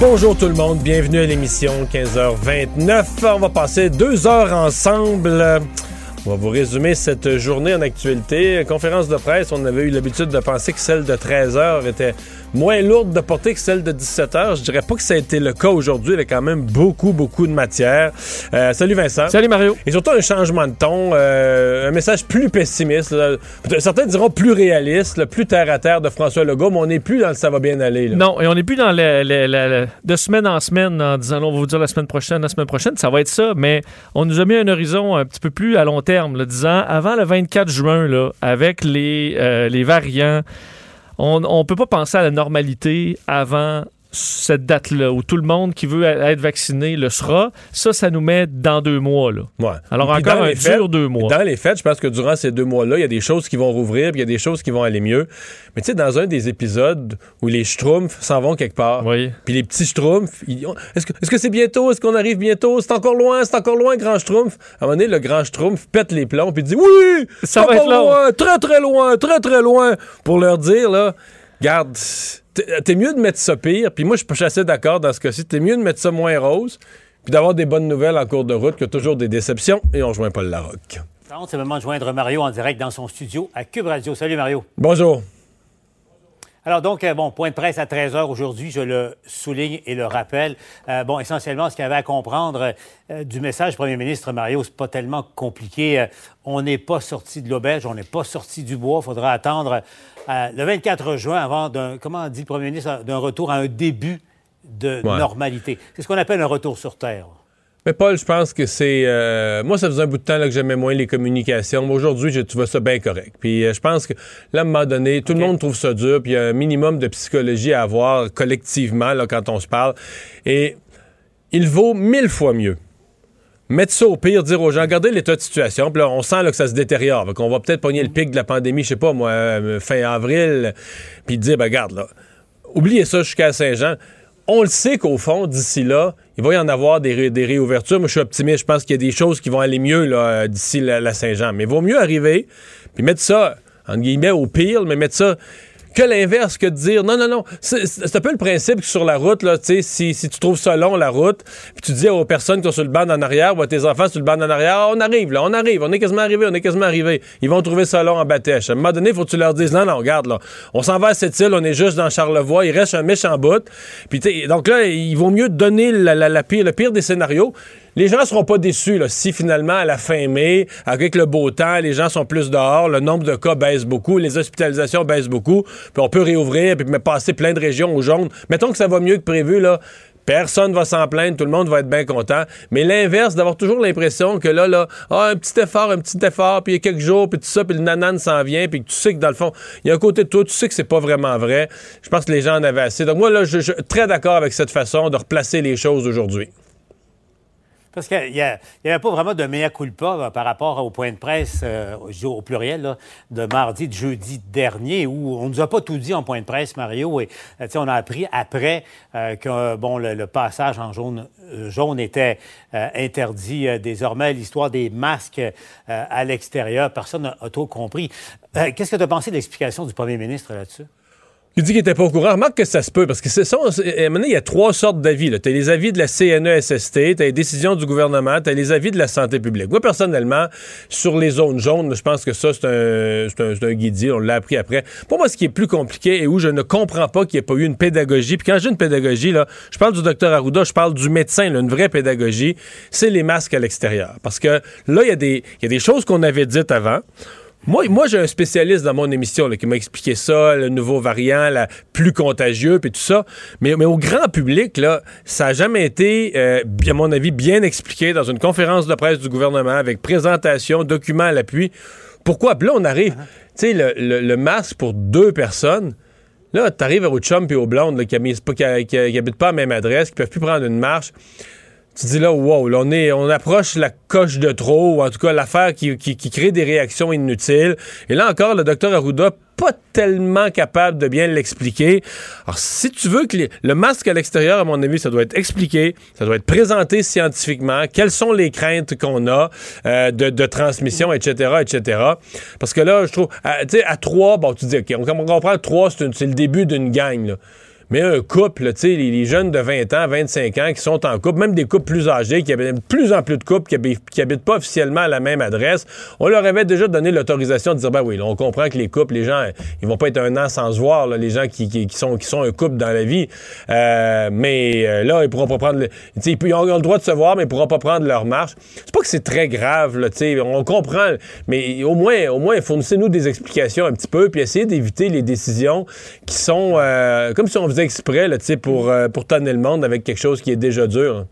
Bonjour tout le monde, bienvenue à l'émission 15h29. On va passer deux heures ensemble. On va vous résumer cette journée en actualité. Conférence de presse, on avait eu l'habitude de penser que celle de 13 heures était moins lourde de portée que celle de 17 heures. Je dirais pas que ça a été le cas aujourd'hui. Il y avait quand même beaucoup, beaucoup de matière. Euh, salut Vincent. Salut Mario. Et surtout un changement de ton, euh, un message plus pessimiste. Certains diront plus réaliste, plus terre à terre de François Legault, mais on n'est plus dans le ça va bien aller. Non, et on n'est plus dans le, de semaine en semaine en disant on va vous dire la semaine prochaine, la semaine prochaine, ça va être ça. Mais on nous a mis un horizon un petit peu plus à long terme, disant avant le 24 juin, là, avec les, euh, les variants on ne peut pas penser à la normalité avant cette date-là, où tout le monde qui veut être vacciné le sera, ça, ça nous met dans deux mois. Là. Ouais. Alors encore un dur deux mois. Dans les fêtes, je pense que durant ces deux mois-là, il y a des choses qui vont rouvrir, puis il y a des choses qui vont aller mieux. Mais tu sais, dans un des épisodes où les schtroumpfs s'en vont quelque part, oui. puis les petits schtroumpfs, est-ce que c'est bientôt? Est-ce qu'on arrive bientôt? C'est encore loin? C'est encore loin, grand schtroumpf? À un moment donné, le grand schtroumpf pète les plombs, puis dit oui! Ça va être loin, très très loin, très très loin, pour leur dire, là, garde t'es mieux de mettre ça pire, puis moi, je suis assez d'accord dans ce cas-ci, t'es mieux de mettre ça moins rose, puis d'avoir des bonnes nouvelles en cours de route que toujours des déceptions, et on rejoint Paul Larocque. C'est le moment de joindre Mario en direct dans son studio à Cube Radio. Salut Mario. Bonjour. Alors donc, euh, bon, point de presse à 13 h aujourd'hui, je le souligne et le rappelle. Euh, bon, essentiellement, ce qu'il y avait à comprendre euh, du message du premier ministre Mario, c'est pas tellement compliqué. on n'est pas sorti de l'auberge, on n'est pas sorti du bois. Il faudra attendre le 24 juin avant d'un, comment dit le premier ministre, d'un retour à un début de normalité. C'est ce qu'on appelle un retour sur Terre. Mais Paul, je pense que c'est... Euh, moi, ça faisait un bout de temps là, que j'aimais moins les communications. Aujourd'hui, je trouve ça bien correct. Puis euh, je pense que là, à un moment donné, tout le monde trouve ça dur. Puis il y a un minimum de psychologie à avoir collectivement là, quand on se parle. Et il vaut mille fois mieux mettre ça au pire, dire aux gens, regardez l'état de situation, puis là, on sent là, que ça se détériore, qu'on va peut-être pogner le pic de la pandémie, je sais pas, moi, euh, fin avril, puis dire, ben regarde, là, oubliez ça jusqu'à Saint-Jean on le sait qu'au fond, d'ici là, il va y en avoir des, réouvertures. Moi, je suis optimiste. Je pense qu'il y a des choses qui vont aller mieux là, d'ici la, Saint-Jean. Mais il vaut mieux arriver, puis mettre ça, en guillemets, au pire, mais mettre ça que l'inverse, que de dire non, non, non. C'est un peu le principe que sur la route, là, si, si tu trouves ça long, la route, puis tu dis aux personnes qui sont sur le banc en arrière ou à tes enfants sur le banc en arrière, on arrive, là, on arrive, on est quasiment arrivé, on est quasiment arrivé. Ils vont trouver ça long en bâtèche. À un moment donné, il faut que tu leur dises non, non, regarde, là, on s'en va à cette île, on est juste dans Charlevoix, il reste un méchant bout. Puis donc là, il vaut mieux donner la, pire, le pire des scénarios les gens ne seront pas déçus là, si finalement, à la fin mai, avec le beau temps, les gens sont plus dehors, le nombre de cas baisse beaucoup, les hospitalisations baissent beaucoup, puis on peut réouvrir, puis passer plein de régions au jaune. Mettons que ça va mieux que prévu, là. Personne va s'en plaindre, tout le monde va être bien content. Mais l'inverse, d'avoir toujours l'impression que là, là, ah, un petit effort, un petit effort, puis il y a quelques jours, puis tout ça, puis le nanan s'en vient, puis tu sais que dans le fond, il y a un côté de toi, tu sais que c'est pas vraiment vrai. Je pense que les gens en avaient assez. Donc moi, là, je suis très d'accord avec cette façon de replacer les choses aujourd'hui. Parce qu'il n'y avait pas vraiment de mea culpa euh, par rapport au point de presse, euh, au pluriel, de mardi, de jeudi dernier, où on ne nous a pas tout dit en point de presse, Mario. Et euh, on a appris après que bon, le, passage en jaune, était interdit désormais. L'histoire des masques à l'extérieur, personne n'a trop compris. Qu'est-ce que tu as pensé de l'explication du premier ministre là-dessus? Il dit qu'il était pas au courant. Remarque que ça se peut, parce que c'est ça. Maintenant, il y a trois sortes d'avis. Tu as les avis de la CNESST, tu as les décisions du gouvernement, tu as les avis de la santé publique. Moi, personnellement, sur les zones jaunes, je pense que ça, c'est un, c'est un, guidier. On l'a appris après. Pour moi, ce qui est plus compliqué et où je ne comprends pas qu'il n'y ait pas eu une pédagogie, puis quand j'ai une pédagogie, là, je parle du docteur Arruda, je parle du médecin, une vraie pédagogie, c'est les masques à l'extérieur. Parce que là, il y, y a des choses qu'on avait dites avant. Moi, moi j'ai un spécialiste dans mon émission qui m'a expliqué ça, le nouveau variant, la plus contagieux, puis tout ça. Mais, mais au grand public, là, ça n'a jamais été, euh, à mon avis, bien expliqué dans une conférence de presse du gouvernement avec présentation, documents à l'appui. Pourquoi? Puis là, on arrive, uh-huh. tu sais, le, le, masque pour deux personnes. Là, tu arrives au chum et aux blondes qui n'habitent pas à la même adresse, qui peuvent plus prendre une marche tu dis là, wow, là, on, est, on approche la coche de trop, ou en tout cas l'affaire qui, qui, qui, crée des réactions inutiles. Et là encore, le docteur Arruda pas tellement capable de bien l'expliquer. Alors, si tu veux que le masque à l'extérieur, à mon avis, ça doit être expliqué, ça doit être présenté scientifiquement, quelles sont les craintes qu'on a euh, de, de, transmission, etc., etc. Parce que là, je trouve, tu sais, à trois, bon, tu dis, OK, on, comprend, trois, c'est le début d'une gang, là. Mais un couple, tu sais, les, jeunes de 20 ans, 25 ans qui sont en couple, même des couples plus âgés, qui avaient de plus en plus de couples qui, habitent, pas officiellement à la même adresse, on leur avait déjà donné l'autorisation de dire, ben oui, on comprend que les couples, les gens, ils vont pas être un an sans se voir, les gens qui, sont, qui sont un couple dans la vie. Euh, mais euh, là, ils pourront pas prendre, le, ils, ils ont, le droit de se voir, mais ils pourront pas prendre leur marche. C'est pas que c'est très grave, tu sais, on comprend, mais au moins, au moins, fournissez-nous des explications un petit peu, puis essayez d'éviter les décisions qui sont euh, comme si on exprès là, pour, euh, pour tonner le monde avec quelque chose qui est déjà dur.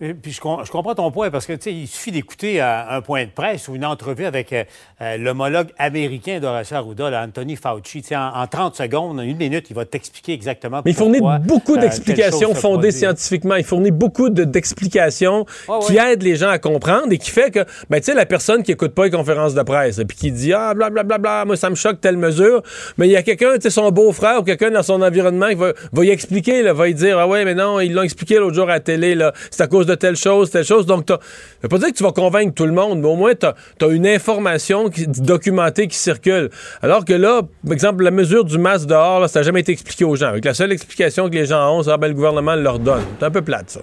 Puis je, comprends ton point parce que il suffit d'écouter euh, un point de presse ou une entrevue avec euh, euh, l'homologue américain d'Horacio Arruda, Anthony Fauci. En, en, 30 secondes, une minute, il va t'expliquer exactement. Mais il fournit beaucoup d'explications fondées scientifiquement. Il fournit beaucoup d'explications qui aident les gens à comprendre et qui fait que, ben, tu sais, la personne qui écoute pas les conférences de presse et puis qui dit ah blablabla, bla, bla, moi ça me choque telle mesure, mais il y a quelqu'un, tu sais, son beau-frère ou quelqu'un dans son environnement qui va, va y expliquer, là, va y dire ah ouais mais non ils l'ont expliqué l'autre jour à la télé là, c'est à cause de telle chose, telle chose. Donc, ça veut pas dire que tu vas convaincre tout le monde, mais au moins, tu as, une information documentée qui circule. Alors que là, par exemple, la mesure du masque dehors, ça n'a jamais été expliqué aux gens. Avec la seule explication que les gens ont, c'est ah, ben, le gouvernement leur donne. C'est un peu plate, ça.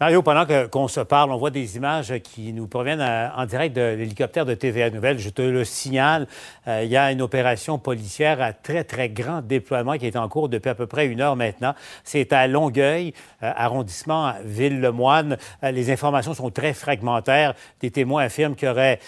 Mario, pendant qu'on se parle, on voit des images qui nous proviennent euh, en direct de l'hélicoptère de TVA Nouvelle. Je te le signale, euh, il y a une opération policière à très, très grand déploiement qui est en cours depuis à peu près une heure maintenant. C'est à Longueuil, euh, arrondissement Ville-le-Moine. les informations sont très fragmentaires. Des témoins affirment qu'il y aurait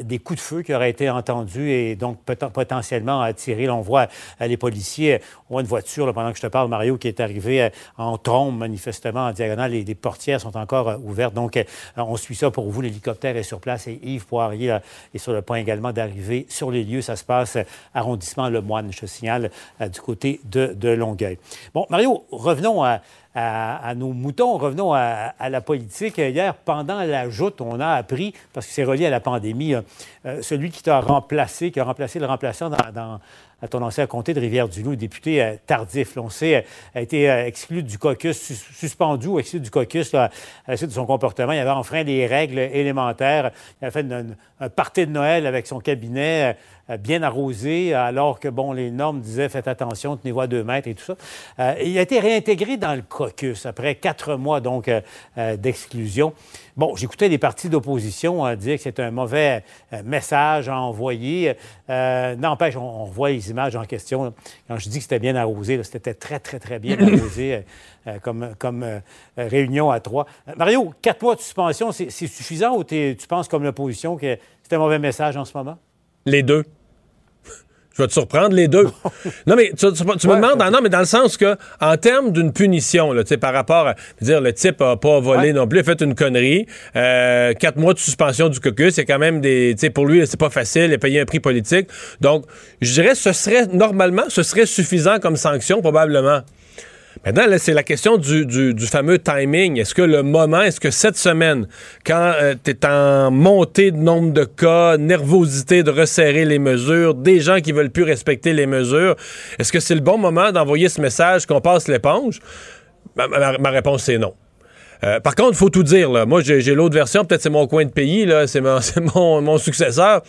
des coups de feu qui auraient été entendus et donc potentiellement tirés. Là, on voit les policiers, on voit une voiture, pendant que je te parle, Mario, qui est arrivée en trombe, manifestement, en diagonale, et des portes sont encore euh, ouvertes. Donc, euh, on suit ça pour vous. L'hélicoptère est sur place et Yves Poirier est sur le point également d'arriver sur les lieux. Ça se passe euh, arrondissement Le Moine, je signale, du côté de, Longueuil. Bon, Mario, revenons à, nos moutons, revenons à, la politique. Hier, pendant la joute, on a appris, parce que c'est relié à la pandémie, celui qui t'a remplacé, qui a remplacé le remplaçant dans à ton ancien comté de Rivière-du-Loup, député euh, tardif. on sait, euh, a été euh, exclu du caucus, suspendu ou exclu du caucus à la suite de son comportement. Il avait enfreint les règles élémentaires. Il a fait un party de Noël avec son cabinet bien arrosé, alors que, bon, les normes disaient faites attention, tenez-vous à deux mètres et tout ça. il a été réintégré dans le caucus après quatre mois, donc, d'exclusion. Bon, j'écoutais des partis d'opposition dire que c'est un mauvais message à envoyer. N'empêche, on, on voit les images en question. Quand je dis que c'était bien arrosé, c'était très, très, très bien arrosé euh, euh, comme, comme euh, réunion à trois. Mario, quatre mois de suspension, c'est suffisant ou tu penses, comme l'opposition, que c'est un mauvais message en ce moment? Les deux. Je vais te surprendre les deux. non, mais tu, me demandes, non, mais dans le sens que, en termes d'une punition, là, par rapport à dire le type n'a pas volé non plus, a fait une connerie, euh, quatre mois de suspension du caucus, c'est quand même des. Pour lui, c'est pas facile, il a payé un prix politique. Donc, je dirais, ce serait, normalement, ce serait suffisant comme sanction, probablement. Maintenant, c'est la question du, fameux timing. Est-ce que le moment, est-ce que cette semaine, quand euh, tu es en montée de nombre de cas, nervosité de resserrer les mesures, des gens qui veulent plus respecter les mesures, est-ce que c'est le bon moment d'envoyer ce message qu'on passe l'éponge? ma réponse, c'est non. Euh, par contre, il faut tout dire. Là. Moi, j'ai l'autre version. Peut-être c'est mon coin de pays. Là. C'est mon, mon, successeur.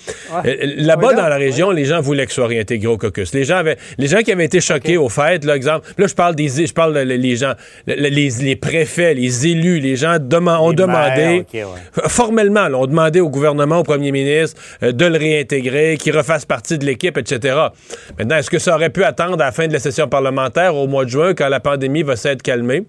Euh, là-bas, dans la région, les gens voulaient que soit réintégré au caucus. Les gens, avaient, les gens qui avaient été choqués au fait, là, exemple, là, je parle des je parle les gens, les, les, préfets, les élus, les gens ont demandé, formellement, là, ont demandé au gouvernement, au premier ministre, euh, de le réintégrer, qu'il refasse partie de l'équipe, etc. Maintenant, est-ce que ça aurait pu attendre à la fin de la session parlementaire au mois de juin, quand la pandémie va s'être calmée?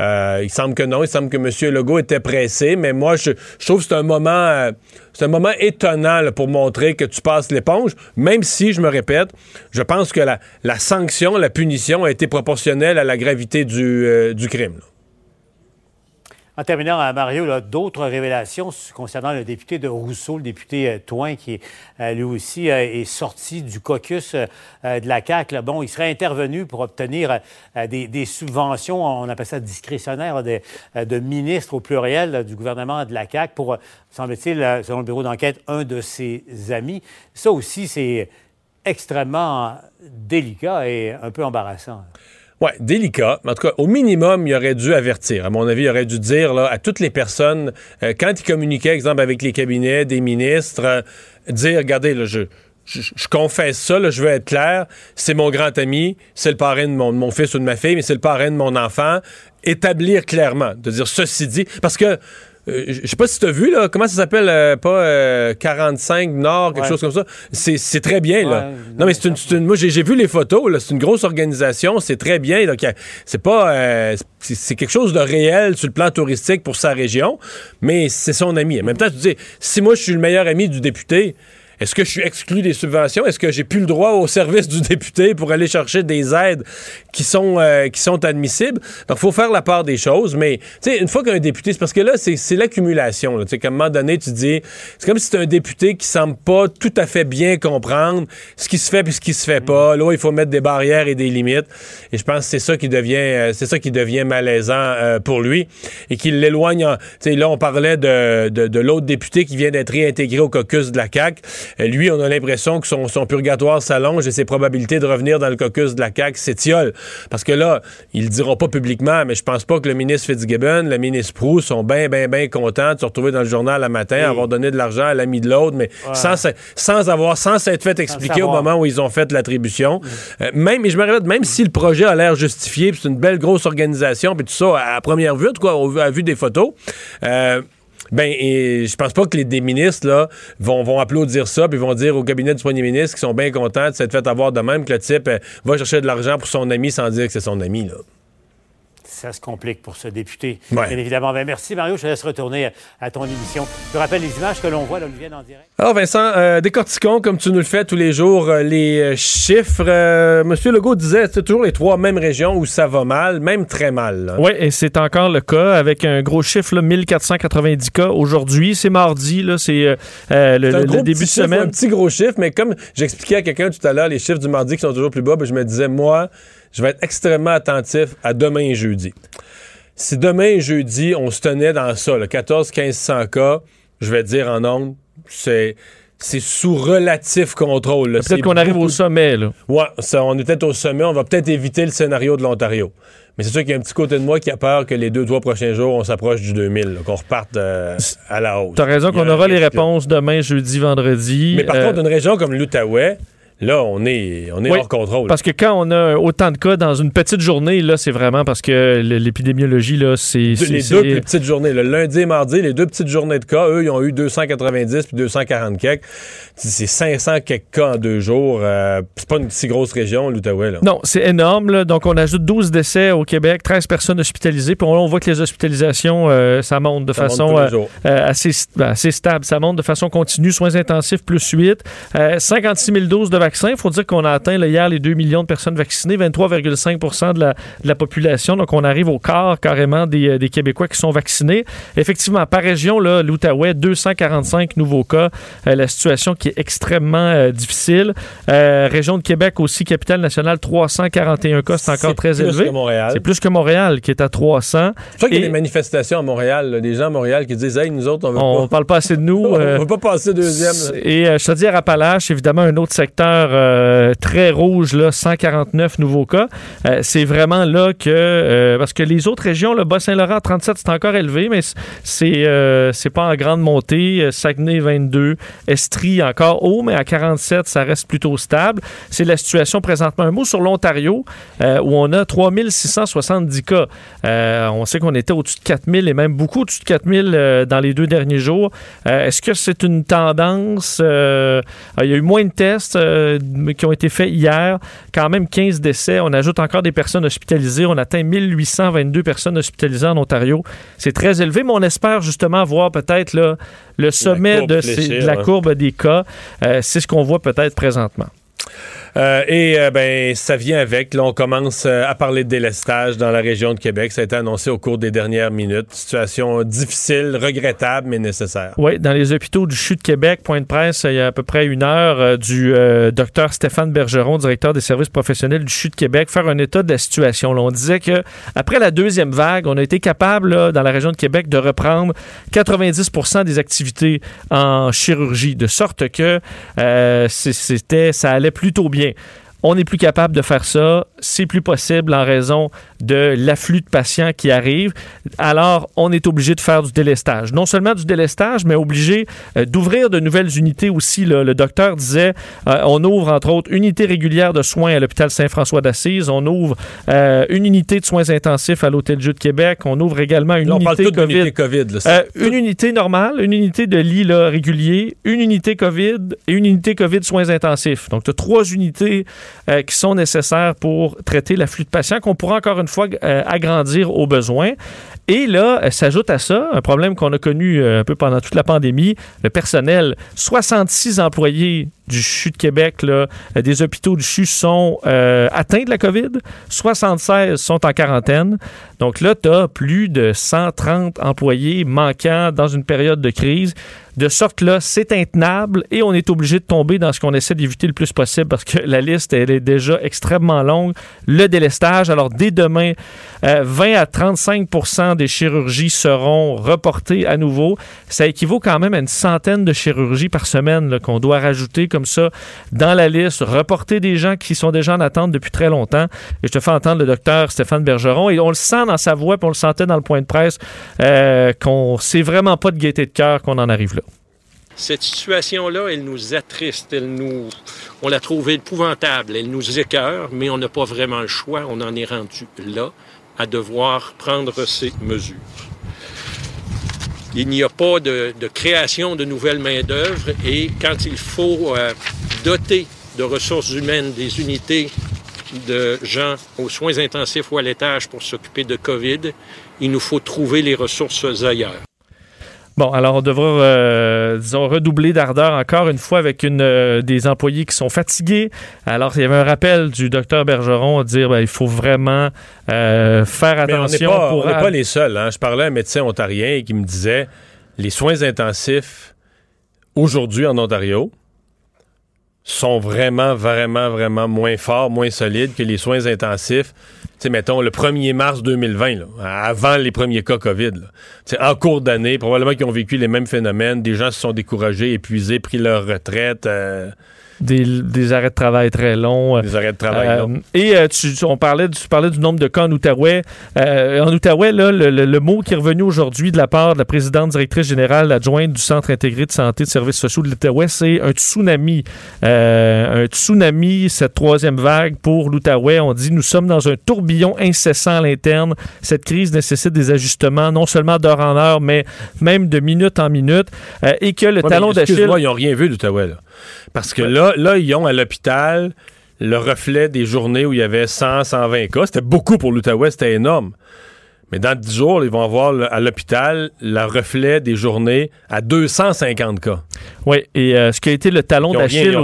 Euh, il semble que non. Il semble que M. Legault était pressé, mais moi, je, trouve que c'est un moment, euh, c'est un moment étonnant pour montrer que tu passes l'éponge, même si, je me répète, je pense que la, la, sanction, la punition a été proportionnelle à la gravité du, euh, du crime. En terminant, à Mario, d'autres révélations concernant le député de Rousseau, le député euh, Toin, qui euh, lui aussi euh, est sorti du caucus de la CAQ. Bon, il serait intervenu pour obtenir des, subventions, on appelle ça discrétionnaires, de, de ministres au pluriel du gouvernement de la CAQ pour, semble-t-il, selon le bureau d'enquête, un de ses amis. Ça aussi, c'est extrêmement délicat et un peu embarrassant. Oui, délicat. En tout cas, au minimum, il aurait dû avertir. À mon avis, il aurait dû dire à toutes les personnes, euh, quand il communiquait, exemple, avec les cabinets des ministres, euh, dire, regardez, là, je, je, confesse ça, je veux être clair, c'est mon grand ami, c'est le parrain de mon, mon, fils ou de ma fille, mais c'est le parrain de mon enfant. Établir clairement, de dire ceci dit, parce que euh, je sais pas si tu as vu, là, comment ça s'appelle, euh, pas 45 euh, Nord, quelque chose comme ça? C'est très bien, là. non, mais c'est une, Moi, j'ai vu les photos, là. C'est une grosse organisation, c'est très bien. Donc, c'est pas. c'est quelque chose de réel sur le plan touristique pour sa région, mais c'est son ami. En même temps, tu dis, si moi, je suis le meilleur ami du député, est-ce que je suis exclu des subventions? Est-ce que j'ai plus le droit au service du député pour aller chercher des aides qui sont, euh, qui sont admissibles? Donc, il faut faire la part des choses. Mais, tu sais, une fois qu'un député, c'est parce que là, c'est l'accumulation. Tu sais, qu'à un moment donné, tu dis, c'est comme si c'est un député qui semble pas tout à fait bien comprendre ce qui se fait puis ce qui se fait pas. Là, il faut mettre des barrières et des limites. Et je pense que c'est ça qui devient, euh, c'est ça qui devient malaisant euh, pour lui et qui l'éloigne. Tu sais, là, on parlait de, de, de l'autre député qui vient d'être réintégré au caucus de la CAQ. Euh, lui, on a l'impression que son, purgatoire s'allonge et ses probabilités de revenir dans le caucus de la CAQ s'étiolent. Parce que là, ils le diront pas publiquement, mais je pense pas que le ministre Fitzgibbon, le ministre Proust sont bien, bien, bien contents de se retrouver dans le journal le matin, avoir donné de l'argent à l'ami de l'autre, mais sans, sans avoir, sans s'être fait expliquer au moment où ils ont fait l'attribution. Euh, même, et je me répète, même si le projet a l'air justifié, c'est une belle grosse organisation, puis tout ça à, première vue, quoi, on a vu des photos. Euh, ben, et je pense pas que les des ministres là, vont, vont applaudir ça, puis vont dire au cabinet du premier ministre qu'ils sont bien contents de s'être fait avoir de même que le type euh, va chercher de l'argent pour son ami sans dire que c'est son ami. Là ça se complique pour ce député. Bien évidemment. Ben, merci, Mario. Je te laisse retourner à ton émission. Je rappelle les images que l'on voit, là, Olivier, en direct. Alors, Vincent, euh, décortiquons, comme tu nous le fais tous les jours, euh, les euh, chiffres. Euh, Monsieur Legault disait c'est toujours les trois mêmes régions où ça va mal, même très mal. Oui, et c'est encore le cas avec un gros chiffre, là, 1490 cas aujourd'hui. C'est mardi, là, c'est le, début de semaine. un petit gros chiffre, mais comme j'expliquais à quelqu'un tout à l'heure, les chiffres du mardi qui sont toujours plus bas, ben, je me disais, moi, je vais être extrêmement attentif à demain et jeudi. Si demain et jeudi, on se tenait dans ça, le 14-1500 cas, je vais dire en nombre, c'est c'est sous relatif contrôle. Peut-être qu'on arrive au sommet. Là. Ouais, on est peut-être au sommet. On va peut-être éviter le scénario de l'Ontario. Mais c'est sûr qu'il y a un petit côté de moi qui a peur que les deux, trois prochains jours, on s'approche du 2000, qu'on reparte euh, à la hausse. T'as raison qu'on aura les réponses demain, jeudi, vendredi. Mais par euh, contre, une région comme l'Outaouais, Là, on est, on est hors contrôle. Parce que quand on a autant de cas dans une petite journée, là, c'est vraiment parce que l'épidémiologie, là, c'est. Les deux plus petites journées, le lundi et mardi, les deux petites journées de cas, eux, ils ont eu 290 puis 240 quelques. C'est 500 quelques cas en deux jours. Euh, c'est pas une si grosse région, l'Outaouais. Non, c'est énorme. Donc, on ajoute 12 décès au Québec, 13 personnes hospitalisées. Puis on, voit que les hospitalisations, euh, ça monte de façon euh, assez, ben, assez stable. Ça monte de façon continue. Soins intensifs, plus 8. 56 000 doses de vaccins il faut dire qu'on a atteint hier les 2 millions de personnes vaccinées, 23,5 de la, de la, population. Donc, on arrive au quart carrément des, euh, des, Québécois qui sont vaccinés. Effectivement, par région, l'Outaouais, 245 nouveaux cas. Euh, la situation qui est extrêmement euh, difficile. région de Québec aussi, capitale nationale, 341 cas. C'est encore très élevé. C'est plus que Montréal qui est à 300. C'est vrai qu'il y a des manifestations à Montréal, des gens à Montréal qui disent Hey, nous autres, on veut on parle pas assez de nous. on ne veut pas passer deuxième. Et je te dis, à Appalaches, évidemment, un autre secteur euh, très rouge, là, 149 nouveaux cas. Euh, c'est vraiment là que... Euh, parce que les autres régions, le Bas-Saint-Laurent, 37, c'est encore élevé, mais c'est c'est pas en grande montée. Saguenay, 22. Estrie, encore haut, mais à 47, ça reste plutôt stable. C'est la situation présentement. Un mot sur l'Ontario, où on a 3670 cas. on sait qu'on était au-dessus de 4000 et même beaucoup au-dessus de 4000 dans les deux derniers jours. Est-ce que c'est une tendance? il y a eu moins de tests qui ont été faits hier. Quand même 15 décès. On ajoute encore des personnes hospitalisées. On atteint 1822 personnes hospitalisées en Ontario. C'est très élevé, mais on espère justement voir peut-être le sommet de, la courbe des cas. Euh, c'est ce qu'on voit peut-être présentement. Euh, et euh, ben ça vient avec. Là, on commence euh, à parler de délestage dans la région de Québec. Ça a été annoncé au cours des dernières minutes. Situation difficile, regrettable, mais nécessaire. Oui, dans les hôpitaux du CHU de Québec, point de presse, il y a à peu près une heure, du docteur Stéphane Bergeron, directeur des services professionnels du CHU de Québec, faire un état de la situation. Là, on disait que après la deuxième vague, on a été capable, dans la région de Québec, de reprendre 90% des activités en chirurgie, de sorte que c'était, ça allait plutôt bien. On n'est plus capable de faire ça. C'est plus possible en raison de l'afflux de patients qui arrivent. Alors, on est obligé de faire du délestage. Non seulement du délestage, mais obligé euh, d'ouvrir de nouvelles unités aussi. Le docteur disait, euh, on ouvre entre autres unité régulière de soins à l'hôpital Saint-François d'Assise. On ouvre euh, une unité de soins intensifs à l'Hôtel Dieu de Québec. On ouvre également une unité COVID. COVID une unité normale, une unité de lit là, régulier, une unité COVID et une unité COVID soins intensifs. Donc, tu as trois unités qui sont nécessaires pour traiter l'afflux de patients qu'on pourra encore une fois euh, agrandir aux besoins. Et là, euh, s'ajoute à ça un problème qu'on a connu un peu pendant toute la pandémie, le personnel. 66 employés du CHU de Québec, là, des hôpitaux du CHU sont atteints de la COVID, 76 sont en quarantaine. Donc là, tu as plus de 130 employés manquants dans une période de crise. De sorte là, c'est intenable et on est obligé de tomber dans ce qu'on essaie d'éviter le plus possible parce que la liste, elle est déjà extrêmement longue. Le délestage, alors dès demain, 20 euh, à 35% des chirurgies seront reportées à nouveau. Ça équivaut quand même à une centaine de chirurgies par semaine qu'on doit rajouter comme ça dans la liste, reporter des gens qui sont déjà en attente depuis très longtemps. Et je te fais entendre le docteur Stéphane Bergeron et on le sent dans sa voix, puis on le sentait dans le point de presse, euh, qu'on sait vraiment pas de gaieté de cœur qu'on en arrive là. Cette situation-là, elle nous attriste, elle nous, on l'a trouvée épouvantable, elle nous écœure, mais on n'a pas vraiment le choix. On en est rendu là à devoir prendre ces mesures. Il n'y a pas de, création de nouvelles main-d'œuvre et quand il faut euh, doter de ressources humaines des unités de gens aux soins intensifs ou à l'étage pour s'occuper de COVID, il nous faut trouver les ressources ailleurs. Bon, alors on devra, euh, disons, redoubler d'ardeur encore une fois avec une euh, des employés qui sont fatigués. Alors, il y avait un rappel du docteur Bergeron à dire ben, il faut vraiment euh, faire attention. on n'est pas, les seuls. Hein. Je parlais à un médecin ontarien qui me disait les soins intensifs aujourd'hui en Ontario sont vraiment, vraiment, vraiment moins forts, moins solides que les soins intensifs sais, mettons, le 1er mars 2020, avant les premiers cas COVID. En cours d'année, probablement qu'ils ont vécu les mêmes phénomènes. Des gens se sont découragés, épuisés, pris leur retraite. Euh, des, arrêts de travail très longs. Des arrêts de travail euh, longs. Et euh, tu, on parlait, tu parlais du nombre de cas en Outaouais. Euh, en Outaouais, là, le, mot qui est revenu aujourd'hui de la part de la présidente directrice générale adjointe du Centre intégré de santé et de services sociaux de l'Outaouais, c'est un tsunami. un tsunami, cette troisième vague pour l'Outaouais. On dit nous sommes dans un tourbillon incessant à l'interne. Cette crise nécessite des ajustements, non seulement d'heure en heure, mais même de minute en minute. et que le talon d'Achille... ils n'ont rien vu d'Outaouais, là. Parce que là, là, ils ont à l'hôpital le reflet des journées où il y avait 100, 120 cas. C'était beaucoup pour l'Outaouais, c'était énorme. Mais dans 10 jours, ils vont avoir à l'hôpital le reflet des journées à 250 cas. Oui, et euh, ce qui a été le talon d'Achille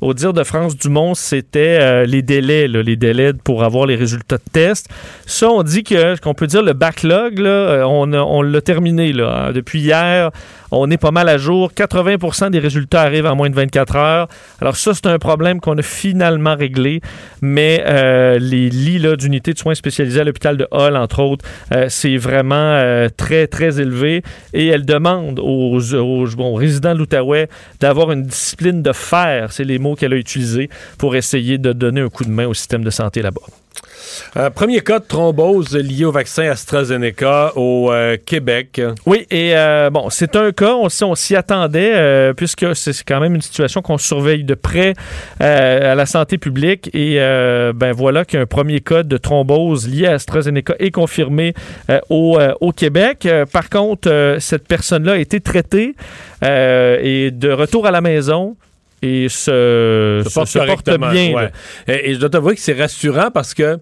au, dire de France Dumont, c'était euh, les délais, les délais pour avoir les résultats de test. Ça, on dit que, qu'on peut dire le backlog, là, euh, on, on l'a terminé. Là, hein. Depuis hier, on est pas mal à jour. 80% des résultats arrivent en moins de 24 heures. Alors ça, c'est un problème qu'on a finalement réglé. Mais les lits d'unités de soins spécialisés à l'hôpital de Hall, entre autres, c'est vraiment très, très élevé. Et elle demande aux, aux résidents de l'Outaouais d'avoir une discipline de fer, c'est les mots qu'elle a utilisés, pour essayer de donner un coup de main au système de santé là-bas. Euh, premier cas de thrombose lié au vaccin AstraZeneca au euh, Québec. Oui, et euh, bon, c'est un cas, on, on s'y attendait, puisque c'est quand même une situation qu'on surveille de près à la santé publique. Et ben voilà qu'un premier cas de thrombose lié à AstraZeneca est confirmé au, au, Québec. par contre, cette personne-là a été traitée et de retour à la maison et se, se, porte, bien. Et, je dois t'avouer que c'est rassurant parce que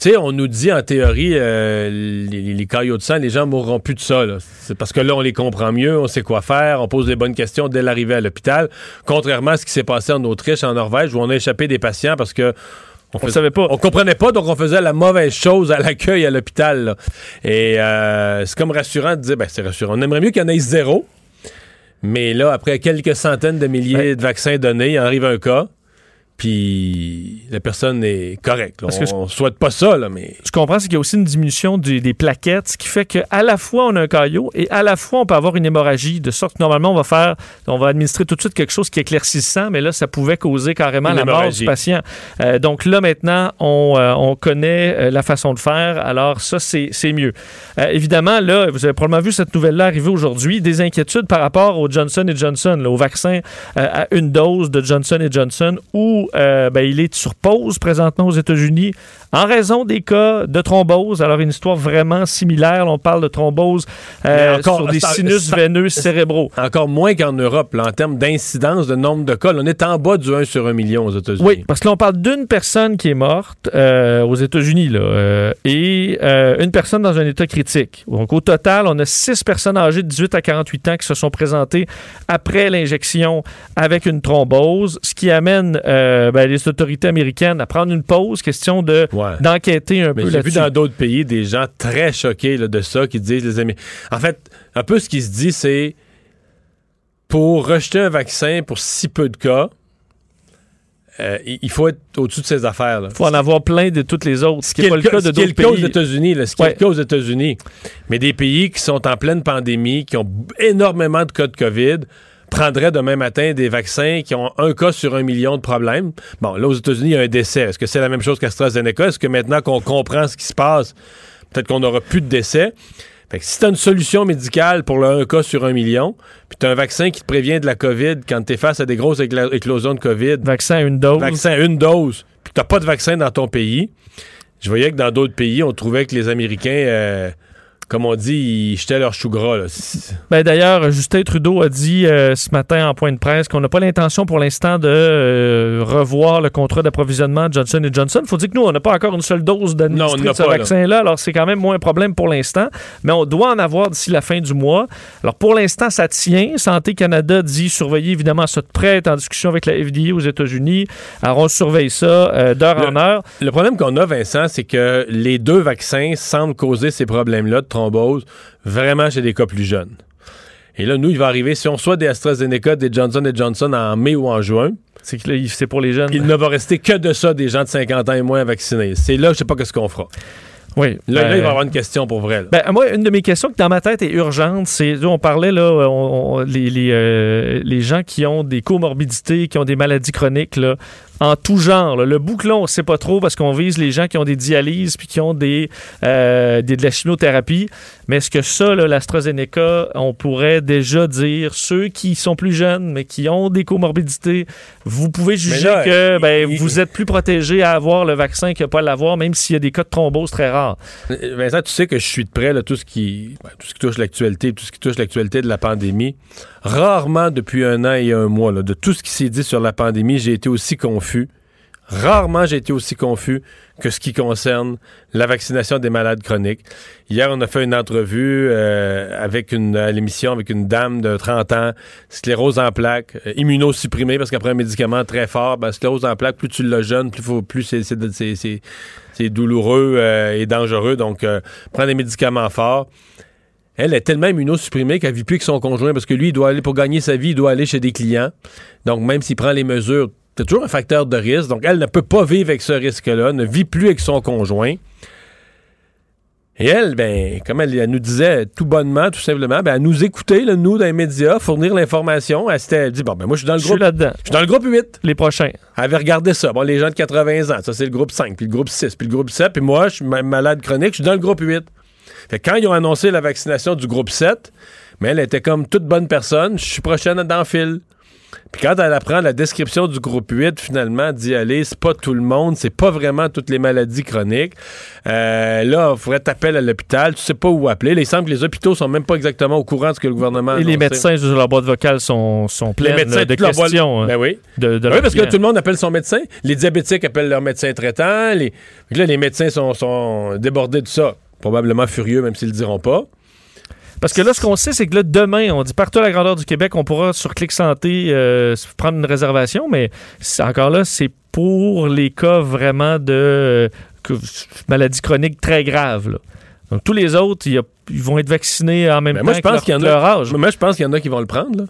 Tu sais, on nous dit en théorie, euh, les, les, caillots de sang, les gens mourront plus de ça. C'est parce que là, on les comprend mieux, on sait quoi faire, on pose les bonnes questions dès l'arrivée à l'hôpital. Contrairement à ce qui s'est passé en Autriche, en Norvège, où on a échappé des patients parce que on, savait pas. On comprenait pas, donc on faisait la mauvaise chose à l'accueil à l'hôpital. Et euh, c'est comme rassurant de dire, ben c'est rassurant. On aimerait mieux qu'il y en ait zéro. Mais là, après quelques centaines de milliers de vaccins donnés, il arrive un cas puis la personne est correcte. on, ne souhaite pas ça, là, mais... Je comprends, c'est qu'il y a aussi une diminution des plaquettes, ce qui fait qu'à la fois, on a un caillot et à la fois, on peut avoir une hémorragie, de sorte que normalement, on va faire, on va administrer tout de suite quelque chose qui est éclaircissant, mais là, ça pouvait causer carrément la mort du patient. Euh, donc là, maintenant, on, euh, on connaît euh, la façon de faire, alors ça, c'est mieux. évidemment, là, vous avez probablement vu cette nouvelle-là arriver aujourd'hui, des inquiétudes par rapport au Johnson Johnson, au vaccin à une dose de Johnson Johnson ou euh, ben, il est sur pause présentement aux États-Unis en raison des cas de thrombose. Alors, une histoire vraiment similaire. on parle de thrombose euh, sur des sinus veineux cérébraux. Encore moins qu'en Europe, en termes d'incidence, de nombre de cas. on est en bas du 1 sur 1 million aux États-Unis. Oui, parce que là, on parle d'une personne qui est morte euh, aux États-Unis là, et une personne dans un état critique. Donc, au total, on a six personnes âgées de 18 à 48 ans qui se sont présentées après l'injection avec une thrombose, ce qui amène euh, ben, les autorités américaines à prendre une pause, question de d'enquêter un peu là-dessus. J'ai vu dans d'autres pays des gens très choqués de ça qui disent les amis. En fait, un peu ce qui se dit, c'est pour rejeter un vaccin pour si peu de cas. Euh, il faut être au-dessus de ces affaires. Il faut en avoir plein de toutes les autres, ce qui n'est pas le cas de d'autres pays. aux États-Unis, ce qui est le cas aux États-Unis. Mais des pays qui sont en pleine pandémie, qui ont énormément de cas de COVID, prendrait demain matin des vaccins qui ont un cas sur un million de problèmes. Bon, là, aux États-Unis, il y a un décès. Est-ce que c'est la même chose qu'AstraZeneca? Est-ce que maintenant qu'on comprend ce qui se passe, peut-être qu'on n'aura plus de décès? Fait que si tu as une solution médicale pour le un cas sur un million, puis tu as un vaccin qui te prévient de la COVID quand tu es face à des grosses éclosions de COVID. Vaccin à une dose. Vaccin à une dose, puis tu pas de vaccin dans ton pays. Je voyais que dans d'autres pays, on trouvait que les Américains. Euh, comme on dit, ils jetaient leur chou gras. Ben, D'ailleurs, Justin Trudeau a dit euh, ce matin en point de presse qu'on n'a pas l'intention pour l'instant de euh, revoir le contrat d'approvisionnement Johnson Johnson. Il faut dire que nous, on n'a pas encore une seule dose d'administrer de ce vaccin-là. Alors, c'est quand même moins un problème pour l'instant. Mais on doit en avoir d'ici la fin du mois. Alors, pour l'instant, ça tient. Santé Canada dit surveiller évidemment ça de près, en discussion avec la FDA aux États-Unis. Alors, on surveille ça euh, d'heure en heure. Le problème qu'on a, Vincent, c'est que les deux vaccins semblent causer ces problèmes-là de vraiment chez des cas plus jeunes. Et là, nous, il va arriver, si on soit des AstraZeneca, des Johnson Johnson en mai ou en juin, c'est c'est pour les jeunes. Il ne va rester que de ça des gens de 50 ans et moins vaccinés. C'est là, je sais pas ce qu'on fera. Oui. Là, il va y ben, avoir une question pour vrai. Ben, moi, une de mes questions qui dans ma tête est urgente, c'est on parlait là, les, les, euh, les, gens qui ont des comorbidités, qui ont des maladies chroniques, là, en tout genre. Le bouclon, on ne sait pas trop parce qu'on vise les gens qui ont des dialyses puis qui ont des, euh, de la chimiothérapie. Mais est-ce que ça, l'AstraZeneca, on pourrait déjà dire ceux qui sont plus jeunes mais qui ont des comorbidités, vous pouvez juger que ben, vous êtes plus protégé à avoir le vaccin qu'à pas l'avoir, même s'il y a des cas de thrombose très rares. Vincent, tu sais que je suis de près là, tout ce qui ben, tout ce qui touche l'actualité, tout ce qui touche l'actualité de la pandémie. Rarement depuis un an et un mois, de tout ce qui s'est dit sur la pandémie, j'ai été aussi confus. Rarement j'ai été aussi confus que ce qui concerne la vaccination des malades chroniques. Hier, on a fait une entrevue euh, avec une à l'émission avec une dame de 30 ans, sclérose en plaques, euh, immunosupprimée parce qu'après un médicament très fort, ben, sclérose en plaques, plus tu le jeune, plus, faut, plus c'est douloureux euh, et dangereux. Donc, prends des médicaments forts. Elle est tellement immunosupprimée qu'elle vit plus que son conjoint parce que lui, il doit aller pour gagner sa vie, il doit aller chez des clients. Donc, même s'il prend les mesures, c'est toujours un facteur de risque. Donc, elle ne peut pas vivre avec ce risque-là, ne vit plus avec son conjoint. Et elle, ben, comme elle, nous disait tout bonnement, tout simplement, ben, elle nous écoutait, nous, dans les médias, fournir l'information. Elle, elle dit, bon, ben, moi, je suis dans le groupe. Je là-dedans. Je suis dans le groupe 8. Les prochains. Elle avait regardé ça. Bon, les gens de 80 ans, ça, c'est le groupe 5, puis le groupe 6, puis le groupe 7, puis moi, je suis malade chronique, je suis dans le groupe 8 quand ils ont annoncé la vaccination du groupe 7, mais elle était comme toute bonne personne, je suis prochaine dans le fil. Puis quand elle apprend la description du groupe 8, finalement, d'y aller, c'est pas tout le monde, c'est pas vraiment toutes les maladies chroniques. Euh, là, il faudrait t'appeler à l'hôpital, tu sais pas où appeler. il semble que les hôpitaux sont même pas exactement au courant de ce que le gouvernement Et les médecins, je leur boîte vocale sont, médecins, de questions. Hein, ben oui. De, ben oui, parce que tout le monde appelle son médecin. Les diabétiques appellent leur médecin traitant. Les... Là, les médecins sont, sont débordés de ça. Probablement furieux, même s'ils le diront pas. Parce que là, ce qu'on sait, c'est que là, demain, on dit partout à la grandeur du Québec, on pourra sur Clic Santé euh, prendre une réservation, mais encore là, c'est pour les cas vraiment de euh, maladies chroniques très graves. Donc, tous les autres, ils vont être vaccinés en même temps moi, je pense qu'il y en a, âge. Moi, je pense qu'il y en a qui vont le prendre.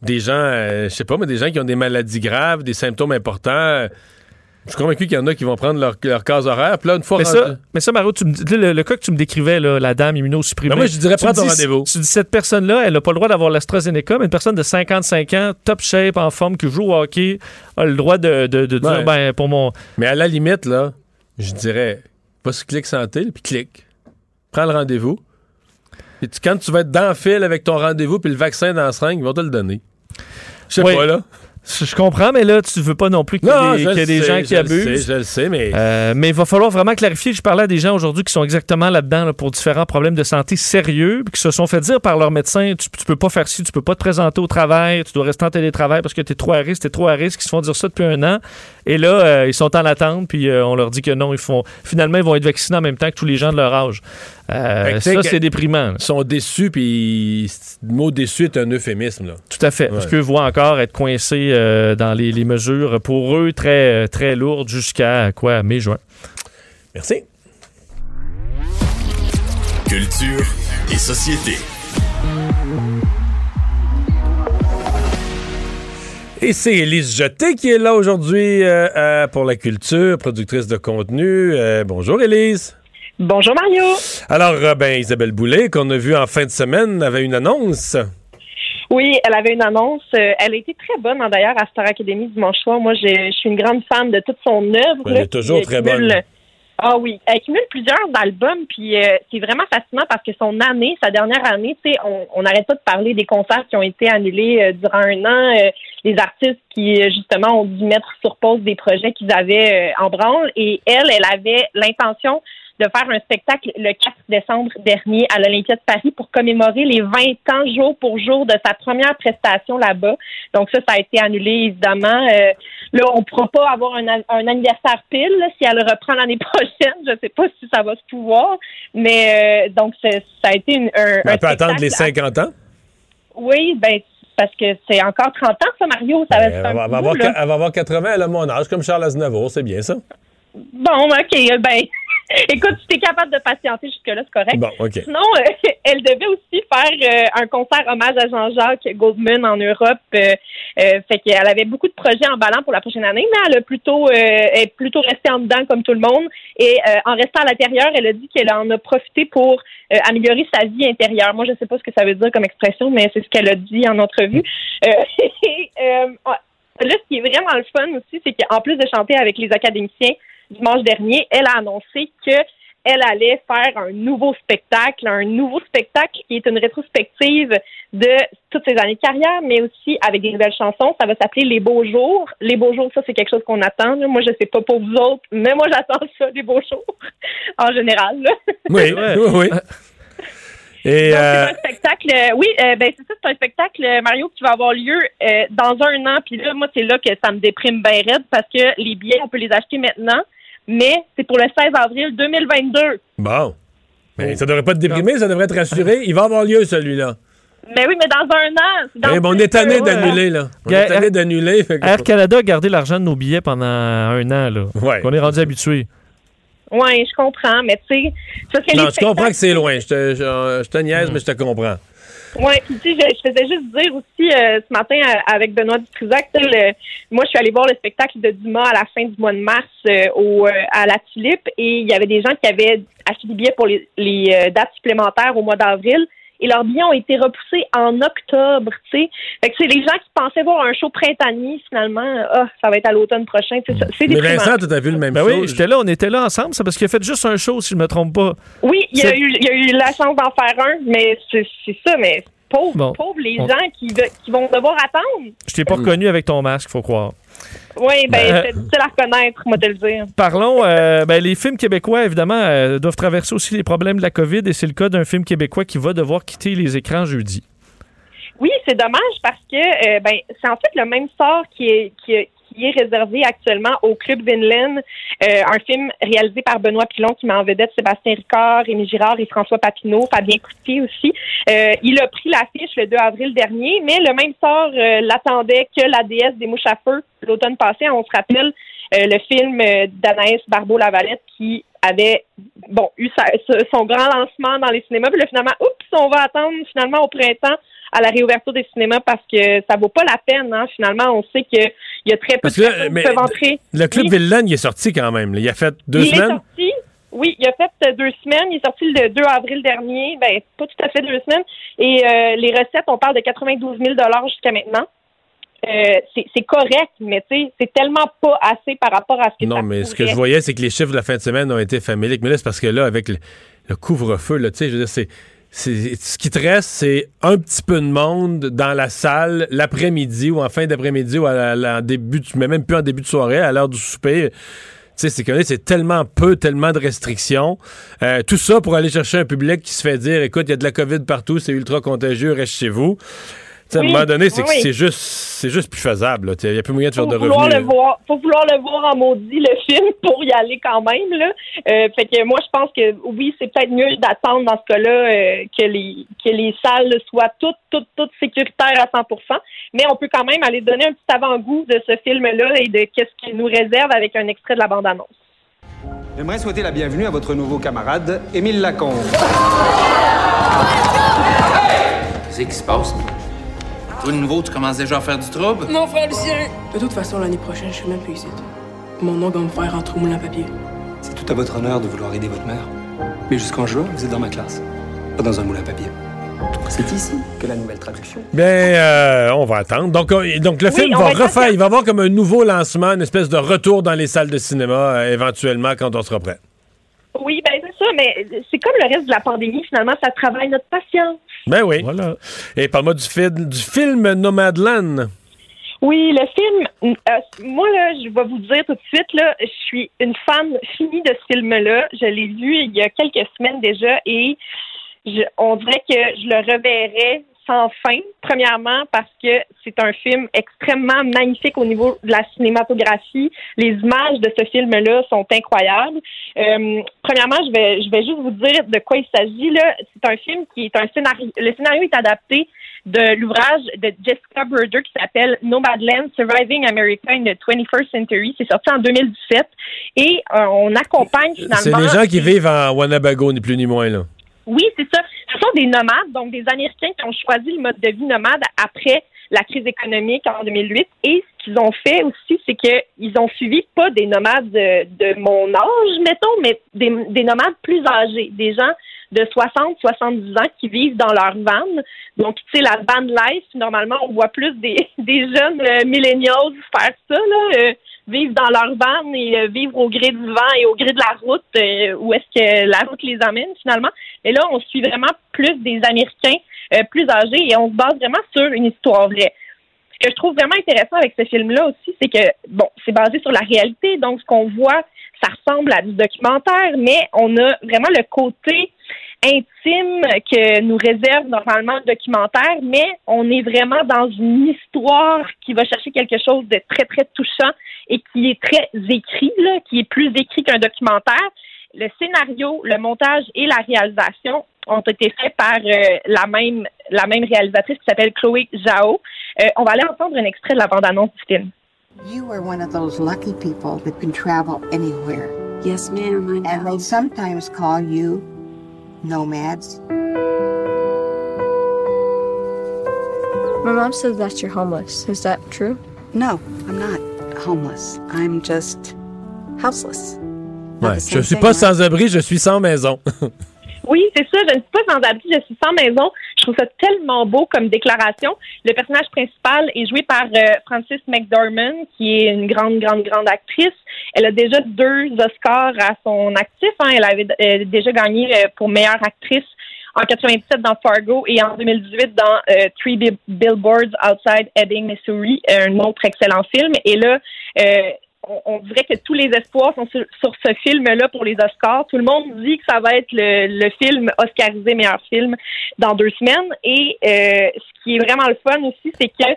Des gens, euh, je sais pas, mais des gens qui ont des maladies graves, des symptômes importants. Je suis convaincu qu'il y en a qui vont prendre leur, leur case horaire. Puis là, une fois mais, ça, mais ça, Mario, tu me, le, le, cas que tu me décrivais, là, la dame immunosupprimée. Ben moi, je dirais prendre ton rendez-vous. Tu dis cette personne-là, elle n'a pas le droit d'avoir l'AstraZeneca, mais une personne de 55 ans, top shape, en forme, qui joue au hockey, a le droit de, de, de dire, ben, pour mon. Mais à la limite, là, je dirais, va sur Clic Santé, puis clique. Prends le rendez-vous. Et quand tu vas être dans le fil avec ton rendez-vous, puis le vaccin dans la seringue, ils vont te le donner. Je sais pas, là. Je comprends, mais là, tu veux pas non plus qu'il y ait, des, gens qui abusent. je le sais, mais. Euh, mais il va falloir vraiment clarifier. Je parlais à des gens aujourd'hui qui sont exactement là-dedans pour différents problèmes de santé sérieux, puis qui se sont fait dire par leur médecin tu, tu peux pas faire ci, tu peux pas te présenter au travail, tu dois rester en télétravail parce que tu es trop à risque, tu es trop à risque. Ils se font dire ça depuis un an. Et là, euh, ils sont en attente, puis euh, on leur dit que non, ils font. Finalement, ils vont être vaccinés en même temps que tous les gens de leur âge. Euh, ça, c'est déprimant. Ils sont déçus, puis le mot déçu est un euphémisme. Là. Tout à fait. Parce qu'eux voient encore être coincés dans les, les, mesures, pour eux, très, très lourdes jusqu'à quoi, mai-juin. Merci. Culture et société. Et c'est Élise Jeté qui est là aujourd'hui euh, euh, pour la culture, productrice de contenu. Euh, bonjour Élise. Bonjour Mario. Alors, ben, Isabelle Boulay, qu'on a vu en fin de semaine, avait une annonce. Oui, elle avait une annonce. elle a été très bonne, hein, d'ailleurs, à Star Academy dimanche soir. Moi, je suis une grande fan de toute son œuvre. Elle est toujours très bonne. Ah oui, elle cumule plusieurs albums, puis c'est vraiment fascinant parce que son année, sa dernière année, tu sais, on n'arrête pas de parler des concerts qui ont été annulés durant un an les artistes qui, justement, ont dû mettre sur pause des projets qu'ils avaient euh, en branle. Et elle, elle avait l'intention de faire un spectacle le 4 décembre dernier à l'Olympia de Paris pour commémorer les 20 ans jour pour jour de sa première prestation là-bas. Donc ça, ça a été annulé évidemment. Euh, là, on ne pourra pas avoir un, anniversaire pile si elle reprend l'année prochaine. Je ne sais pas si ça va se pouvoir, mais euh, donc ça a été une, un, on peut attendre les 50 ans? Oui, ben parce que c'est encore 30 ans, ça, Mario. Ça va ben, elle, va avoir, elle va avoir 80, elle a mon âge, comme Charles Aznavour, c'est bien ça? Bon, OK, ben, Écoute, si tu es capable de patienter jusque-là, c'est correct. Bon. Sinon, euh, elle devait aussi faire euh, un concert hommage à Jean-Jacques Goldman en Europe. Euh, fait qu'elle avait beaucoup de projets en ballant pour la prochaine année, mais elle a plutôt, est plutôt restée en dedans comme tout le monde. Et en restant à l'intérieur, elle a dit qu'elle en a profité pour améliorer sa vie intérieure. Moi, je ne sais pas ce que ça veut dire comme expression, mais c'est ce qu'elle a dit en entrevue. et, là, ce qui est vraiment le fun aussi, c'est qu'en plus de chanter avec les académiciens, dimanche dernier, elle a annoncé que elle allait faire un nouveau spectacle, un nouveau spectacle qui est une rétrospective de toutes ses années de carrière, mais aussi avec des nouvelles chansons. Ça va s'appeler Les Beaux Jours. Les Beaux Jours, ça, c'est quelque chose qu'on attend. Moi, je sais pas pour vous autres, mais moi, j'attends ça, les Beaux Jours, en général. Oui, oui, oui. Et c'est euh, un spectacle, oui, euh, ben c'est ça, c'est un spectacle, Mario, qui va avoir lieu euh, dans un an. Puis là, moi, c'est là que ça me déprime bien raide parce que les billets, on peut les acheter maintenant mais c'est pour le 16 avril 2022. Bon. Mais ça devrait pas te déprimer, ça devrait te rassurer. Il va avoir lieu, celui-là. Mais oui, mais dans un an. Dans bon, on est tanné d'annuler, là. On est tanné d'annuler. Air Canada a gardé l'argent de nos billets pendant un an, là. Ouais. On est rendu habitué. Oui, je comprends, mais tu sais. Non, je comprends que c'est loin. Je te, je, te niaise, mais je te comprends. Oui, puis tu sais, je, faisais juste dire aussi euh, ce matin euh, avec Benoît Dutrisac, moi je suis allée voir le spectacle de Dumas à la fin du mois de mars euh, au, à la Tulipe et il y avait des gens qui avaient acheté des billets pour les, les dates supplémentaires au mois d'avril et leurs billets ont été repoussés en octobre, tu sais. Fait que c'est les gens qui pensaient voir un show printanier, finalement, ah, ça va être à l'automne prochain, c'est Mais Vincent, tu as vu le même ben show? Oui, j'étais là, on était là ensemble, c'est parce qu'il a fait juste un show, si je me trompe pas. Oui, il a, eu, il a eu la chance d'en faire un, mais c'est ça, mais pauvres, pauvres les gens qui, qui, vont devoir attendre. Je t'ai pas reconnu avec ton masque, faut croire. Oui, ben, euh, c'est difficile à reconnaître, moi, te le dire. Parlons, euh, ben, les films québécois, évidemment, euh, doivent traverser aussi les problèmes de la COVID et c'est le cas d'un film québécois qui va devoir quitter les écrans jeudi. Oui, c'est dommage parce que ben, c'est en fait le même sort qui est, qui, qui est réservé actuellement au Club Vinland, euh, un film réalisé par Benoît Pilon qui met en vedette Sébastien Ricard, Rémi Girard et François Papineau, Fabien Coutier aussi. Euh, il a pris l'affiche le 2 avril dernier, mais le même sort euh, l'attendait que la déesse des mouches à feu l'automne passé. On se rappelle le film d'Anaïs Barbeau-Lavalette qui avait bon eu son grand lancement dans les cinémas. Puis là, finalement, oups, on va attendre finalement au printemps à la réouverture des cinémas parce que ça vaut pas la peine. Hein. Finalement, on sait qu'il y a très peu de personnes qui peuvent entrer. Le Club oui. il est sorti quand même. Il a fait deux il semaines. Est sorti. Oui, il a fait euh, deux semaines. Il est sorti le 2 avril dernier. Ben, pas tout à fait deux semaines. Et euh, les recettes, on parle de 92 000 jusqu'à maintenant. Euh, c'est correct, mais c'est tellement pas assez par rapport à ce que Non, mais ce que je voyais, c'est que les chiffres de la fin de semaine ont été faméliques. Mais là, c'est parce que là, avec le, le couvre-feu, tu sais, je veux dire, c'est ce qui te reste, c'est un petit peu de monde dans la salle l'après-midi ou en fin d'après-midi ou en début, mais même plus en début de soirée, à l'heure du souper. Tu sais, c'est c'est tellement peu, tellement de restrictions. Euh, tout ça pour aller chercher un public qui se fait dire, écoute, il y a de la COVID partout, c'est ultra contagieux, reste chez vous à un moment donné, c'est c'est juste, c'est juste plus faisable. Il n'y a plus moyen de faire de revenus. Le voir, faut vouloir le voir en maudit, le film, pour y aller quand même. Là. Euh, fait que moi, je pense que oui, c'est peut-être mieux d'attendre dans ce cas-là euh, que, les, que les salles soient toutes, toutes, toutes sécuritaires à 100% Mais on peut quand même aller donner un petit avant-goût de ce film-là et de qu'est-ce qu'il nous réserve avec un extrait de la bande-annonce. J'aimerais souhaiter la bienvenue à votre nouveau camarade, Émile Lacombe. Qu'est-ce qui se passe? Toi, de nouveau, tu commences déjà à faire du trouble? Non, frère Lucien! De toute façon, l'année prochaine, je suis même plus ici. Mon nom va me faire entre moulin à papier. C'est tout à votre honneur de vouloir aider votre mère. Mais jusqu'en juin, vous êtes dans ma classe. Pas dans un moulin à papier. C'est ici que la nouvelle traduction. Bien, euh, on va attendre. Donc, euh, donc le Oui, film va va refaire, il va avoir comme un nouveau lancement, une espèce de retour dans les salles de cinéma, euh, éventuellement, quand on sera prêt. Oui, ben ça, mais c'est comme le reste de la pandémie, finalement, ça travaille notre patience. Ben oui. Voilà. Et parle-moi du, film du film Nomadland. Oui, le film, euh, moi, là, je vais vous dire tout de suite, là, je suis une fan finie de ce film-là. Je l'ai vu il y a quelques semaines déjà et je, on dirait que je le reverrai sans fin. Premièrement, parce que c'est un film extrêmement magnifique au niveau de la cinématographie. Les images de ce film-là sont incroyables. Euh, premièrement, je vais, je vais juste vous dire de quoi il s'agit. Là, c'est un film qui est un scénario. Le scénario est adapté de l'ouvrage de Jessica Bruder qui s'appelle Nomadland Surviving America in the 21st Century. C'est sorti en 2017 et euh, on accompagne finalement. C'est les gens qui vivent en Wanabago, ni plus ni moins, là. Oui, c'est ça. Ce sont des nomades, donc des Américains qui ont choisi le mode de vie nomade après la crise économique en 2008. Et ce qu'ils ont fait aussi, c'est qu'ils ont suivi pas des nomades de, de mon âge, mettons, mais des, des nomades plus âgés, des gens de 60, 70 ans qui vivent dans leur van. Donc, tu sais, la van life, normalement, on voit plus des, des jeunes euh, millennials faire ça, là, euh, vivre dans leur van et euh, vivre au gré du vent et au gré de la route, euh, où est-ce que la route les amène finalement. Et là, on suit vraiment plus des Américains euh, plus âgés et on se base vraiment sur une histoire vraie. Ce que je trouve vraiment intéressant avec ce film-là aussi, c'est que, bon, c'est basé sur la réalité, donc ce qu'on voit, ça ressemble à du documentaire, mais on a vraiment le côté intime que nous réserve normalement le documentaire, mais on est vraiment dans une histoire qui va chercher quelque chose de très, très touchant et qui est très écrit, là, qui est plus écrit qu'un documentaire. Le scénario, le montage et la réalisation ont été faits par euh, la même la même réalisatrice qui s'appelle Chloé Zhao. Euh, on va aller entendre un extrait de la bande-annonce du film. You are one of those lucky people that can travel anywhere. Yes, ma'am. And they sometimes call you nomads. My mom says that you're homeless. Is that true? No, I'm not homeless. I'm just houseless. Ouais. Je suis thing, pas right? sans abri, je suis sans maison. Oui, c'est ça. Je ne suis pas sans abri, je suis sans maison. Je trouve ça tellement beau comme déclaration. Le personnage principal est joué par euh, Frances McDormand, qui est une grande, grande, grande actrice. Elle a déjà deux Oscars à son actif. hein. Elle avait euh, déjà gagné euh, pour meilleure actrice en 97 dans Fargo et en 2018 dans euh, Three Billboards Outside Ebbing, Missouri, un autre excellent film. Et là, euh, on, dirait que tous les espoirs sont sur, ce film-là pour les Oscars. Tout le monde dit que ça va être le, film oscarisé meilleur film dans deux semaines. Et euh, ce qui est vraiment le fun aussi, c'est que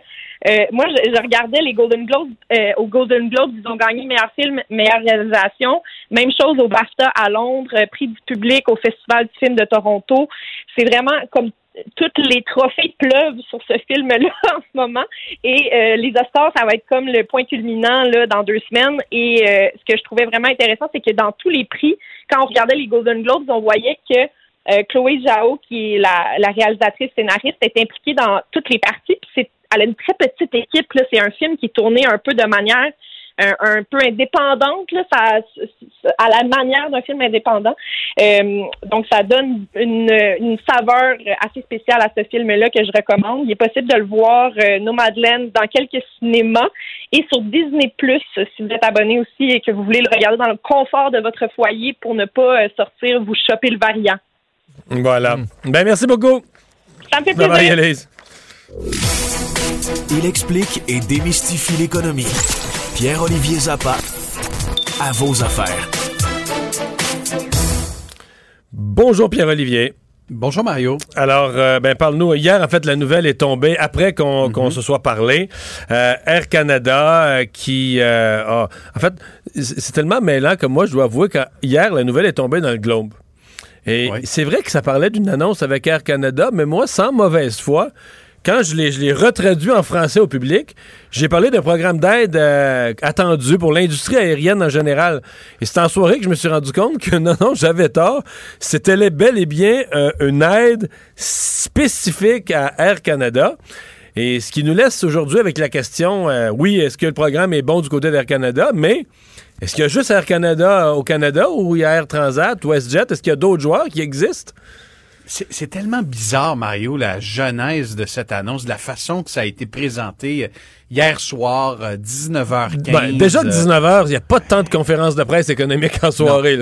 euh, moi, je, regardais les Golden Globes. Euh, au Golden Globes, ils ont gagné meilleur film, meilleure réalisation. Même chose au BAFTA à Londres, prix du public au Festival du film de Toronto. C'est vraiment comme tous les trophées pleuvent sur ce film-là en ce moment. Et euh, les Oscars, ça va être comme le point culminant là, dans deux semaines. Et euh, ce que je trouvais vraiment intéressant, c'est que dans tous les prix, quand on regardait les Golden Globes, on voyait que euh, Chloé Zhao, qui est la, la, réalisatrice scénariste, est impliquée dans toutes les parties. Puis c'est, elle a une très petite équipe. Là. C'est un film qui est tourné un peu de manière un, peu indépendante, là, ça, à la manière d'un film indépendant. Euh, donc, ça donne une, une, saveur assez spéciale à ce film-là que je recommande. Il est possible de le voir, euh, Nomadland, dans quelques cinémas et sur Disney+, si vous êtes abonné aussi et que vous voulez le regarder dans le confort de votre foyer pour ne pas euh, sortir vous choper le variant. Voilà. Ben, merci beaucoup. Ça me fait plaisir. Il explique et démystifie l'économie. Pierre-Olivier Zappa, à vos affaires. Bonjour Pierre-Olivier. Bonjour Mario. Alors, euh, ben parle-nous. Hier, en fait, la nouvelle est tombée après qu'on mhm. se soit parlé. Euh, Air Canada euh, qui a... En fait, c'est tellement mêlant que moi, je dois avouer qu'hier, la nouvelle est tombée dans le Globe. Et c'est vrai que ça parlait d'une annonce avec Air Canada, mais moi, sans mauvaise foi, quand je l'ai retraduit en français au public, j'ai parlé d'un programme d'aide euh, attendu pour l'industrie aérienne en général. Et c'est en soirée que je me suis rendu compte que non, non, j'avais tort. C'était bel et bien euh, une aide spécifique à Air Canada. Et ce qui nous laisse aujourd'hui avec la question, euh, oui, est-ce que le programme est bon du côté d'Air Canada, mais est-ce qu'il y a juste Air Canada au Canada ou il y a Air Transat, WestJet? Est-ce qu'il y a d'autres joueurs qui existent? C'est tellement bizarre, Mario, la genèse de cette annonce, la façon que ça a été présenté euh, hier soir, 19h15. Euh, ben, déjà 19h, euh, il n'y a pas tant de conférences de presse économique en soirée.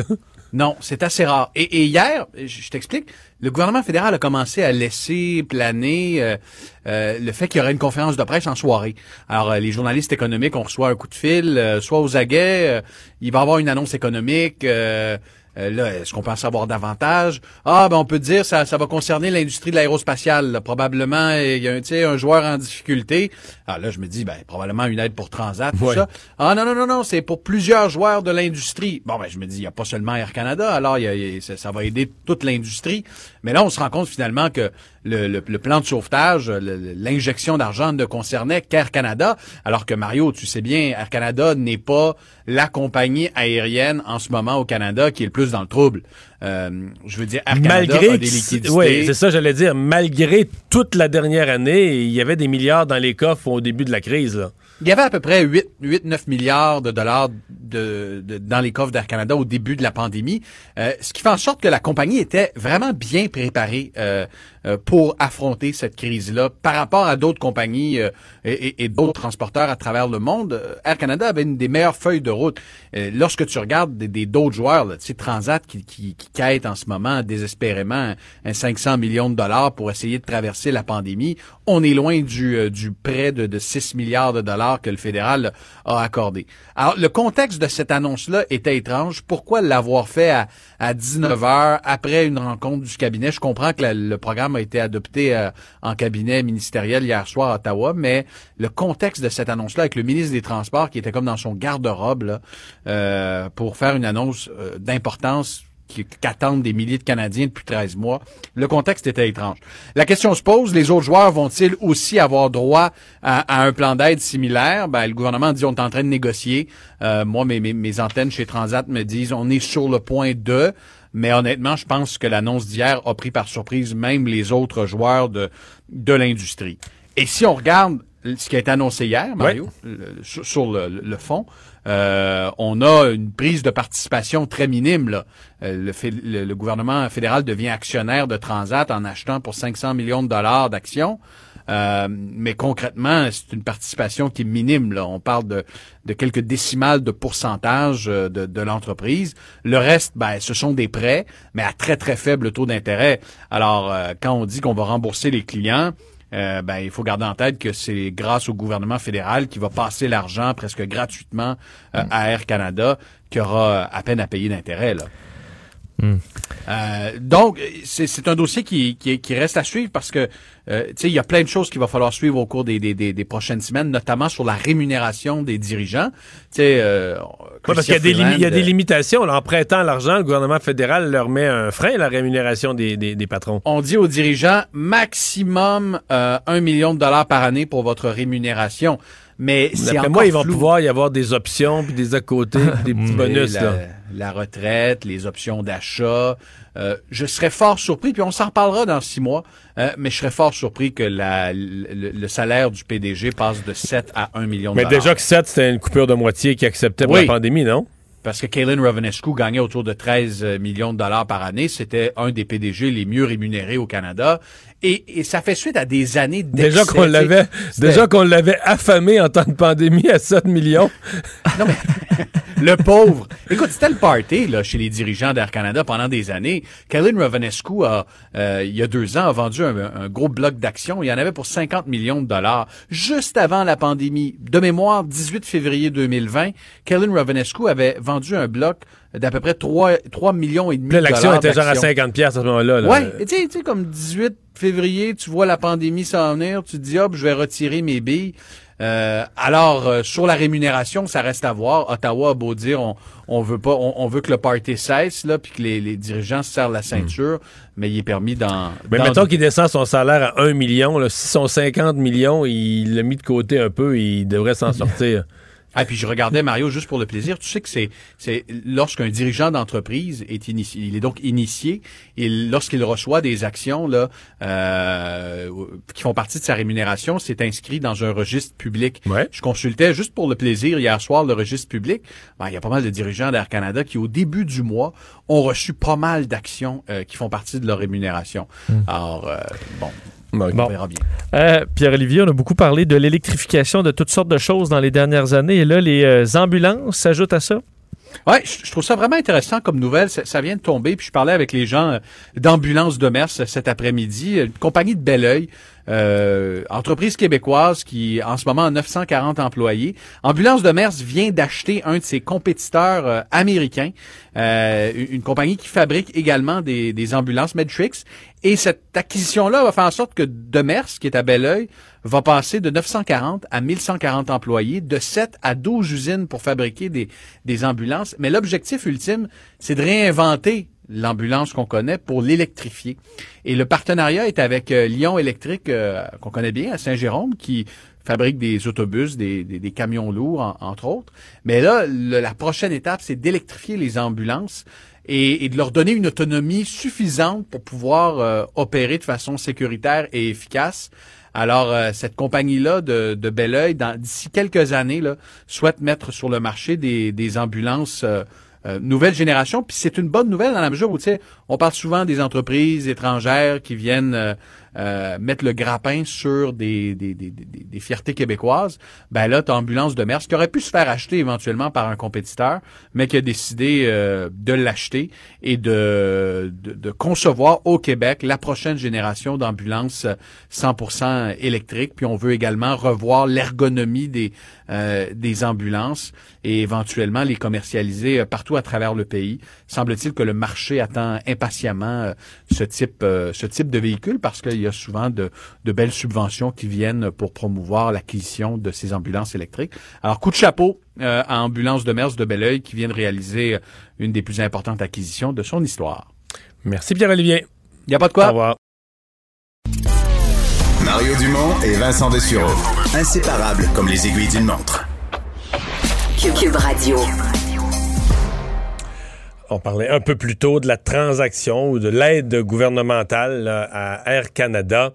Non, c'est assez rare. Et, hier, je t'explique, le gouvernement fédéral a commencé à laisser planer le fait qu'il y aurait une conférence de presse en soirée. Alors, les journalistes économiques, on reçoit un coup de fil, soit aux aguets, il va y avoir une annonce économique euh, là, est-ce qu'on peut en savoir davantage? Ah, ben on peut dire ça, ça va concerner l'industrie de l'aérospatiale. Probablement, il y a un, un joueur en difficulté. Ah là, je me dis, ben probablement une aide pour Transat, tout ça. Ah non, non, non, non, c'est pour plusieurs joueurs de l'industrie. Bon, ben je me dis, il n'y a pas seulement Air Canada, alors y a, ça, va aider toute l'industrie. Mais là, on se rend compte finalement que le, le, plan de sauvetage, l'injection d'argent ne concernait qu'Air Canada, alors que Mario, tu sais bien, Air Canada n'est pas la compagnie aérienne en ce moment au Canada qui est le plus dans le trouble. Euh, je veux dire, Air Canada malgré a des liquidités. Oui, c'est ça, j'allais dire. Malgré toute la dernière année, il y avait des milliards dans les coffres au début de la crise. Là. Il y avait à peu près 8-9 milliards de dollars de, dans les coffres d'Air Canada au début de la pandémie, euh, ce qui fait en sorte que la compagnie était vraiment bien préparée euh, euh, pour affronter cette crise-là par rapport à d'autres compagnies et, d'autres transporteurs à travers le monde. Air Canada avait une des meilleures feuilles de route. lorsque tu regardes des d'autres joueurs, tu sais, Transat qui, qui, qui quête en ce moment désespérément un 500 millions de dollars pour essayer de traverser la pandémie, on est loin du, du prêt de, de 6 milliards de dollars que le fédéral a accordé. Alors, le contexte de cette annonce-là était étrange. Pourquoi l'avoir fait à, à 19 heures après une rencontre du cabinet? Je comprends que le programme a été adopté euh, en cabinet ministériel hier soir à Ottawa, mais le contexte de cette annonce-là avec le ministre des Transports qui était comme dans son garde-robe euh, pour faire une annonce euh, d'importance qu'attendent des milliers de Canadiens depuis 13 mois. Le contexte était étrange. La question se pose, les autres joueurs vont-ils aussi avoir droit à, un plan d'aide similaire? Ben, le gouvernement dit on est en train de négocier. Euh, moi, mes, mes, antennes chez Transat me disent on est sur le point de... Mais honnêtement, je pense que l'annonce d'hier a pris par surprise même les autres joueurs de, de l'industrie. Et si on regarde ce qui a été annoncé hier, Mario, sur, le, le fond, euh, on a une prise de participation très minime. Là. Euh, le, gouvernement fédéral devient actionnaire de Transat en achetant pour 500 millions de dollars d'actions. Euh, mais concrètement, c'est une participation qui est minime. Là. On parle de, de quelques décimales de pourcentage euh, de, de l'entreprise. Le reste, ben, ce sont des prêts, mais à très, très faible taux d'intérêt. Alors, euh, quand on dit qu'on va rembourser les clients, euh, ben, il faut garder en tête que c'est grâce au gouvernement fédéral qui va passer l'argent presque gratuitement euh, à Air Canada qui aura à peine à payer d'intérêt. Hmm. Euh, donc, c'est un dossier qui, qui, qui reste à suivre parce que, euh, tu sais, il y a plein de choses qu'il va falloir suivre au cours des, des, des, des prochaines semaines, notamment sur la rémunération des dirigeants. Tu sais, euh, Ouais, parce qu'il y a, des, Chrystia limi- il y a des Freeland, euh, limitations. là. en prêtant l'argent, le gouvernement fédéral leur met un frein à la rémunération des, des- des patrons. On dit aux dirigeants maximum euh, un million de dollars par année pour votre rémunération. Mais c'est encore moi, ils vont flou. pouvoir y avoir des options, puis des à côté, puis des petits bonus. la, là. la retraite, les options d'achat. Euh, je serais fort surpris, puis on s'en reparlera dans six mois, euh, mais je serais fort surpris que la, le, le salaire du PDG passe de 7 à 1 million de Mais dollars. déjà que 7, c'était une coupure de moitié qui acceptait pour Oui. la pandémie, non? Parce que Kaylin Rovanescu gagnait autour de 13 millions de dollars par année. C'était un des PDG les mieux rémunérés au Canada. Et, et ça fait suite à des années. Déjà qu'on l'avait, déjà qu'on l'avait affamé en temps de pandémie à 7 millions. Le pauvre. Écoute, c'était le party là, chez les dirigeants d'Air Canada pendant des années. Kaylin Rovanescu, a, euh, il y a deux ans, a vendu un, un gros bloc d'actions. Il y en avait pour 50 millions de dollars. Juste avant la pandémie, de mémoire, 18 février 2020, Kaylin Rovanescu avait vendu un bloc d'à peu près 3, 3 millions et demi de l'action était genre à d'actions. 50 pièces à ce moment-là. là. Ouais, et tu sais, tu sais, comme 18 février, tu vois la pandémie s'en venir, tu te dis, hop, je vais retirer mes billes. Euh, alors, euh, sur la rémunération, ça reste à voir. Ottawa a beau dire, on, on veut pas, on, on veut que le party cesse, là, puis que les, les dirigeants se serrent la ceinture, mais il est permis dans... Mais dans- mettons qu'il descend son salaire à 1 million, là, si son 50 millions, il l'a mis de côté un peu, il devrait s'en sortir. Ah, puis je regardais Mario juste pour le plaisir. Tu sais que c'est c'est lorsqu'un dirigeant d'entreprise est initié, il est donc initié et lorsqu'il reçoit des actions là euh, qui font partie de sa rémunération, c'est inscrit dans un registre public. Je consultais juste pour le plaisir hier soir le registre public. Ben, il y a pas mal de dirigeants d'Air Canada qui au début du mois ont reçu pas mal d'actions euh, qui font partie de leur rémunération. Alors euh, bon, on verra bien. Euh, Pierre-Olivier, on a beaucoup parlé de l'électrification de toutes sortes de choses dans les dernières années. Et là, les euh, ambulances s'ajoutent à ça? Ouais, je trouve ça vraiment intéressant comme nouvelle. Ça, ça vient de tomber. Puis je parlais avec les gens euh, d'Ambulance de Mers cet après-midi, une compagnie de Belleuil, euh, entreprise québécoise qui en ce moment a 940 employés. Ambulance de Mers vient d'acheter un de ses compétiteurs euh, américains, euh, une compagnie qui fabrique également des, ambulances Medtrix. Et cette acquisition-là va faire en sorte que de Mers, qui est à Belleuil, va passer de 940 à 1140 employés, de 7 à 12 usines pour fabriquer des, des ambulances. Mais l'objectif ultime, c'est de réinventer l'ambulance qu'on connaît pour l'électrifier. Et le partenariat est avec euh, Lyon Électrique, euh, qu'on connaît bien, à Saint-Jérôme, qui fabrique des autobus, des, des- des camions lourds, en- entre autres. Mais là, le- la prochaine étape, c'est d'électrifier les ambulances et, et de leur donner une autonomie suffisante pour pouvoir euh, opérer de façon sécuritaire et efficace. Alors, euh, cette compagnie-là de, de Belleuil, d'ici quelques années, là, souhaite mettre sur le marché des, des ambulances euh, euh, nouvelle génération. Puis c'est une bonne nouvelle dans la mesure où, tu sais, on parle souvent des entreprises étrangères qui viennent euh, euh, mettre le grappin sur des, des, des, des, des fiertés québécoises. Ben là, t'as Ambulance de Mers, qui aurait pu se faire acheter éventuellement par un compétiteur, mais qui a décidé de l'acheter et de, de, concevoir au Québec la prochaine génération d'ambulances euh, 100% électriques. Puis on veut également revoir l'ergonomie des, des ambulances et éventuellement les commercialiser euh, partout à travers le pays. Semble-t-il que le marché attend impatiemment euh, ce type euh, ce type de véhicule parce qu'il y a souvent de, de belles subventions qui viennent pour promouvoir l'acquisition de ces ambulances électriques. Alors coup de chapeau euh, à Ambulance de Mers de Belleuil qui vient de réaliser une des plus importantes acquisitions de son histoire. Merci Pierre-Olivier. Il n'y a pas de quoi. Au revoir. Mario Dumont et Vincent Dessureau. Inséparables comme les aiguilles d'une montre. On parlait un peu plus tôt de la transaction ou de l'aide gouvernementale à Air Canada.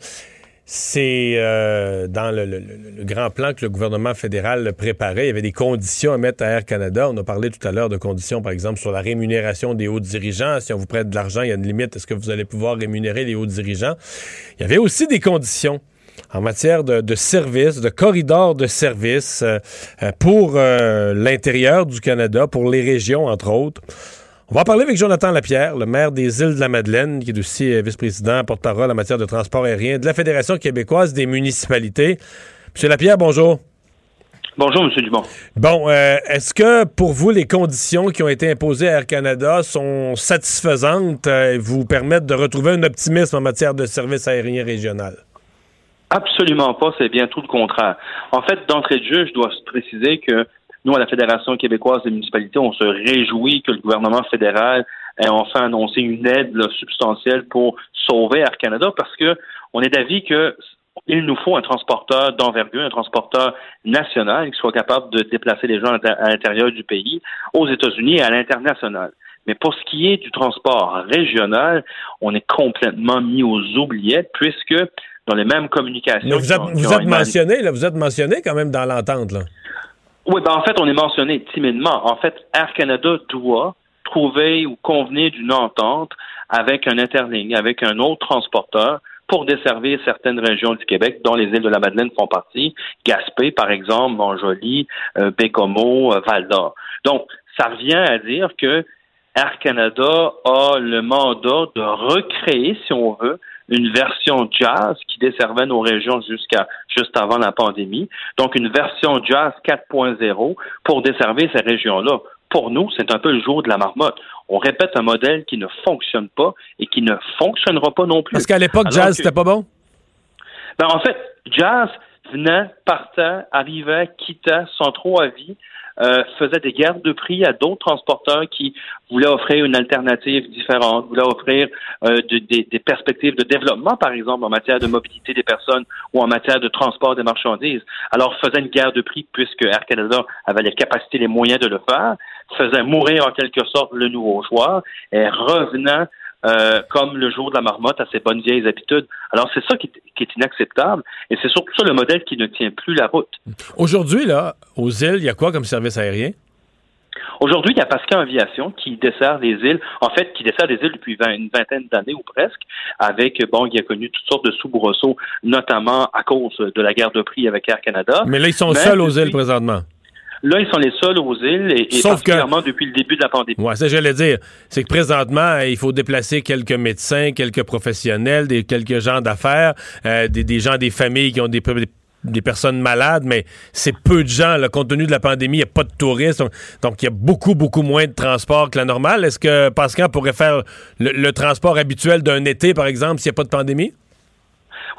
C'est euh, dans le- le grand plan que le gouvernement fédéral préparait. Il y avait des conditions à mettre à Air Canada. On a parlé tout à l'heure de conditions, par exemple, sur la rémunération des hauts dirigeants. Si on vous prête de l'argent, il y a une limite. Est-ce que vous allez pouvoir rémunérer les hauts dirigeants? Il y avait aussi des conditions en matière de, de services, de corridors de services euh, euh, pour euh, l'intérieur du Canada, pour les régions, entre autres. On va en parler avec Jonathan Lapierre, le maire des îles de la Madeleine, qui est aussi euh, vice-président, porte-parole en matière de transport aérien de la Fédération québécoise des municipalités. Monsieur Lapierre, bonjour. Bonjour, M. Dumont. Bon, est-ce que pour vous, les conditions qui ont été imposées à Air Canada sont satisfaisantes et vous permettent de retrouver un optimisme en matière de services aériens régional? Absolument pas, c'est bien tout le contraire. En fait, d'entrée de jeu, je dois préciser que nous, à la Fédération québécoise des municipalités, on se réjouit que le gouvernement fédéral ait enfin annoncé une aide là, substantielle pour sauver Air Canada parce que on est d'avis que il nous faut un transporteur d'envergure, un transporteur national qui soit capable de déplacer les gens à l'intérieur du pays, aux États-Unis et à l'international. Mais pour ce qui est du transport régional, on est complètement mis aux oubliettes puisque dans les mêmes communications. Mais vous êtes, vous êtes mentionné, là, vous êtes mentionné quand même dans l'entente, là. Oui, ben en fait, on est mentionné timidement. En fait, Air Canada doit trouver ou convenir d'une entente avec un interligne, avec un autre transporteur pour desservir certaines régions du Québec, dont les îles de la Madeleine font partie, Gaspé, par exemple, Montjoly, euh, Bécomo, euh, Val-d'Or. Donc, ça revient à dire que Air Canada a le mandat de recréer, si on veut, une version jazz qui desservait nos régions jusqu'à juste avant la pandémie. Donc une version jazz 4.0 pour desservir ces régions-là. Pour nous, c'est un peu le jour de la marmotte. On répète un modèle qui ne fonctionne pas et qui ne fonctionnera pas non plus. Parce qu'à l'époque, jazz, c'était pas bon? Ben, en fait, jazz venait, partait, arrivait, quittait sans trop avis. Euh, faisait des guerres de prix à d'autres transporteurs qui voulaient offrir une alternative différente, voulaient offrir euh, de, des, des perspectives de développement, par exemple, en matière de mobilité des personnes ou en matière de transport des marchandises. Alors, faisait une guerre de prix puisque Air Canada avait les capacités, les moyens de le faire, faisait mourir en quelque sorte le nouveau joueur et revenant euh, comme le jour de la marmotte à ses bonnes vieilles habitudes. Alors c'est ça qui est, qui est, inacceptable et c'est surtout ça le modèle qui ne tient plus la route. Aujourd'hui, là, aux îles, il y a quoi comme service aérien? Aujourd'hui, il y a Pascal Aviation qui dessert les îles, en fait, qui dessert les îles depuis 20, une vingtaine d'années ou presque, avec, bon, il a connu toutes sortes de soubresauts, notamment à cause de la guerre de prix avec Air Canada. Mais là, ils sont Mais seuls aux îles présentement. Là, ils sont les seuls aux îles et, et que- particulièrement depuis le début de la pandémie. Ouais, ça j'allais dire. C'est que présentement, il faut déplacer quelques médecins, quelques professionnels, des, quelques gens d'affaires, euh, des, des gens des familles qui ont des, des personnes malades, mais c'est peu de gens. Là, compte tenu de la pandémie, il n'y a pas de touristes. Donc, donc, il y a beaucoup, beaucoup moins de transport que la normale. Est-ce que Pascal pourrait faire le, le transport habituel d'un été, par exemple, s'il n'y a pas de pandémie?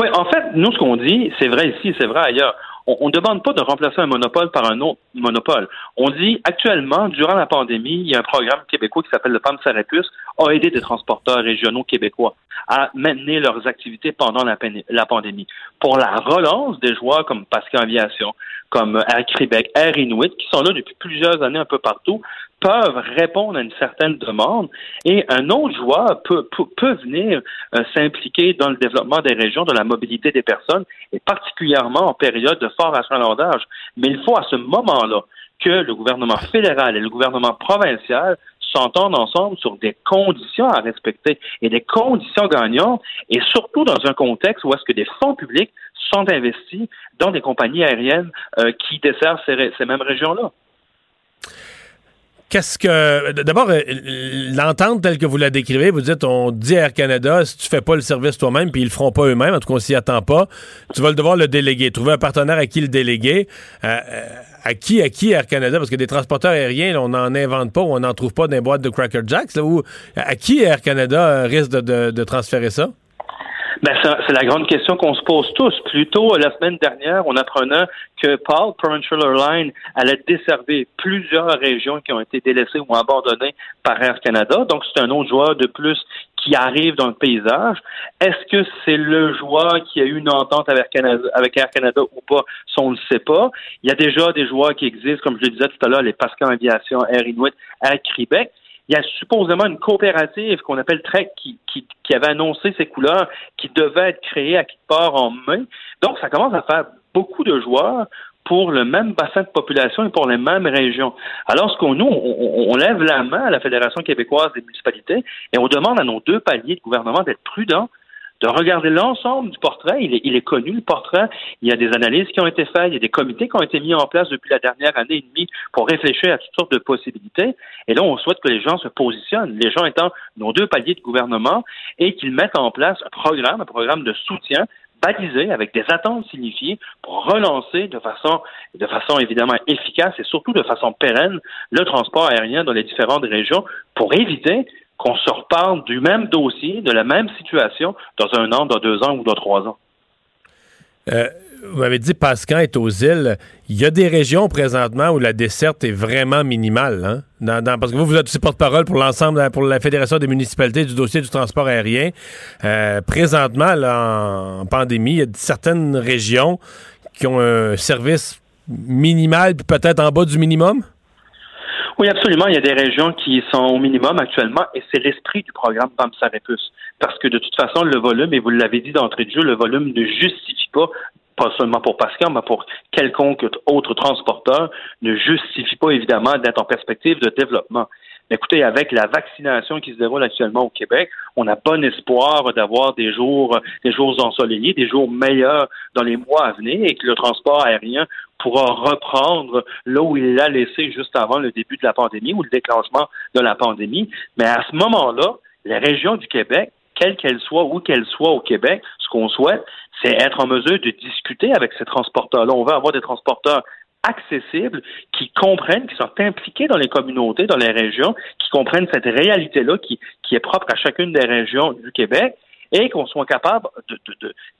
Oui, en fait, nous, ce qu'on dit, c'est vrai ici, c'est vrai ailleurs. On ne demande pas de remplacer un monopole par un autre monopole. On dit actuellement, durant la pandémie, il y a un programme québécois qui s'appelle le PAM Sarepus, a aidé des transporteurs régionaux québécois à maintenir leurs activités pendant la, la pandémie. Pour la relance des joueurs comme Pascal Aviation, comme Air Québec, Air Inuit, qui sont là depuis plusieurs années un peu partout, peuvent répondre à une certaine demande et un autre joueur peut, peut, peut venir euh, s'impliquer dans le développement des régions, de la mobilité des personnes et particulièrement en période de fort achalandage. Mais il faut à ce moment-là que le gouvernement fédéral et le gouvernement provincial s'entendent ensemble sur des conditions à respecter et des conditions gagnantes et surtout dans un contexte où est-ce que des fonds publics sont investis dans des compagnies aériennes euh, qui desservent ces mêmes régions-là. Qu'est-ce que. D'abord, euh, l'entente telle que vous la décrivez, vous dites on dit à Air Canada, si tu fais pas le service toi-même, puis ils le feront pas eux-mêmes, en tout cas, on s'y attend pas, tu vas le devoir le déléguer. Trouver un partenaire à qui le déléguer. Euh, euh, à qui, à qui Air Canada? Parce que des transporteurs aériens, là, on n'en invente pas ou on n'en trouve pas dans les boîtes de Cracker Jacks. Là, à qui Air Canada risque de, de- de transférer ça? Ben, c'est la grande question qu'on se pose tous. Plutôt, la semaine dernière, on apprenait que Paul Provincial Airlines allait desservir plusieurs régions qui ont été délaissées ou abandonnées par Air Canada. Donc, c'est un autre joueur de plus qui arrive dans le paysage. Est-ce que c'est le joueur qui a eu une entente avec Air Canada ou pas? Ça, on ne le sait pas. Il y a déjà des joueurs qui existent, comme je le disais tout à l'heure, les Pascal Aviation, Air Inuit, Air Québec. Il y a supposément une coopérative qu'on appelle Trek qui, avait annoncé ses couleurs, qui devait être créée à quelque part en mai. Donc, ça commence à faire beaucoup de joueurs pour le même bassin de population et pour les mêmes régions. Alors, ce qu'on nous, on lève la main à la Fédération québécoise des municipalités et on demande à nos deux paliers de gouvernement d'être prudents de regarder l'ensemble du portrait. Il est, connu, le portrait. Il y a des analyses qui ont été faites, il y a des comités qui ont été mis en place depuis la dernière année et demie pour réfléchir à toutes sortes de possibilités. Et là, on souhaite que les gens se positionnent, les gens étant nos deux paliers de gouvernement, et qu'ils mettent en place un programme, un programme de soutien balisé avec des attentes signifiées pour relancer de façon, de façon évidemment efficace et surtout de façon pérenne le transport aérien dans les différentes régions pour éviter qu'on se reparle du même dossier, de la même situation dans un an, dans deux ans ou dans trois ans. Euh, vous m'avez dit Pascal est aux îles. Il y a des régions présentement où la desserte est vraiment minimale. Hein? parce que vous, vous êtes aussi porte-parole pour l'ensemble, pour la Fédération des municipalités du dossier du transport aérien. Euh, présentement, en, pandémie, il y a certaines régions qui ont un service minimal, puis peut-être en bas du minimum? Oui, absolument. Il y a des régions qui sont au minimum actuellement et c'est l'esprit du programme PAMSAREPUS. Parce que de toute façon, le volume, et vous l'avez dit d'entrée de jeu, le volume ne justifie pas pas seulement pour Pascal, mais pour quelconque autre transporteur, ne justifie pas évidemment d'être en perspective de développement. Écoutez, avec la vaccination qui se déroule actuellement au Québec, on a bon espoir d'avoir des jours, des jours ensoleillés, des jours meilleurs dans les mois à venir et que le transport aérien pourra reprendre là où il l'a laissé juste avant le début de la pandémie ou le déclenchement de la pandémie. Mais à ce moment-là, les régions du Québec, quelles qu'elles soient, où qu'elles soient au Québec, ce qu'on souhaite, c'est être en mesure de discuter avec ces transporteurs-là. On veut avoir des transporteurs accessibles, qui comprennent, qui sont impliqués dans les communautés, dans les régions, qui comprennent cette réalité-là qui, qui est propre à chacune des régions du Québec et qu'on soit capable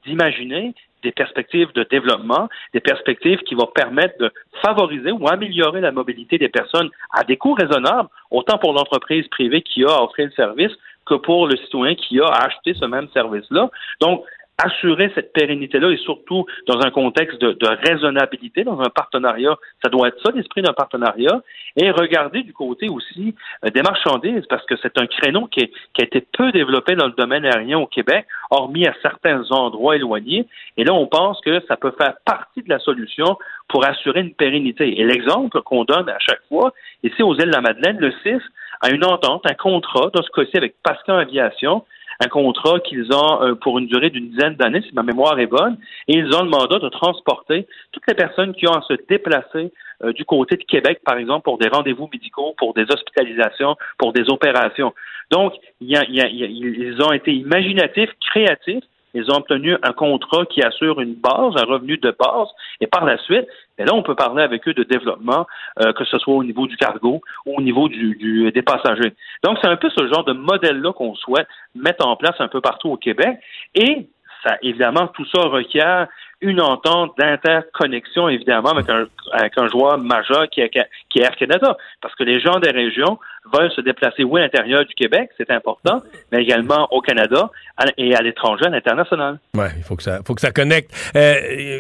d'imaginer de, de, des perspectives de développement, des perspectives qui vont permettre de favoriser ou améliorer la mobilité des personnes à des coûts raisonnables, autant pour l'entreprise privée qui a offert le service que pour le citoyen qui a acheté ce même service-là. Donc, assurer cette pérennité-là et surtout dans un contexte de, raisonnabilité, dans un partenariat. Ça doit être ça l'esprit d'un partenariat. Et regarder du côté aussi euh, des marchandises, parce que c'est un créneau qui, a été peu développé dans le domaine aérien au Québec, hormis à certains endroits éloignés. Et là, on pense que ça peut faire partie de la solution pour assurer une pérennité. Et l'exemple qu'on donne à chaque fois, ici aux îles de la Madeleine, le 6 a une entente, un contrat, dans ce cas-ci avec Pascal Aviation, un contrat qu'ils ont euh, pour une durée d'une dizaine d'années, si ma mémoire est bonne, et ils ont le mandat de transporter toutes les personnes qui ont à se déplacer euh, du côté de Québec, par exemple, pour des rendez-vous médicaux, pour des hospitalisations, pour des opérations. Donc, ils ont été imaginatifs, créatifs, ils ont obtenu un contrat qui assure une base, un revenu de base, et par la suite, et là, on peut parler avec eux de développement, euh, que ce soit au niveau du cargo ou au niveau du, des passagers. Donc, c'est un peu ce genre de modèle-là qu'on souhaite mettre en place un peu partout au Québec. Et ça, évidemment, tout ça requiert une entente d'interconnexion, évidemment, avec un, avec un joueur majeur qui est, qui est Air Canada. Parce que les gens des régions veulent se déplacer, oui, à l'intérieur du Québec, c'est important, mais également au Canada et à l'étranger, à l'international. Oui, il faut que ça, faut que ça connecte. Euh,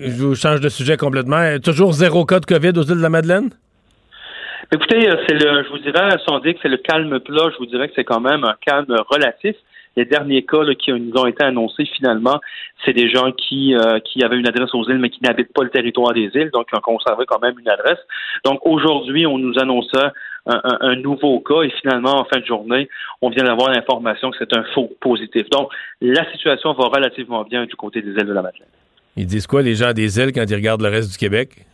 je vous change de sujet complètement. Toujours zéro cas de COVID aux îles de la Madeleine? Écoutez, euh, c'est le, je vous dirais, sans dire que c'est le calme plat, je vous dirais que c'est quand même un calme relatif. Les derniers cas qui nous ont été annoncés finalement, c'est des gens qui, euh, qui avaient une adresse aux îles, mais qui n'habitent pas le territoire des îles, donc qui ont conservé quand même une adresse. Donc aujourd'hui, on nous annonçait un, nouveau cas et finalement, en fin de journée, on vient d'avoir l'information que c'est un faux positif. Donc la situation va relativement bien du côté des îles de la Madeleine. Ils disent quoi, les gens des îles, quand ils regardent le reste du Québec?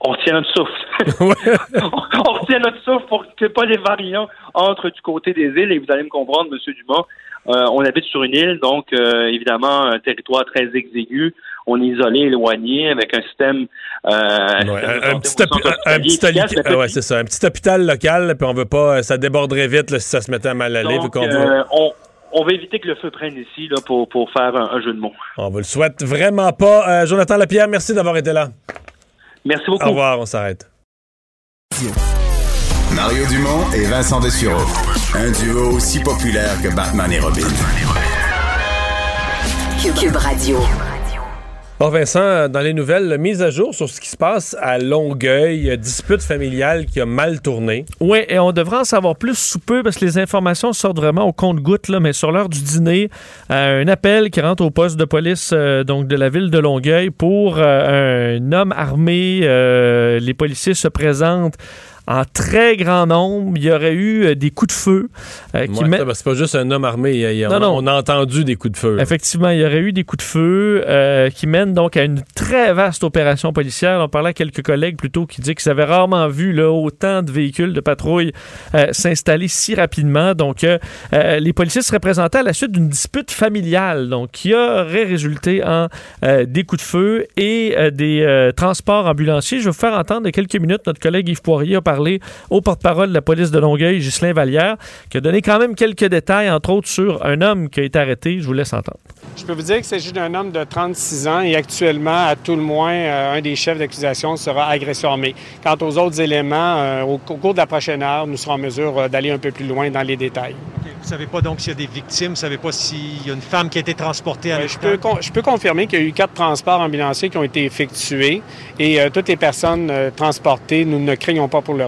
On tient notre souffle. on, retient notre souffle pour que pas les variants entrent du côté des îles. Et vous allez me comprendre, Monsieur Dumont, euh, on habite sur une île, donc euh, évidemment un territoire très exigu. On est isolé, éloigné, avec un système. Euh, un, petit, ouais, c'est ça, un petit hôpital local, puis on veut pas, ça déborderait vite si ça se mettait à mal aller. Donc, on, on va éviter que le feu prenne ici là, pour, pour faire un, jeu de mots. On vous le souhaite vraiment pas. Jonathan Lapierre, merci d'avoir été là. Merci beaucoup. Au revoir, on s'arrête. Mario Dumont et Vincent Dessureau. Un duo aussi populaire que Batman et Robin. Cube Radio. Bon, Vincent, dans les nouvelles, mise à jour sur ce qui se passe à Longueuil, dispute familiale qui a mal tourné. Oui, et on devrait en savoir plus sous peu parce que les informations sortent vraiment au compte-goutte, mais sur l'heure du dîner, euh, un appel qui rentre au poste de police euh, donc de la ville de Longueuil pour euh, un homme armé. les policiers se présentent en très grand nombre. Il y aurait eu euh, des coups de feu. euh, qui Ouais, met- c'est pas juste un homme armé. il y a- il y a- Non, on, non. on a entendu des coups de feu. là. Effectivement, il y aurait eu des coups de feu euh, qui mènent donc à une très vaste opération policière. On parlait à quelques collègues plutôt qui disaient qu'ils avaient rarement vu là, autant de véhicules de patrouille euh, s'installer si rapidement. Donc, les policiers se représentaient à la suite d'une dispute familiale donc, qui aurait résulté en des coups de feu et des transports ambulanciers. Je vais vous faire entendre de quelques minutes. Notre collègue Yves Poirier a parlé au porte-parole de la police de Longueuil, Ghislain Vallière, qui a donné quand même quelques détails, entre autres sur un homme qui a été arrêté. Je vous laisse entendre. Je peux vous dire qu'il s'agit d'un homme de 36 ans et actuellement, à tout le moins, euh, un des chefs d'accusation sera agression armée. Quant aux autres éléments, euh, au, au cours de la prochaine heure, nous serons en mesure euh, d'aller un peu plus loin dans les détails. Vous ne savez pas donc s'il y a des victimes, vous ne savez pas s'il y a une femme qui a été transportée à je, l'hôpital? peux, je peux confirmer qu'il y a eu quatre transports ambulanciers qui ont été effectués et euh, toutes les personnes euh, transportées, nous ne craignons pas pour leur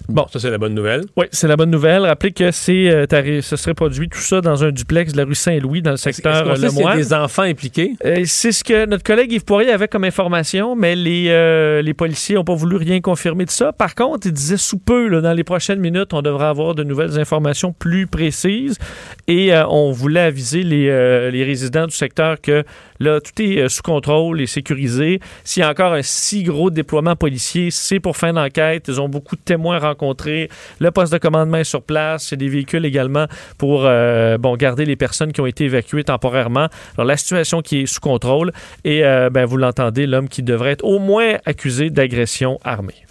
Bon, ça, c'est la bonne nouvelle. Oui, c'est la bonne nouvelle. Rappelez que c'est euh, ce serait produit tout ça dans un duplex de la rue Saint-Louis, dans le secteur euh, a Lemoine. des enfants impliqués? Euh, c'est ce que notre collègue Yves Poirier avait comme information, mais les, euh, les policiers n'ont pas voulu rien confirmer de ça. Par contre, il disait sous peu, là, dans les prochaines minutes, on devrait avoir de nouvelles informations plus précises. Et on voulait aviser les, les résidents du secteur que là, tout est sous contrôle et sécurisé. S'il y a encore un si gros déploiement policier, c'est pour fin d'enquête. Ils ont beaucoup de témoins rencontrés. Le poste de commandement est sur place. A des véhicules également pour euh, bon, garder les personnes qui ont été évacuées temporairement. Alors, la situation qui est sous contrôle. Et euh, ben, vous l'entendez, l'homme qui devrait être au moins accusé d'agression armée.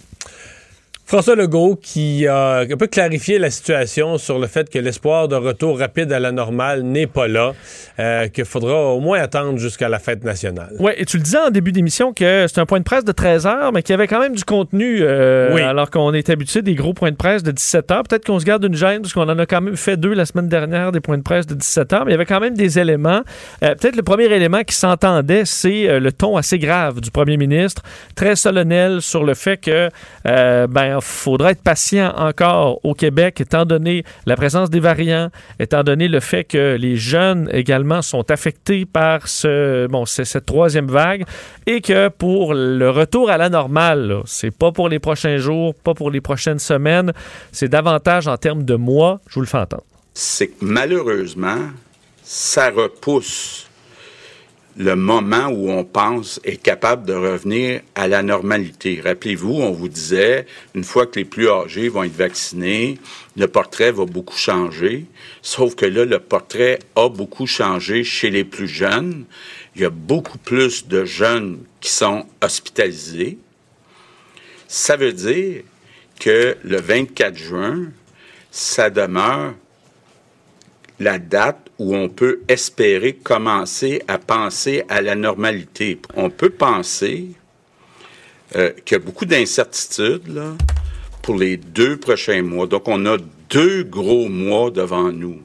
François Legault qui a un peu clarifié la situation sur le fait que l'espoir de retour rapide à la normale n'est pas là, euh, qu'il faudra au moins attendre jusqu'à la fête nationale. Oui, et tu le disais en début d'émission que c'est un point de presse de 13 heures, mais qu'il y avait quand même du contenu, euh, Oui. alors qu'on est habitué des gros points de presse de 17 heures. Peut-être qu'on se garde une gêne, parce qu'on en a quand même fait deux la semaine dernière, des points de presse de 17 heures, mais il y avait quand même des éléments. Euh, Peut-être le premier élément qui s'entendait, c'est euh, le ton assez grave du premier ministre, très solennel sur le fait que, euh, ben, faudra être patient encore au Québec, étant donné la présence des variants, étant donné le fait que les jeunes également sont affectés par ce, bon, cette troisième vague, et que pour le retour à la normale, c'est pas pour les prochains jours, pas pour les prochaines semaines, c'est davantage en termes de mois. Je vous le fais entendre. c'est malheureusement, ça repousse le moment où on pense être capable de revenir à la normalité. Rappelez-vous, on vous disait, une fois que les plus âgés vont être vaccinés, le portrait va beaucoup changer. Sauf que là, le portrait a beaucoup changé chez les plus jeunes. Il y a beaucoup plus de jeunes qui sont hospitalisés. Ça veut dire que le 24 juin, ça demeure la date où on peut espérer commencer à penser à la normalité. On peut penser euh, qu'il y a beaucoup d'incertitudes pour les deux prochains mois. Donc, on a deux gros mois devant nous.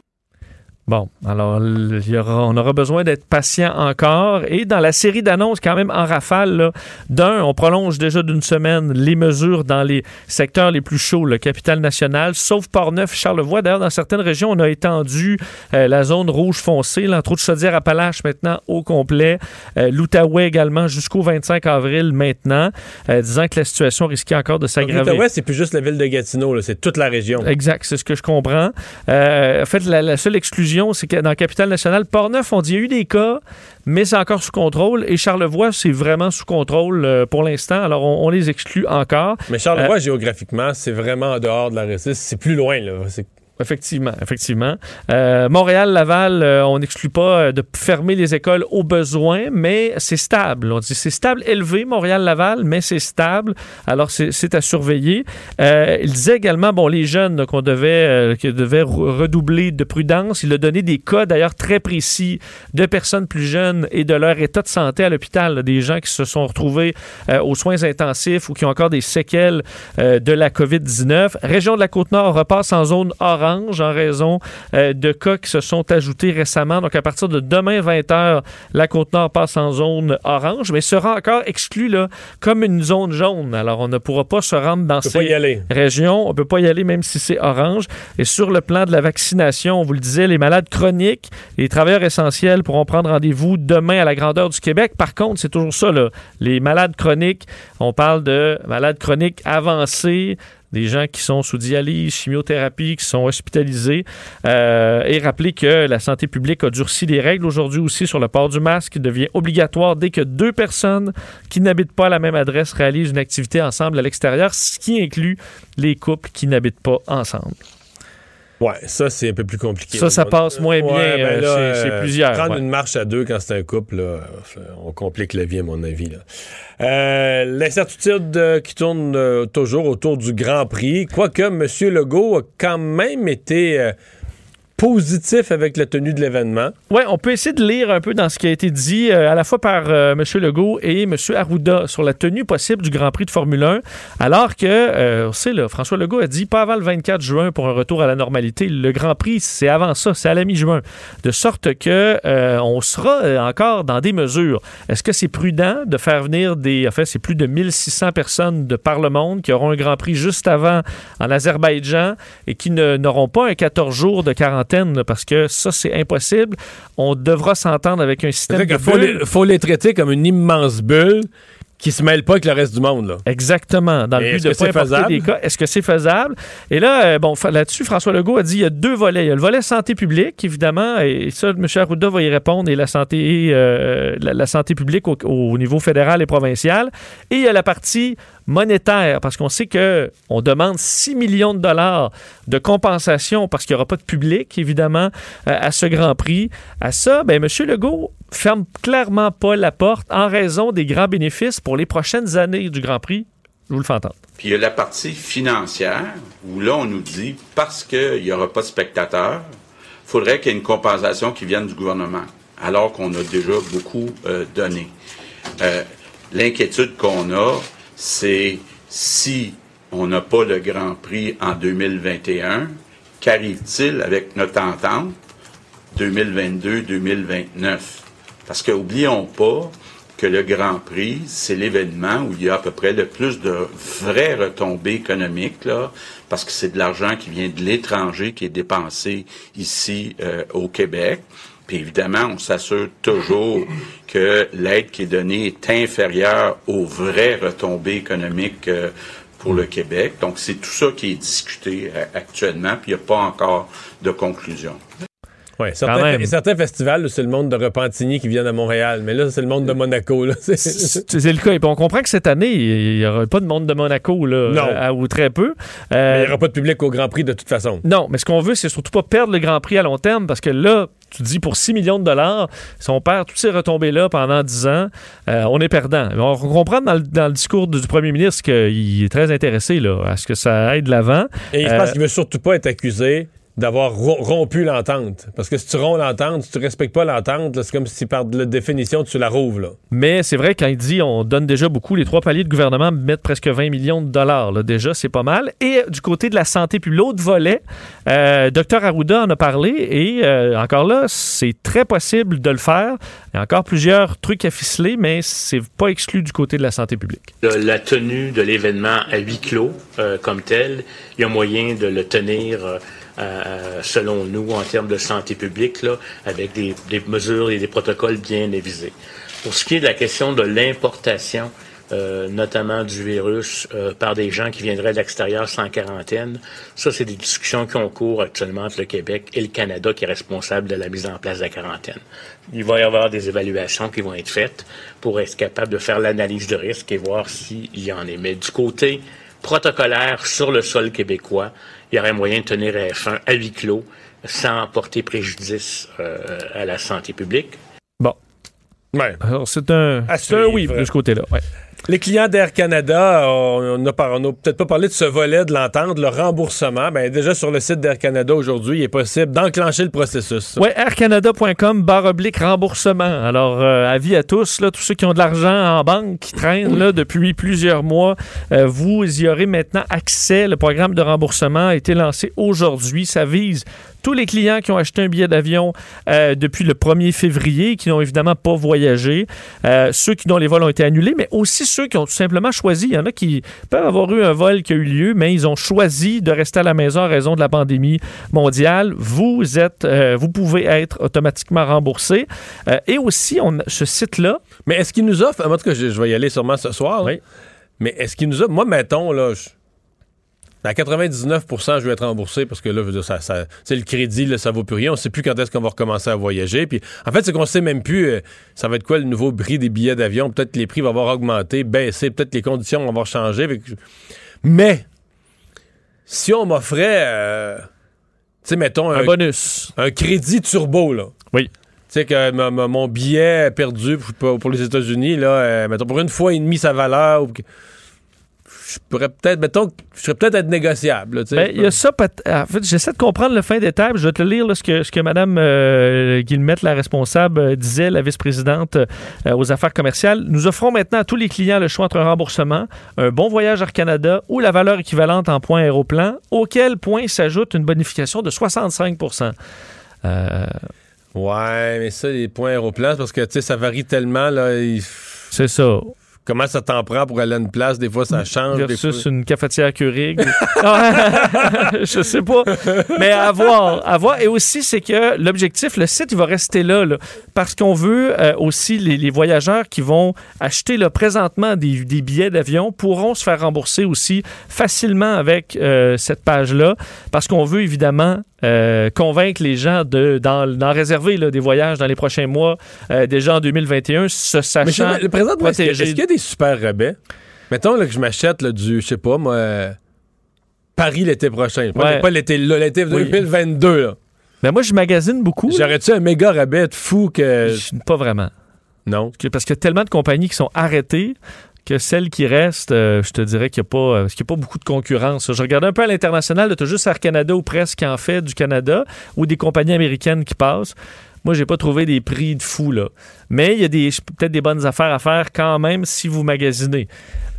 Bon, alors il y aura, on aura besoin d'être patient encore. Et dans la série d'annonces, quand même en rafale, d'un, on prolonge déjà d'une semaine les mesures dans les secteurs les plus chauds, le capital national, sauf Port-Neuf, Charlevoix. D'ailleurs, dans certaines régions, on a étendu euh, la zone rouge foncée, là, entre autres Chaudière-Appalaches maintenant au complet, euh, l'Outaouais également jusqu'au 25 avril maintenant, euh, disant que la situation risquait encore de s'aggraver. l'Outaouais, c'est plus juste la ville de Gatineau, c'est toute la région. Exact, c'est ce que je comprends. Euh, en fait, la, la seule exclusion, c'est dans la capitale nationale, Port-Neuf, on dit qu'il y a eu des cas, mais c'est encore sous contrôle. Et Charlevoix, c'est vraiment sous contrôle euh, pour l'instant. Alors, on, on les exclut encore. Mais Charlevoix, Euh, géographiquement, c'est vraiment en dehors de la récite. C'est plus loin, là. C'est Effectivement, effectivement. Euh, Montréal, Laval, euh, on n'exclut pas euh, de fermer les écoles au besoin, mais c'est stable. On dit c'est stable, élevé, Montréal, Laval, mais c'est stable. Alors c'est à surveiller. Il disait également, bon, les jeunes qu'on devait, qui devaient re- redoubler de prudence. Il a donné des cas d'ailleurs très précis de personnes plus jeunes et de leur état de santé à l'hôpital, des gens qui se sont retrouvés aux soins intensifs ou qui ont encore des séquelles de la COVID-19. Région de la Côte-Nord repasse en zone orange en raison euh, de cas qui se sont ajoutés récemment. Donc, à partir de demain, 20h, la Côte-Nord passe en zone orange, mais sera encore exclue là, comme une zone jaune. Alors, on ne pourra pas se rendre dans ces aller. régions. On peut pas y aller même si c'est orange. Et sur le plan de la vaccination, on vous le disait, les malades chroniques, les travailleurs essentiels pourront prendre rendez-vous demain à la grandeur du Québec. Par contre, c'est toujours ça, là. Les malades chroniques, on parle de malades chroniques avancés, des gens qui sont sous dialyse, chimiothérapie, qui sont hospitalisés. Euh, et rappeler que la santé publique a durci les règles aujourd'hui aussi sur le port du masque, qui devient obligatoire dès que deux personnes qui n'habitent pas à la même adresse réalisent une activité ensemble à l'extérieur, ce qui inclut les couples qui n'habitent pas ensemble. Ouais, ça, c'est un peu plus compliqué. Ça, ça passe moins bien Ouais, ben euh, chez, chez euh, plusieurs. Prendre ouais. une marche à deux quand c'est un couple, là, on complique la vie, à mon avis. Euh, L'incertitude qui tourne toujours autour du Grand Prix, quoique M. Legault a quand même été positif avec la tenue de l'événement. Oui, on peut essayer de lire un peu dans ce qui a été dit euh, à la fois par euh, M. Legault et M. Arruda sur la tenue possible du Grand Prix de Formule 1, alors que, euh, on sait, là, François Legault a dit pas avant le 24 juin pour un retour à la normalité. Le Grand Prix, c'est avant ça, c'est à la mi-juin. De sorte que euh, on sera euh, encore dans des mesures. Est-ce que c'est prudent de faire venir des... En fait, c'est plus de 1600 personnes de par le monde qui auront un Grand Prix juste avant en Azerbaïdjan et qui n'auront pas un 14 jours de 40 parce que ça, c'est impossible. On devra s'entendre avec un système. Il faut, les traiter comme une immense bulle qui se mêle pas avec le reste du monde. Exactement. Dans le but de pas importer des cas. Est-ce que c'est faisable? Et là, euh, bon, là-dessus, François Legault a dit il y a deux volets. Il y a le volet santé publique, évidemment, et ça, M. Arruda va y répondre, et la santé, euh, la, santé publique au, au, niveau fédéral et provincial. Et il y a la partie monétaire, parce qu'on sait que on demande 6 millions de dollars de compensation parce qu'il n'y aura pas de public, évidemment, euh, à ce Grand Prix. À ça, ben, M. Legault ferme clairement pas la porte en raison des grands bénéfices pour les prochaines années du Grand Prix. Je vous le fais entendre. Puis il y a la partie financière, où là, on nous dit, parce qu'il n'y aura pas de spectateurs, il faudrait qu'il y ait une compensation qui vienne du gouvernement, alors qu'on a déjà beaucoup euh, donné. Euh, L'inquiétude qu'on a, c'est si on n'a pas le Grand Prix en 2021, qu'arrive-t-il avec notre entente 2022-2029? Parce que oublions pas que le Grand Prix, c'est l'événement où il y a à peu près le plus de vraies retombées économiques, parce que c'est de l'argent qui vient de l'étranger qui est dépensé ici euh, au Québec. Puis évidemment, on s'assure toujours que l'aide qui est donnée est inférieure aux vraies retombées économiques euh, pour le Québec. Donc c'est tout ça qui est discuté euh, actuellement, puis il n'y a pas encore de conclusion. Ouais, Quand certains, festivals, c'est le monde de Repentigny qui viennent à Montréal, mais là, c'est le monde de Monaco. C'est- le cas. Et puis on comprend que cette année, il n'y aura pas de monde de Monaco, là, Non. à- ou très peu. Mais Euh, il n'y aura pas de public au Grand Prix de toute façon. Non, mais ce qu'on veut, c'est surtout pas perdre le Grand Prix à long terme parce que là, tu dis pour 6 millions de dollars, si on perd toutes ces retombées-là pendant 10 ans, euh, on est perdant. On comprend dans le, dans le discours du, premier ministre qu'il est très intéressé là, à ce que ça aille de l'avant. Et je Euh, pense qu'il veut surtout pas être accusé d'avoir ro- rompu l'entente. Parce que si tu romps l'entente, si tu respectes pas l'entente, c'est comme si par la définition, tu la rouvres. Là. Mais c'est vrai, quand il dit on donne déjà beaucoup, les trois paliers de gouvernement mettent presque 20 millions de dollars. Là, déjà, c'est pas mal. Et du côté de la santé, puis l'autre volet, euh, Dr Arruda en a parlé et euh, encore là, c'est très possible de le faire. Il y a encore plusieurs trucs à ficeler, mais c'est pas exclu du côté de la santé publique. La tenue de l'événement à huis clos euh, comme tel, il y a moyen de le tenir, euh, selon nous, en termes de santé publique, là, avec des, des mesures et des protocoles bien avisés. Pour ce qui est de la question de l'importation, euh, notamment du virus, euh, par des gens qui viendraient de l'extérieur sans quarantaine, ça, c'est des discussions qui ont cours actuellement entre le Québec et le Canada qui est responsable de la mise en place de la quarantaine. Il va y avoir des évaluations qui vont être faites pour être capable de faire l'analyse de risque et voir s'il y en est. Mais du côté protocolaire sur le sol québécois, il y aurait moyen de tenir F1 à huis clos sans porter préjudice euh, à la santé publique. Bon. Alors, c'est un, c'est un oui de ce côté-là. ouais. Les clients d'Air Canada, on n'a peut-être pas parlé de ce volet de l'entente, le remboursement. Ben, déjà sur le site d'Air Canada aujourd'hui, il est possible d'enclencher le processus. Ouais, aircanada.com, barre oblique remboursement. Alors, euh, avis à tous, là, tous ceux qui ont de l'argent en banque, qui traînent là, depuis plusieurs mois, euh, vous y aurez maintenant accès. Le programme de remboursement a été lancé aujourd'hui. Ça vise tous les clients qui ont acheté un billet d'avion euh, depuis le 1er février, qui n'ont évidemment pas voyagé, ceux qui dont les vols ont été annulés, mais aussi ceux qui ont tout simplement choisi. Il y en a qui peuvent avoir eu un vol qui a eu lieu, mais ils ont choisi de rester à la maison en raison de la pandémie mondiale. Vous êtes, euh, vous pouvez être automatiquement remboursé. Euh, et aussi, on, ce site-là. Mais est-ce qu'il nous offre, en tout cas, je, je vais y aller sûrement ce soir, là. mais est-ce qu'il nous offre, moi, mettons, là, je- À 99% je vais être remboursé parce que là, je veux dire, ça, ça, tu sais, le crédit, là, ça vaut plus rien. On sait plus quand est-ce qu'on va recommencer à voyager. Puis, en fait, c'est qu'on sait même plus euh, ça va être quoi le nouveau prix des billets d'avion? Peut-être que les prix vont avoir augmenté, baissé, peut-être que les conditions vont avoir changé. Mais, si on m'offrait, euh, tu sais, mettons Un bonus. un crédit turbo, là. Oui. Tu sais que mon billet perdu pour, pour les États-Unis, là, euh, mettons, pour une fois et demie sa valeur, ou je pourrais peut-être, mettons, je serais peut-être être négociable. Ben, il y a ça. peut- En fait, j'essaie de comprendre le fin détail. Je vais te lire là, ce que, ce que Mme euh, Guillemette, la responsable, euh, disait, la vice-présidente euh, aux affaires commerciales. Nous offrons maintenant à tous les clients le choix entre un remboursement, un bon voyage Air Canada ou la valeur équivalente en points aéroplan, auquel point s'ajoute une bonification de 65% Euh, Ouais, mais ça, les points aéroplans, c'est parce que, ça varie tellement, là. il- C'est ça. Comment ça t'en prend pour aller à une place? Des fois, ça change. des versus fois- une cafetière Keurig. je sais pas. Mais à voir. À voir. Et aussi, c'est que l'objectif, le site, il va rester là, là, parce qu'on veut euh, aussi les, les voyageurs qui vont acheter là, présentement des, des billets d'avion pourront se faire rembourser aussi facilement avec euh, cette page-là, parce qu'on veut évidemment euh, convaincre les gens de, d'en, réserver là, des voyages dans les prochains mois, euh, déjà en 2021, se Mais sachant le présentement, est-ce qu'il y a des super rabais? Mettons là, que je m'achète du, je sais pas, moi, euh, Paris l'été prochain. Pas, Ouais. pas l'été, là, l'été Oui. 2022, là. Ben moi, je magasine beaucoup. J'aurais-tu un méga rabais de fou que. Je- Pas vraiment. Non. Parce qu'il y a tellement de compagnies qui sont arrêtées que celles qui restent, euh, je te dirais qu'il n'y a, pas, euh, y a pas beaucoup de concurrence. Je regardais un peu à l'international, tu as juste Air Canada ou presque qui en fait du Canada ou des compagnies américaines qui passent. Moi, j'ai pas trouvé des prix de fou, là. Mais il y a des, peut-être des bonnes affaires à faire quand même si vous magasinez.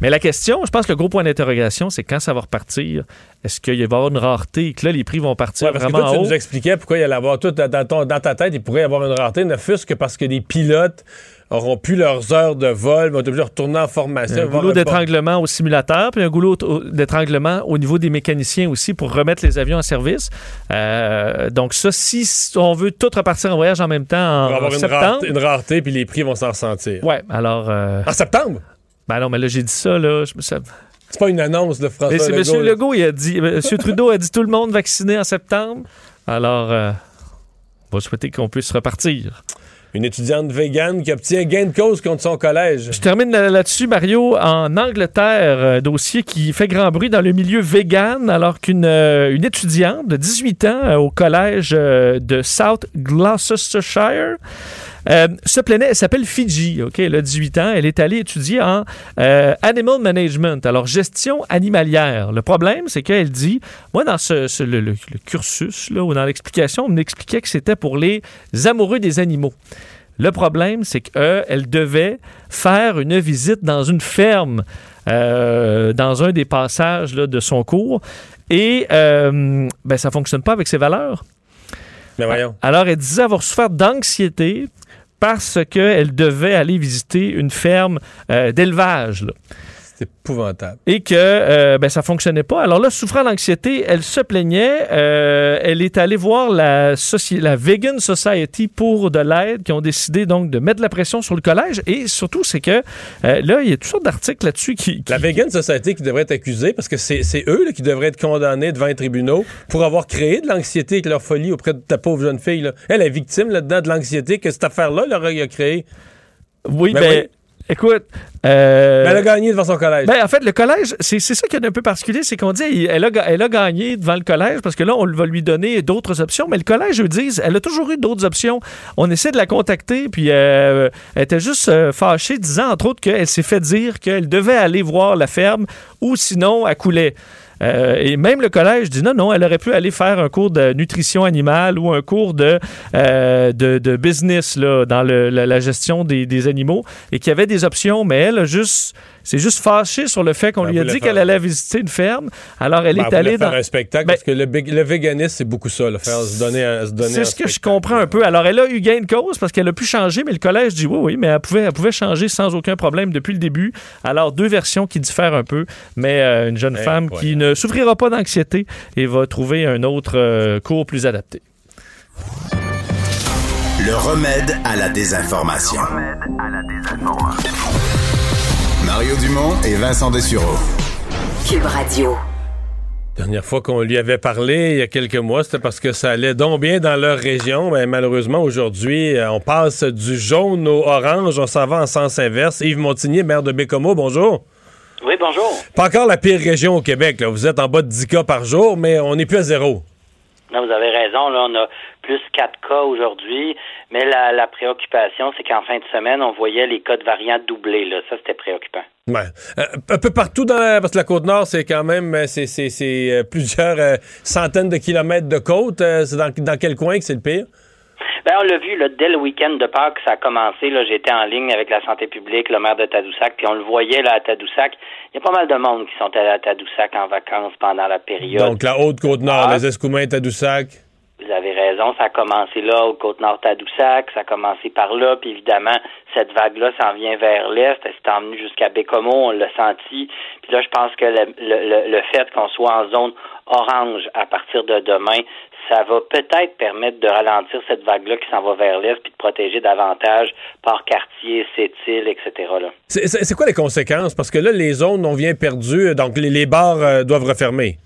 Mais la question, je pense que le gros point d'interrogation, c'est quand ça va repartir? Est-ce qu'il va y avoir une rareté? Et que là, les prix vont partir Ouais, parce que vraiment toi, tu haut? nous expliquais pourquoi il allait avoir tout dans, ton- dans ta tête, il pourrait y avoir une rareté, ne fût-ce que parce que les pilotes auront plus leurs heures de vol, vont être obligés de retourner en formation. Un goulot d'étranglement au simulateur, puis un goulot d'étranglement au niveau des mécaniciens aussi pour remettre les avions en service. Euh, donc ça, si on veut tout repartir en voyage en même temps en, avoir une septembre, rareté, une rareté, puis les prix vont s'en ressentir. ouais, alors... euh, En septembre? ben non, mais là, j'ai dit ça, là. Je. C'est pas une annonce de François Mais c'est Legault, M. là. Legault, il a dit... M. Trudeau a dit tout le monde vacciné en septembre. Alors, euh, on va souhaiter qu'on puisse repartir. Une étudiante végane qui obtient gain de cause contre son collège. Je termine là- là-dessus, Mario. En Angleterre, euh, dossier qui fait grand bruit dans le milieu vegan, alors qu'une euh, une étudiante de 18 ans euh, au collège de South Gloucestershire euh, se plaignait, elle s'appelle Fiji, OK, elle a 18 ans, elle est allée étudier en euh, Animal Management, alors gestion animalière. Le problème, c'est qu'elle dit, moi, dans ce, ce- le, le- le cursus, là, ou dans l'explication, on m'expliquait que c'était pour les amoureux des animaux. Le problème, c'est qu'elle devait faire une visite dans une ferme euh, dans un des passages là, de son cours et euh, ben, ça ne fonctionne pas avec ses valeurs. Mais voyons. Alors, elle disait avoir souffert d'anxiété parce qu'elle devait aller visiter une ferme euh, d'élevage. C'est épouvantable. Et que euh, ben, ça fonctionnait pas. Alors là, souffrant d'anxiété, elle se plaignait. Euh, elle est allée voir la, Vegan Society pour de l'aide, qui ont décidé donc de mettre la pression sur le collège. Et surtout, c'est que euh, là, il y a toutes sortes d'articles là-dessus qui, qui- La Vegan Society qui devrait être accusée parce que c'est eux là, qui devraient être condamnés devant les tribunaux pour avoir créé de l'anxiété avec leur folie auprès de ta pauvre jeune fille. là. Elle est victime là-dedans de l'anxiété que cette affaire-là leur a a créé. Oui, Ben ben, oui. Écoute. euh, Mais elle a gagné devant son collège. Ben, en fait, le collège, c'est ça qui est un peu particulier, c'est qu'on dit elle a, elle a gagné devant le collège parce que là, on va lui donner d'autres options. Mais le collège, eux disent, elle a toujours eu d'autres options. On essaie de la contacter, puis euh, elle était juste euh, fâchée, disant entre autres qu'elle s'est fait dire qu'elle devait aller voir la ferme ou sinon elle coulait. Euh, et même le collège dit non, non, elle aurait pu aller faire un cours de nutrition animale ou un cours de, euh, business là, dans la gestion des, des animaux et qu'il y avait des options, mais elle a juste, c'est juste fâchée sur le fait qu'on Elle lui a dit qu'elle allait visiter une ferme. Alors elle Ben, est allée faire dans. un spectacle Ben, parce que le, le véganisme, c'est beaucoup ça, là, faire se donner un, se donner c'est ce que je comprends un peu. Alors, elle a eu gain de cause parce qu'elle a pu changer, mais le collège dit oui, oui, mais elle pouvait, elle pouvait changer sans aucun problème depuis le début. Alors, deux versions qui diffèrent un peu, mais euh, une jeune femme qui ne souffrira pas d'anxiété et va trouver un autre euh, cours plus adapté. Le remède à la désinformation. Mario Dumont et Vincent Dessureau. Cube Radio. Dernière fois qu'on lui avait parlé, il y a quelques mois, c'était parce que ça allait donc bien dans leur région. Mais malheureusement, aujourd'hui, euh, on passe du jaune au orange. On s'en va en sens inverse. Yves Montigny, maire de Bécomo, bonjour. Oui, bonjour. Pas encore la pire région au Québec. Là. Vous êtes en bas de 10 cas par jour, mais on n'est plus à zéro. Non, vous avez raison. Là, on a plus 4 cas aujourd'hui. Mais la, la préoccupation, c'est qu'en fin de semaine, on voyait les cas de variants doubler. Là. Ça, c'était préoccupant. Ouais. Euh, un peu partout dans la, parce que la côte nord, c'est quand même euh, c'est, c'est, c'est euh, plusieurs euh, centaines de kilomètres de côte. C'est dans, dans quel coin que c'est le pire? Ben, on l'a vu là, dès le week-end de Pâques, ça a commencé. Là, j'étais en ligne avec la santé publique, le maire de Tadoussac, puis on le voyait là à Tadoussac. Il y a pas mal de monde qui sont allés à Tadoussac en vacances pendant la période. Donc la haute côte nord, Ah. les Escoumins, Tadoussac. Vous avez raison, ça a commencé là au Côte-Nord Tadoussac, ça a commencé par là, puis évidemment, cette vague-là s'en vient vers l'est, elle s'est emmenée jusqu'à Bécomo, on l'a senti. Puis là, je pense que le, le, le fait qu'on soit en zone orange à partir de demain, ça va peut-être permettre de ralentir cette vague-là qui s'en va vers l'est, puis de protéger davantage par quartier, etc. Là. C'est, c'est- c'est quoi les conséquences? Parce que là, les zones, on vient perdu, donc les, les bars euh, doivent refermer.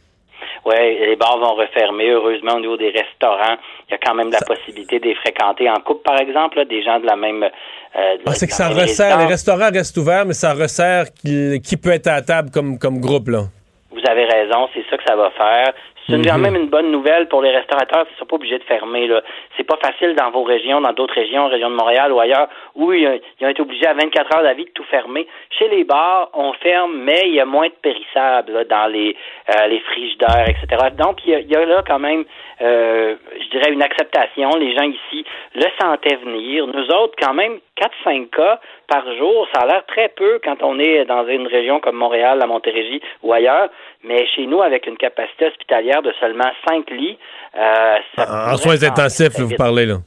Oui, les bars vont refermer. Heureusement, au niveau des restaurants, il y a quand même la possibilité de les fréquenter en couple, par exemple, là, des gens de la même. euh, Ah, c'est que ça resserre, les restaurants restent ouverts, mais ça resserre qui, qui peut être à la table comme, comme groupe, là. Vous avez raison, c'est ça que ça va faire. C'est une- Mhm. quand même une bonne nouvelle pour les restaurateurs, ils sont pas obligés de fermer. Là. C'est pas facile dans vos régions, dans d'autres régions, région de Montréal ou ailleurs, où ils, ont- été obligés à 24 heures d'avis de tout fermer. Chez les bars, on ferme, mais il y a moins de périssables là, dans les, euh, les frigidaires, etc. Donc, il y a, y a là quand même, euh, je dirais, une acceptation. Les gens ici le sentaient venir. Nous autres, quand même, 4-5 cas par jour, ça a l'air très peu quand on est dans une région comme Montréal, la Montérégie ou ailleurs. Mais chez nous, avec une capacité hospitalière de seulement 5 lits, euh, ça En, soins intensifs, vous parlez, là.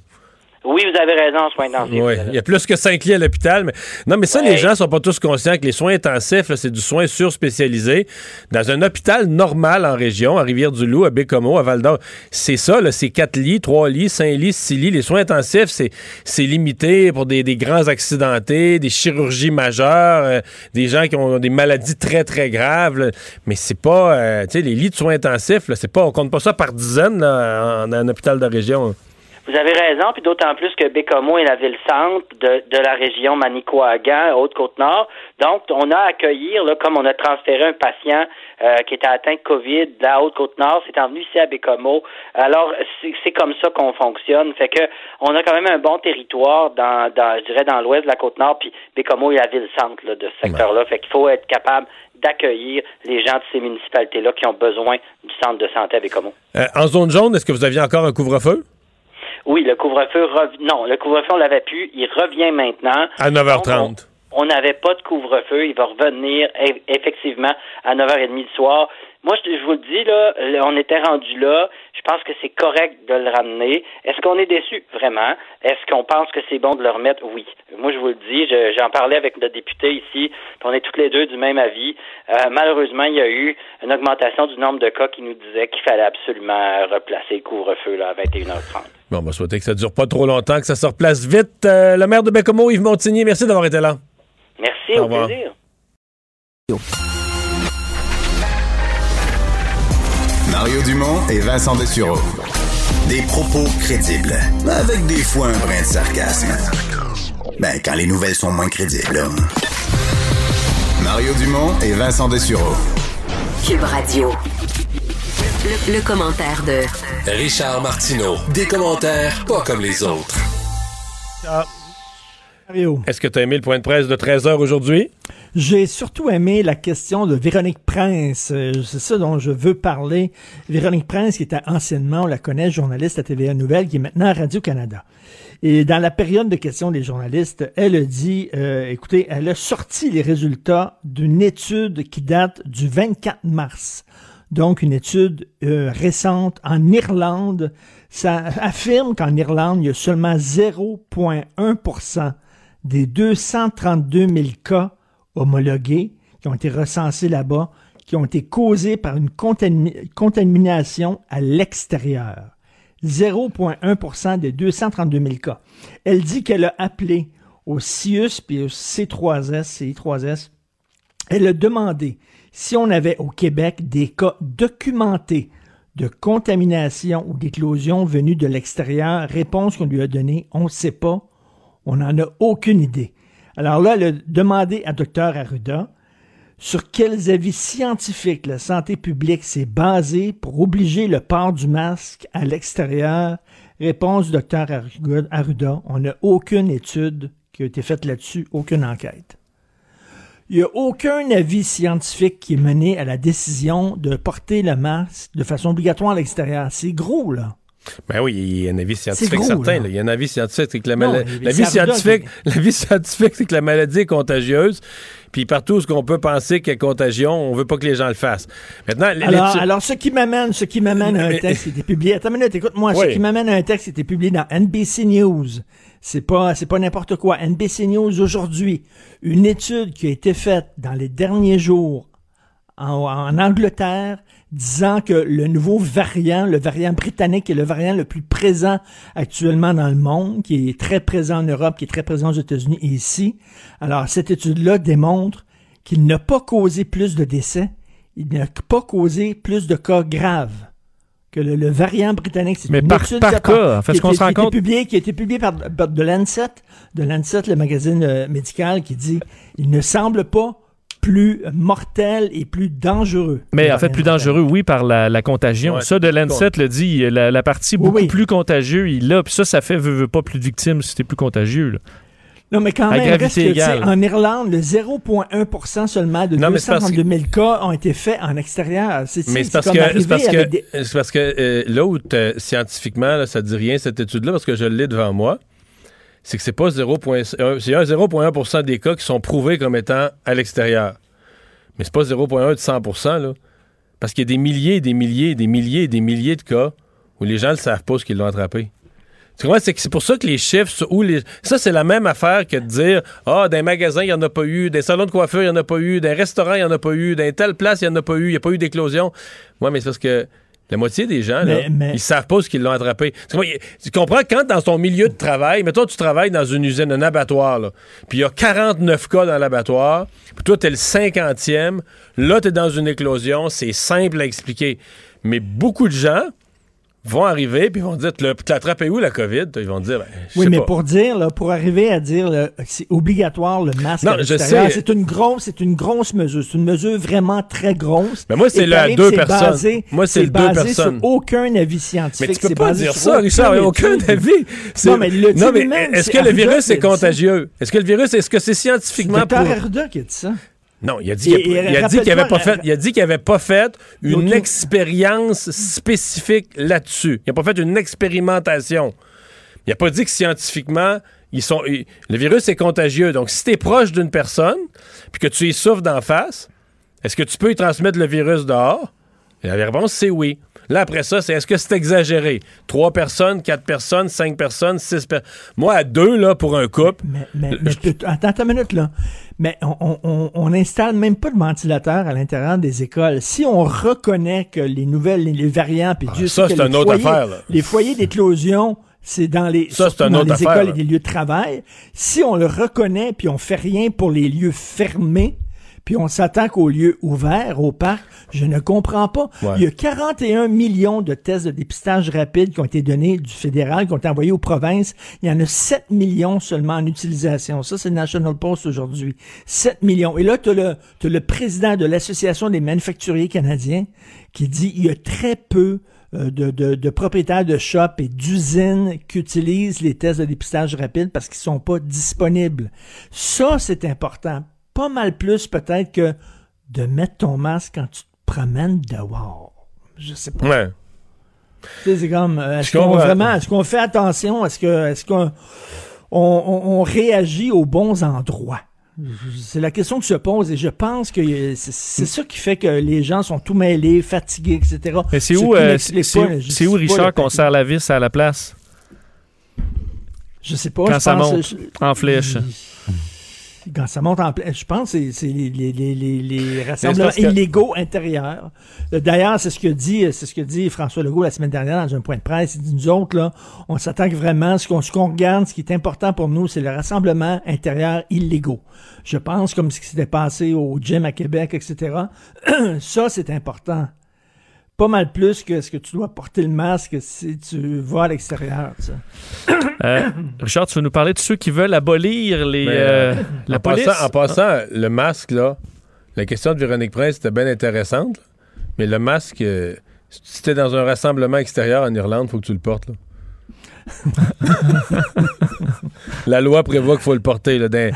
Oui, vous avez raison, soins intensifs. Oui, il y a plus que 5 lits à l'hôpital. Mais... Non, mais ça, les gens sont pas tous conscients que les soins intensifs, c'est du soin surspécialisé. Dans un hôpital normal en région, à Rivière-du-Loup, à Bécomo, à Val-d'Or, c'est ça, c'est 4 lits, 3 lits, 5 lits, 6 lits. Les soins intensifs, c'est, c'est limité pour des, des grands accidentés, des chirurgies majeures, euh, des gens qui ont des maladies très, très graves. là. Mais c'est pas, euh, tu sais, les lits de soins intensifs, là, c'est pas, on compte pas ça par dizaines là, en, en un hôpital de région. Vous avez raison, puis d'autant plus que Bécomo est la ville-centre de, de la région Manicouagan, Haute-Côte-Nord. Donc, on a à accueillir, là, comme on a transféré un patient euh, qui était atteint de COVID de la Haute-Côte-Nord, c'est envenu ici à Bécomo. Alors, c'est comme ça qu'on fonctionne. Fait que on a quand même un bon territoire dans, dans je dirais, dans l'ouest de la Côte-Nord, puis Bécomo est la ville-centre de ce secteur-là. Fait qu'il faut être capable d'accueillir les gens de ces municipalités-là qui ont besoin du centre de santé à Bécomo. Euh, en zone jaune, est-ce que vous aviez encore un couvre-feu? Oui, le couvre-feu rev- non, le couvre-feu on l'avait plus, il revient maintenant. À 9h30. Donc, on- n'avait pas de couvre-feu, il va revenir e- effectivement à 9h30 du soir. Moi, je, vous le dis, là, on était rendu là. Je pense que c'est correct de le ramener. Est-ce qu'on est déçu? Vraiment. Est-ce qu'on pense que c'est bon de le remettre? Oui. Moi, je vous le dis, je- j'en parlais avec notre député ici, puis on est toutes les deux du même avis. Euh, malheureusement, il y a eu une augmentation du nombre de cas qui nous disait qu'il fallait absolument replacer le couvre-feu là, à 21h30. Bon, on va souhaiter que ça dure pas trop longtemps, que ça se replace vite. Euh, le maire de Bécomo, Yves Montigny, merci d'avoir été là. Merci, Au au, revoir. plaisir. Mario Dumont et Vincent Dessureau. Des propos crédibles, avec des fois un brin de sarcasme. Ben, quand les nouvelles sont moins crédibles. Mario Dumont et Vincent Dessureau. Cube Radio. Le, le commentaire de Richard Martineau. Des commentaires pas comme les autres. Est-ce que tu as aimé le point de presse de 13h aujourd'hui? J'ai surtout aimé la question de Véronique Prince. Euh, C'est ça dont je veux parler. Véronique Prince, qui était anciennement, on la connaît, journaliste à TVA Nouvelle, qui est maintenant à Radio-Canada. Et dans la période de questions des journalistes, elle a dit, euh, écoutez, elle a sorti les résultats d'une étude qui date du 24 mars. Donc, une étude euh, récente en Irlande. Ça affirme qu'en Irlande, il y a seulement 0,1% des 232 000 cas homologués qui ont été recensés là-bas, qui ont été causés par une contami- contamination à l'extérieur. 0,1% des 232 000 cas. Elle dit qu'elle a appelé au CIUS puis au C3S, CI3S. Elle a demandé si on avait au Québec des cas documentés de contamination ou d'éclosion venus de l'extérieur, réponse qu'on lui a donnée, on ne sait pas, on n'en a aucune idée. Alors là, elle a à Dr Arruda sur quels avis scientifiques la santé publique s'est basée pour obliger le port du masque à l'extérieur. Réponse Dr Arruda, on n'a aucune étude qui a été faite là-dessus, aucune enquête. Il n'y a aucun avis scientifique qui est mené à la décision de porter le masque de façon obligatoire à l'extérieur. C'est gros, là. Ben oui, il y a un avis scientifique gros, certain. là. là. Il y a un avis scientifique, c'est que la, Non, mala- mais l'avis c'est Arruda scientifique, l'avis scientifique, c'est que la maladie est contagieuse. Puis partout où ce qu'on peut penser qu'il y a contagion, on veut pas que les gens le fassent. Maintenant, Alors, alors, ce qui m'amène, ce qui m'amène à un texte qui était publié. Attends une minute, écoute-moi. Ce qui m'amène à un texte qui était publié dans NBC News. C'est pas, c'est pas n'importe quoi. NBC News aujourd'hui. Une étude qui a été faite dans les derniers jours en, en Angleterre disant que le nouveau variant, le variant britannique est le variant le plus présent actuellement dans le monde, qui est très présent en Europe, qui est très présent aux États-Unis et ici. Alors, cette étude-là démontre qu'il n'a pas causé plus de décès, il n'a pas causé plus de cas graves que le, le variant britannique. C'est Mais une par- étude par cas, en fait, qui qu'on se rend qui compte- publié- qui a été publié par, par de Lancet, de Lancet, le magazine euh, médical, qui dit il ne semble pas plus mortel et plus dangereux. Mais en fait, plus dangereux, oui, par la, la contagion. Ouais. Ça, de Lancet le dit, la, la partie beaucoup plus contagieuse, il l'a. Puis ça, ça fait, veut, veut pas plus de victimes si c'était plus contagieux. là. Non, mais quand À même, gravité reste que, tu sais, égale. en Irlande, le 0,1% seulement de Non, mais c'est parce 232 000 cas ont été faits en extérieur. C'est Mais c'est parce que, des- parce que euh, l'autre, euh, scientifiquement, là, ça dit rien, cette étude-là, parce que je l'ai devant moi. C'est que c'est pas 0,1 c'est un 0,1% des cas qui sont prouvés comme étant à l'extérieur. Mais c'est pas 0,1 de 100% là. Parce qu'il y a des milliers, des milliers, des milliers, des milliers de cas où les gens ne savent pas ce qu'ils l'ont attrapé. Tu comprends? C'est c'est pour ça que les chiffres, où les... ça, c'est la même affaire que de dire Ah, dans les magasins, il n'y en a pas eu, des salons de coiffure, il n'y en a pas eu, dans les restaurants, il n'y en a pas eu, dans telle place, il n'y en a pas eu, il n'y a pas eu d'éclosion. Ouais, mais c'est parce que la moitié des gens, là, Mais- mais- ils savent pas ce qu'ils l'ont attrapé. Tu comprends? Quand dans ton milieu de travail, mettons, tu travailles dans une usine, un abattoir, là, puis il y a 49 cas dans l'abattoir, puis toi, tu es le 50e, là, tu es dans une éclosion, c'est simple à expliquer. Mais beaucoup de gens vont arriver, puis vont dire attrapé où la COVID? Ils vont dire ben, je Oui, mais pas. pour dire, là, pour arriver à dire là, que c'est obligatoire le masque Non, je sais. c'est une grosse, c'est une grosse mesure. C'est une mesure vraiment très grosse. Mais moi, c'est le deux c'est personnes. basé- Moi, c'est le deux basé personnes. Sur aucun avis scientifique. Mais tu peux C'est pas dire ça, Richard, aucun avis. C'est- Non, mais le Non, mais est-ce c'est que le virus est contagieux? Est-ce que le virus, est-ce que c'est C'est scientifiquement? Arruda qui a dit ça. Non, il a dit qu'il Et- a- et il a dit qu'il avait pas fait, il a dit qu'il avait pas fait une expérience spécifique là-dessus. Il n'a pas fait une expérimentation. Il n'a pas dit que scientifiquement, ils sont, ils- le virus est contagieux. Donc, si tu es proche d'une personne, puis que tu y souffres d'en face, est-ce que tu peux y transmettre le virus dehors? Et la réponse, c'est oui. Là, après ça, c'est est-ce que c'est exagéré? Trois personnes, quatre personnes, cinq personnes, six personnes. Moi, à deux, là, pour un couple, Mais, mais- mais tu- attends, une minute, là. Mais on, on, on, on installe même pas de ventilateur à l'intérieur des écoles. Si on reconnaît que les nouvelles, les, les variants, puis Dieu Ah, ça, c'est les une autre foyers- affaire, là. Les foyers d'éclosion, c'est dans les, Ça, dans les affaire, écoles là. et des lieux de travail. Si on le reconnaît, puis on fait rien pour les lieux fermés, puis on s'attaque aux lieux ouverts, au parc, je ne comprends pas. Ouais. Il y a 41 millions de tests de dépistage rapide qui ont été donnés du fédéral, qui ont été envoyés aux provinces. Il y en a 7 millions seulement en utilisation. Ça, c'est le National Post aujourd'hui. 7 millions. Et là, tu as le, président de l'Association des manufacturiers canadiens qui dit il y a très peu euh, de, de, de propriétaires de shops et d'usines qui utilisent les tests de dépistage rapide parce qu'ils sont pas disponibles. Ça, c'est important. Pas mal plus peut-être que de mettre ton masque quand tu te promènes dehors. Je sais pas. ouais. Tu sais, c'est comme, euh, est-ce qu'on vraiment, est-ce qu'on fait attention, est-ce que, est-ce qu'on, on, on- on réagit aux bons endroits? C'est la question qui se pose et je pense que c'est ça qui fait que les gens sont tout mêlés, fatigués, etc. Mais c'est Ce où, euh, c'est où, Richard, qu'on serre la vis à la place? Je sais pas. Quand je ça pense- monte je- en flèche. Quand ça monte en plein, je pense que c'est- les, les, les, les, les rassemblements que- illégaux intérieurs. D'ailleurs, c'est ce que dit, c'est ce que dit François Legault la semaine dernière dans un point de presse. Il dit, nous autres, là, on s'attaque vraiment, ce qu'on, ce qu'on regarde, ce qui est important pour nous, c'est le rassemblement intérieur illégaux. Je pense comme ce qui s'était passé au gym à Québec, etc. ça, c'est important. Pas mal plus que ce que tu dois porter le masque si tu vas à l'extérieur. tu sais. Euh, Richard, tu veux nous parler de ceux qui veulent abolir les, Mais, euh, euh, la en police? Passant, en passant, le masque, là, la question de Véronique Prince était bien intéressante, là. mais le masque, euh, si tu es dans un rassemblement extérieur en Irlande, faut que tu le portes. là. la loi prévoit qu'il faut le porter. Là, dans-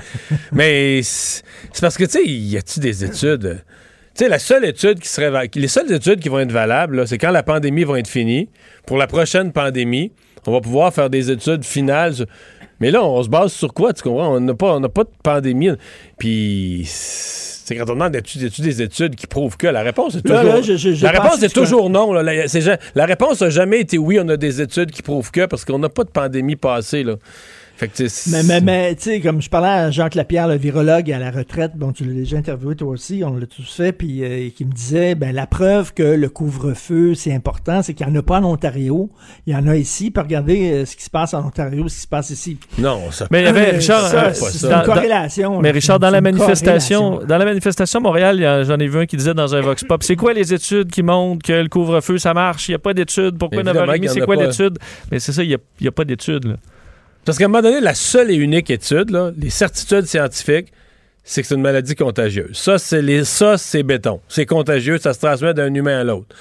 Mais c'est c'est parce que, tu sais, y a-tu des études? Tu sais, la seule étude qui serait... Les seules études qui vont être valables, c'est quand la pandémie va être finie. Pour la prochaine pandémie, on va pouvoir faire des études finales. sur- Mais là, on se base sur quoi, tu comprends? On n'a pas, on n'a pas de pandémie. Puis, c'est quand on demande d'étudier des études qui prouvent que? La réponse est toujours... là, je- je- je la réponse est toujours non. là. La, la réponse n'a jamais été oui, on a des études qui prouvent que, parce qu'on n'a pas de pandémie passée, là. Fait que, Mais, mais, mais tu sais, comme je parlais à Jacques Lapierre, le virologue à la retraite, bon, tu l'as déjà interviewé toi aussi, on l'a tous fait, puis euh, qui me disait, ben la preuve que le couvre-feu, c'est important, c'est qu'il n'y en a pas en Ontario, il y en a ici, puis regardez euh, ce qui se passe en Ontario, ce qui se passe ici. Non, ça Mais il y avait Richard, ça, euh, c'est une corrélation. Mais. Richard, dans la manifestation, dans la manifestation à Montréal, il y a- j'en ai vu un qui disait dans un vox pop, c'est quoi les études qui montrent que le couvre-feu ça marche? Il n'y a pas d'études. Pourquoi Évidemment 9h30 qu'il y en C'est a quoi l'étude? Mais c'est ça, il n'y a, pas d'études. là. Parce qu'à un moment donné, la seule et unique étude, les certitudes scientifiques, c'est que c'est une maladie contagieuse. Ça, c'est ça, c'est béton. C'est contagieux, ça se transmet d'un humain à l'autre.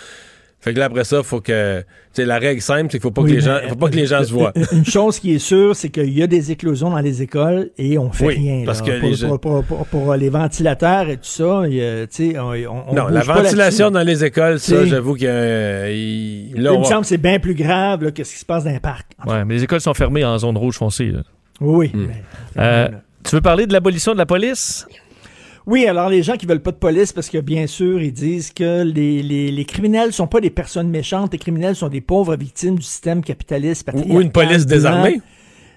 Fait que là, après ça, faut que. La règle simple, c'est qu'il faut pas Oui, que les gens, mais- faut pas que les gens se voient. Une chose qui est sûre, c'est qu'il y a des éclosions dans les écoles et on fait Oui, rien. parce là. que pour, les gens- pour- pour- pour- pour les ventilateurs et tout ça, y sais, on, on- on non, la ventilation dans les écoles, ça, j'avoue que. euh, il- là, Il me semble que c'est bien plus grave là, que ce qui se passe dans les parcs. Ouais, mais les écoles sont fermées en zone rouge foncée. là. Oui, Hmm. mais- Euh, tu veux parler de l'abolition de la police? Oui, alors les gens qui veulent pas de police, parce que bien sûr, ils disent que les, les, les criminels sont pas des personnes méchantes, les criminels sont des pauvres victimes du système capitaliste. Ou- ou une police désarmée.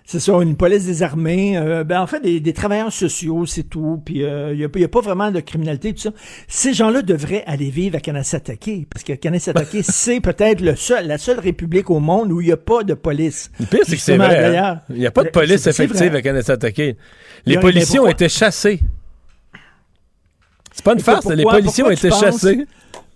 C'est ça, une police désarmée. Euh, ben, en fait, des, des travailleurs sociaux, c'est tout. Puis il n'y a, a pas vraiment de criminalité, tout ça. Ces gens-là devraient aller vivre à Kanasatake, parce que Kanasatake, c'est peut-être le seul, la seule république au monde où il n'y a pas de police. Le pire, c'est que c'est Justement, vrai. hein. Il n'y a pas de police effective à y Les policiers ont été chassés. C'est pas une farce, les policiers ont été chassés.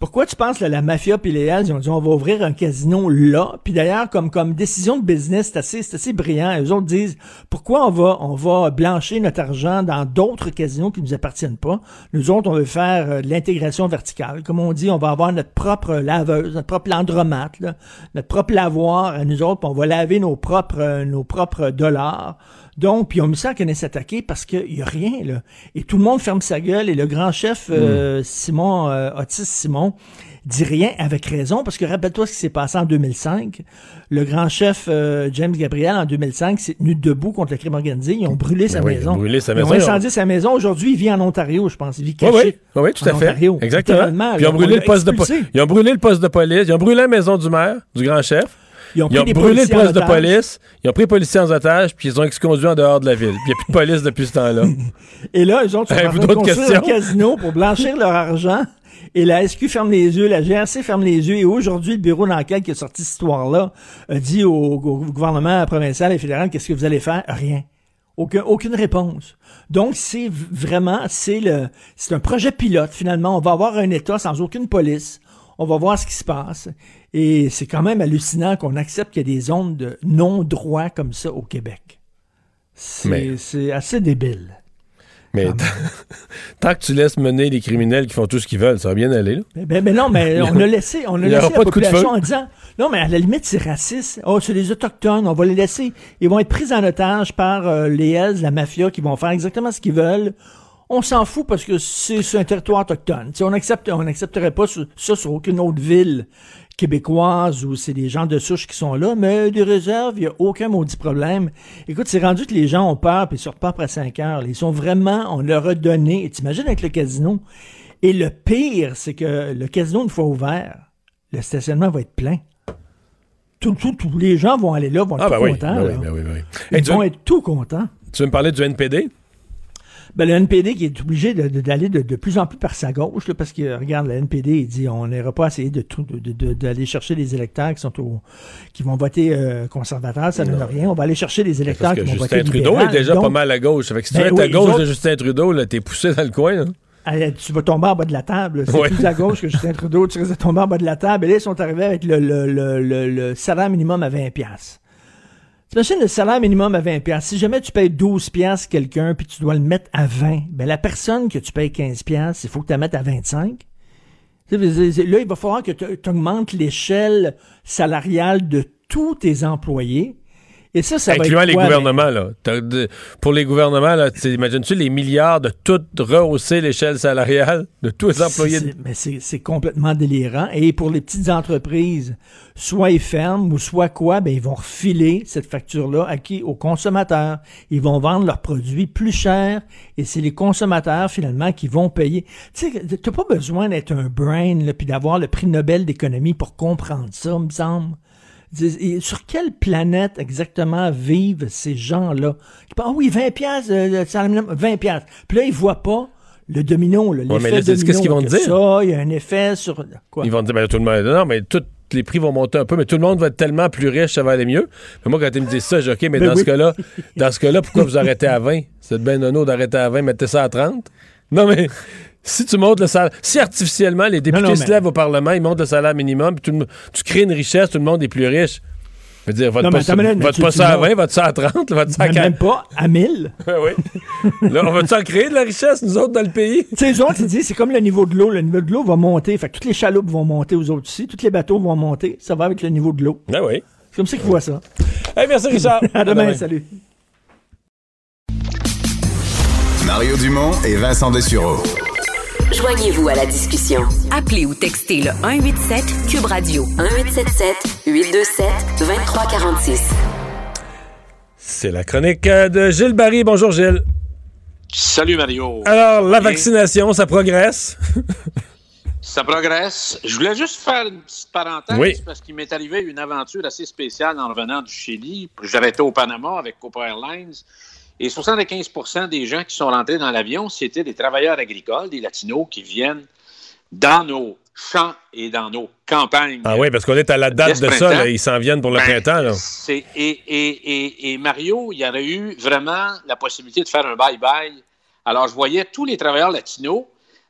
Pourquoi tu penses que la mafia puis les Hells, ils ont dit on va ouvrir un casino là, puis d'ailleurs comme comme décision de business, c'est assez assez brillant. Les autres disent pourquoi on va on va blanchir notre argent dans d'autres casinos qui nous appartiennent pas? Nous autres on veut faire euh, de l'intégration verticale. Comme on dit, on va avoir notre propre laveuse, notre propre landromate, là, notre propre lavoir à nous autres, puis on va laver nos propres euh, nos propres dollars. Donc, puis on mis ça à connaître s'attaquer parce qu'il y a rien, là. Et tout le monde ferme sa gueule et le grand chef euh, Simon, euh, Otis Simon, dit rien avec raison parce que rappelle-toi ce qui s'est passé en 2005. Le grand chef euh, James Gabriel en 2005 s'est tenu debout contre le crime organisé. Ils ont brûlé sa Ben oui, maison. ont brûlé sa Ils maison, ont ils ont- incendié sa maison. Aujourd'hui, il vit en Ontario, je pense. Il vit caché. oui, oui, oui, tout à fait. Ontario. Exactement. Puis ils ont brûlé on le poste de po- expulsé. ils ont brûlé le poste de police, ils ont brûlé la maison du maire, du grand chef. Ils ont Ils ont pris des brûlé le poste de police, ils ont pris les policiers en otage, puis ils ont exconduit en dehors de la ville. Puis il n'y a plus de police depuis ce temps-là. Et là, train de d'autres construire un casino pour blanchir leur argent. Et la SQ ferme les yeux, la GRC ferme les yeux. Et aujourd'hui, le bureau d'enquête qui a sorti cette histoire-là a dit au, au gouvernement provincial et fédéral, qu'est-ce que vous allez faire? Rien. Aucun- aucune réponse. Donc, c'est vraiment, c'est le, c'est un projet pilote, finalement. On va avoir un État sans aucune police. On va voir ce qui se passe. Et c'est quand même hallucinant qu'on accepte qu'il y a des zones de non-droit comme ça au Québec. C'est assez débile. Mais tant, que tu laisses mener les criminels qui font tout ce qu'ils veulent, ça va bien aller. Là. Ben, ben, ben non, mais on a laissé, on a laissé la population en disant, non, mais à la limite, c'est raciste. Oh, c'est les Autochtones, on va les laisser. Ils vont être pris en otage par euh, les Hells, la mafia, qui vont faire exactement ce qu'ils veulent. On s'en fout parce que c'est un territoire autochtone. On accepte, on n'accepterait pas ça sur aucune autre ville québécoise où c'est des gens de souche qui sont là, mais des réserves, il n'y a aucun maudit problème. Écoute, c'est rendu que les gens ont peur puis ils sortent pas après 5 heures. Ils sont vraiment, on leur a donné, et t'imagines avec le casino? Et le pire, c'est que le casino, une fois ouvert, le stationnement va être plein. Tout- tout- Tous les gens vont aller là, vont être Ah, tout ben contents. ben oui, là. ben oui, ben oui. Ils vont être tout contents. Tu veux me parler du NPD? Ben, le NPD qui est obligé de- d'aller de, de plus en plus par sa gauche, là, parce que, regarde, le NPD, il dit, on n'ira pas essayer de tout- de- de- d'aller chercher des électeurs qui sont au, qui vont voter euh, conservateur, ça ne donne rien. On va aller chercher des électeurs Parce que qui vont Justin voter Trudeau libéral. est déjà Donc, pas mal à gauche. Fait que si tu Ben veux être à oui, gauche les de Justin Trudeau, là, t'es poussé dans le coin. là. Ah, tu vas tomber en bas de la table. C'est Ouais. plus à gauche que Justin Trudeau. Tu risques de tomber en bas de la table. Et là, ils sont arrivés avec le, le, le, le, le salaire minimum à 20 T'imagines le salaire minimum à 20 pièces. Si jamais tu payes 12 pièces quelqu'un puis tu dois le mettre à 20, ben la personne que tu payes 15 pièces, il faut que tu la mettes à 25. Tu sais, Là, il va falloir que tu augmentes l'échelle salariale de tous tes employés. Et ça, ça va Incluant être les quoi, ben? gouvernements, là? De- pour les gouvernements, là, tu- imagines-tu les milliards de tout rehausser l'échelle salariale de tous les employés? C'est- Mais c'est c'est complètement délirant. Et pour les petites entreprises, soit ils ferment ou soit quoi, ben ils vont refiler cette facture-là à qui? Aux consommateurs. Ils vont vendre leurs produits plus cher et c'est les consommateurs finalement qui vont payer. Tu sais, t'as pas besoin d'être un brain là, puis d'avoir le prix Nobel d'économie pour comprendre ça, me semble. Et Sur quelle planète exactement vivent ces gens-là? Ah oui, 20 piastres, euh, le salaire minimum, 20 piastres. Puis là, ils voient pas le domino, là, Ouais, mais là, domino. qu'est-ce qu'ils vont dire? Ça, il y a un effet sur... Quoi? Ils vont dire, ben, tout le monde, non, mais tous les prix vont monter un peu, mais tout le monde va être tellement plus riche, ça va aller mieux. Mais moi, quand ils me disent ça, je dis, OK, mais Ben dans oui. ce cas-là, dans ce cas-là, pourquoi vous arrêtez à 20? C'est bien nono d'arrêter à 20, mettez ça à 30. Non, mais si tu montes le salaire, si artificiellement les députés Non, non, se mais- lèvent au Parlement, ils montent le salaire minimum, puis tout le monde- tu crées une richesse, tout le monde est plus riche. Je veux dire, vote Non, pas, ça, vote pas ça à montes- 20, vote ça à 30, vote ça à Même, 40. même pas à 1000. oui. Là, on va-tu en créer de la richesse, nous autres, dans le pays? Tu sais, eux autres, ils disent, c'est comme le niveau de l'eau. Le niveau de l'eau va monter. Fait que toutes les chaloupes vont monter aux autres ici. Tous les bateaux vont monter. Ça va avec le niveau de l'eau. Ah oui. C'est comme ça qu'ils voient ça. Hey, merci, Richard. à demain, demain. salut. Mario Dumont et Vincent Dessureau. Joignez-vous à la discussion. Appelez ou textez le 187 Cube Radio 1877 827 2346. C'est la chronique euh, de Gilles Barry. Bonjour, Gilles. Salut Mario. Alors, la vaccination, ça progresse? Ça progresse. Je voulais juste faire une petite parenthèse Oui. parce qu'il m'est arrivé une aventure assez spéciale en revenant du Chili. J'avais été au Panama avec Cooper Airlines et 75% des gens qui sont rentrés dans l'avion, c'était des travailleurs agricoles, des latinos qui viennent dans nos champs et dans nos campagnes. Ah oui, parce qu'on est à la date de ça. là. Ils s'en viennent pour le Ben, printemps. Là. Et, et, et, et Mario, il y aurait eu vraiment la possibilité de faire un bye-bye. Alors, je voyais tous les travailleurs latinos,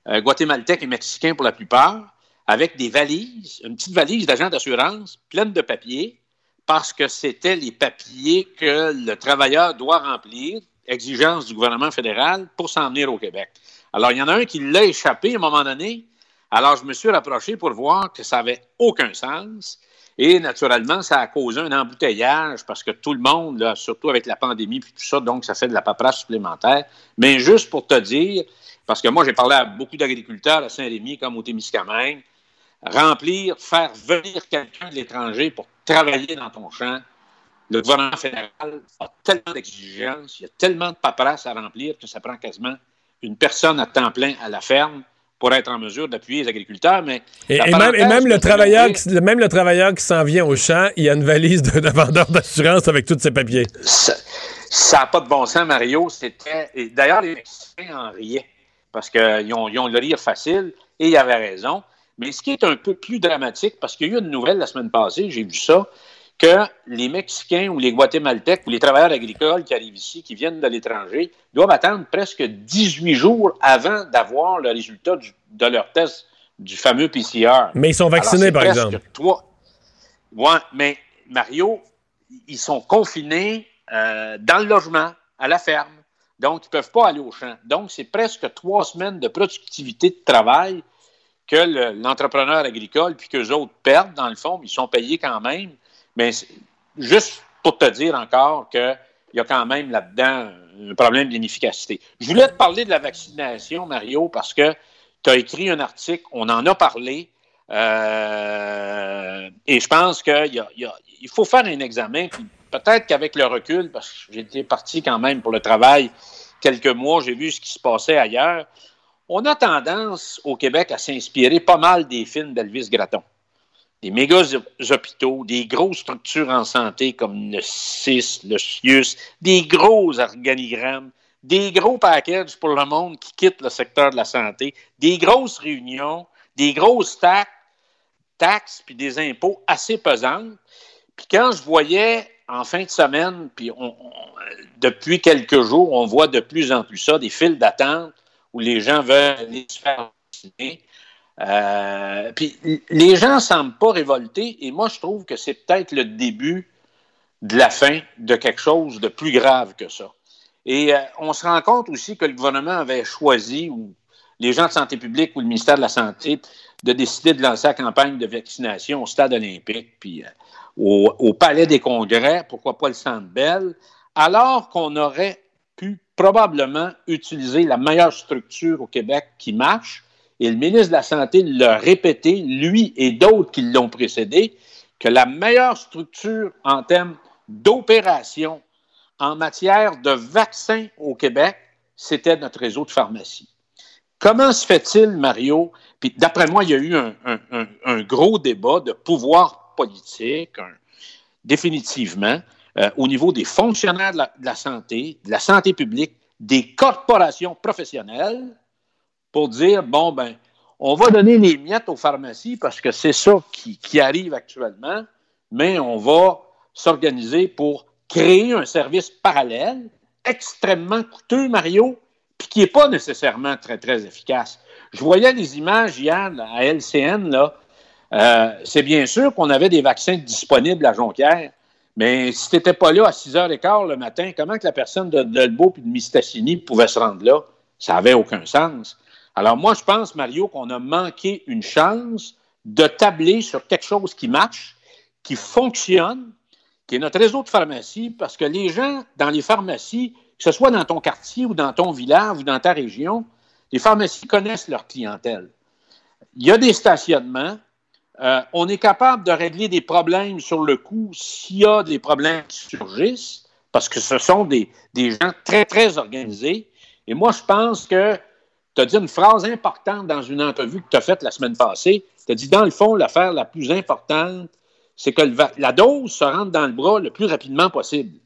euh, guatémaltèques et mexicains pour la plupart, avec des valises, une petite valise d'agent d'assurance pleine de papiers, parce que c'était les papiers que le travailleur doit remplir, exigence du gouvernement fédéral, pour s'en venir au Québec. Alors, il y en a un qui l'a échappé à un moment donné. Alors, je me suis rapproché pour voir que ça n'avait aucun sens. Et naturellement, ça a causé un embouteillage parce que tout le monde, surtout avec la pandémie puis tout ça, donc ça fait de la paperasse supplémentaire. Mais juste pour te dire, parce que moi, j'ai parlé à beaucoup d'agriculteurs à Saint-Rémy comme au Témiscamingue, remplir, faire venir quelqu'un de l'étranger pour travailler dans ton champ, le gouvernement fédéral a tellement d'exigences, il y a tellement de paperasse à remplir que ça prend quasiment une personne à temps plein à la ferme pour être en mesure d'appuyer les agriculteurs. Mais Et, même, et le travailleur qui, même le travailleur qui s'en vient au champ, il y a une valise de, de vendeur d'assurance avec tous ses papiers. Ça n'a pas de bon sens, Mario. C'était. D'ailleurs, les Mexicains en riaient parce qu'ils ont, ils ont le rire facile et ils avaient raison. Mais ce qui est un peu plus dramatique, parce qu'il y a eu une nouvelle la semaine passée, j'ai vu ça, que les Mexicains ou les Guatémaltèques ou les travailleurs agricoles qui arrivent ici, qui viennent de l'étranger, doivent attendre presque 18 jours avant d'avoir le résultat du- de leur test du fameux PCR. Mais ils sont vaccinés, Alors, par exemple. trois- Ouais, mais Mario, ils sont confinés euh, dans le logement, à la ferme. Donc, ils ne peuvent pas aller au champ. Donc, c'est presque trois semaines de productivité de travail que le- l'entrepreneur agricole, puis qu'eux autres perdent, dans le fond, ils sont payés quand même. Mais juste pour te dire encore qu'il y a quand même là-dedans un problème d'inefficacité. Je voulais te parler de la vaccination, Mario, parce que tu as écrit un article, on en a parlé, euh, et je pense qu'il il faut faire un examen, peut-être qu'avec le recul, parce que j'étais parti quand même pour le travail quelques mois, j'ai vu ce qui se passait ailleurs, on a tendance au Québec à s'inspirer pas mal des films d'Elvis Gratton. Des méga hôpitaux, des grosses structures en santé comme le CIS, le CIUS, des gros organigrammes, des gros packages pour le monde qui quitte le secteur de la santé, des grosses réunions, des grosses taxes, taxes puis des impôts assez pesantes. Puis quand je voyais en fin de semaine, puis depuis quelques jours, on voit de plus en plus ça, des files d'attente où les gens veulent aller se faire vacciner. Euh, puis les gens ne semblent pas révoltés et moi je trouve que c'est peut-être le début de la fin de quelque chose de plus grave que ça. Et euh, on se rend compte aussi que le gouvernement avait choisi, ou les gens de santé publique ou le ministère de la Santé, de décider de lancer la campagne de vaccination au stade olympique, puis euh, au, palais des congrès, pourquoi pas le Centre Bell, alors qu'on aurait pu probablement utiliser la meilleure structure au Québec qui marche. Et le ministre de la Santé l'a répété, lui et d'autres qui l'ont précédé, que la meilleure structure en termes d'opération en matière de vaccins au Québec, c'était notre réseau de pharmacie. Comment se fait-il, Mario? Puis d'après moi, il y a eu un, gros débat de pouvoir politique, définitivement, euh, au niveau des fonctionnaires de la, santé, de la santé publique, des corporations professionnelles, pour dire, bon, ben, on va donner les miettes aux pharmacies parce que c'est ça qui, arrive actuellement, mais on va s'organiser pour créer un service parallèle extrêmement coûteux, Mario, puis qui n'est pas nécessairement très, très efficace. Je voyais les images hier à LCN, là. Euh, c'est bien sûr qu'on avait des vaccins disponibles à Jonquière, mais si tu n'étais pas là à 6h15 le matin, comment que la personne de Delbo et de Mistassini pouvait se rendre là? Ça n'avait aucun sens. Alors moi, je pense, Mario, qu'on a manqué une chance de tabler sur quelque chose qui marche, qui fonctionne, qui est notre réseau de pharmacies, parce que les gens dans les pharmacies, que ce soit dans ton quartier ou dans ton village ou dans ta région, les pharmacies connaissent leur clientèle. Il y a des stationnements. Euh, on est capable de régler des problèmes sur le coup s'il y a des problèmes qui surgissent, parce que ce sont des, des gens très, très organisés. Et moi, je pense que tu as dit une phrase importante dans une entrevue que tu as faite la semaine passée. Tu as dit, dans le fond, l'affaire la plus importante, c'est que la dose se rentre dans le bras le plus rapidement possible.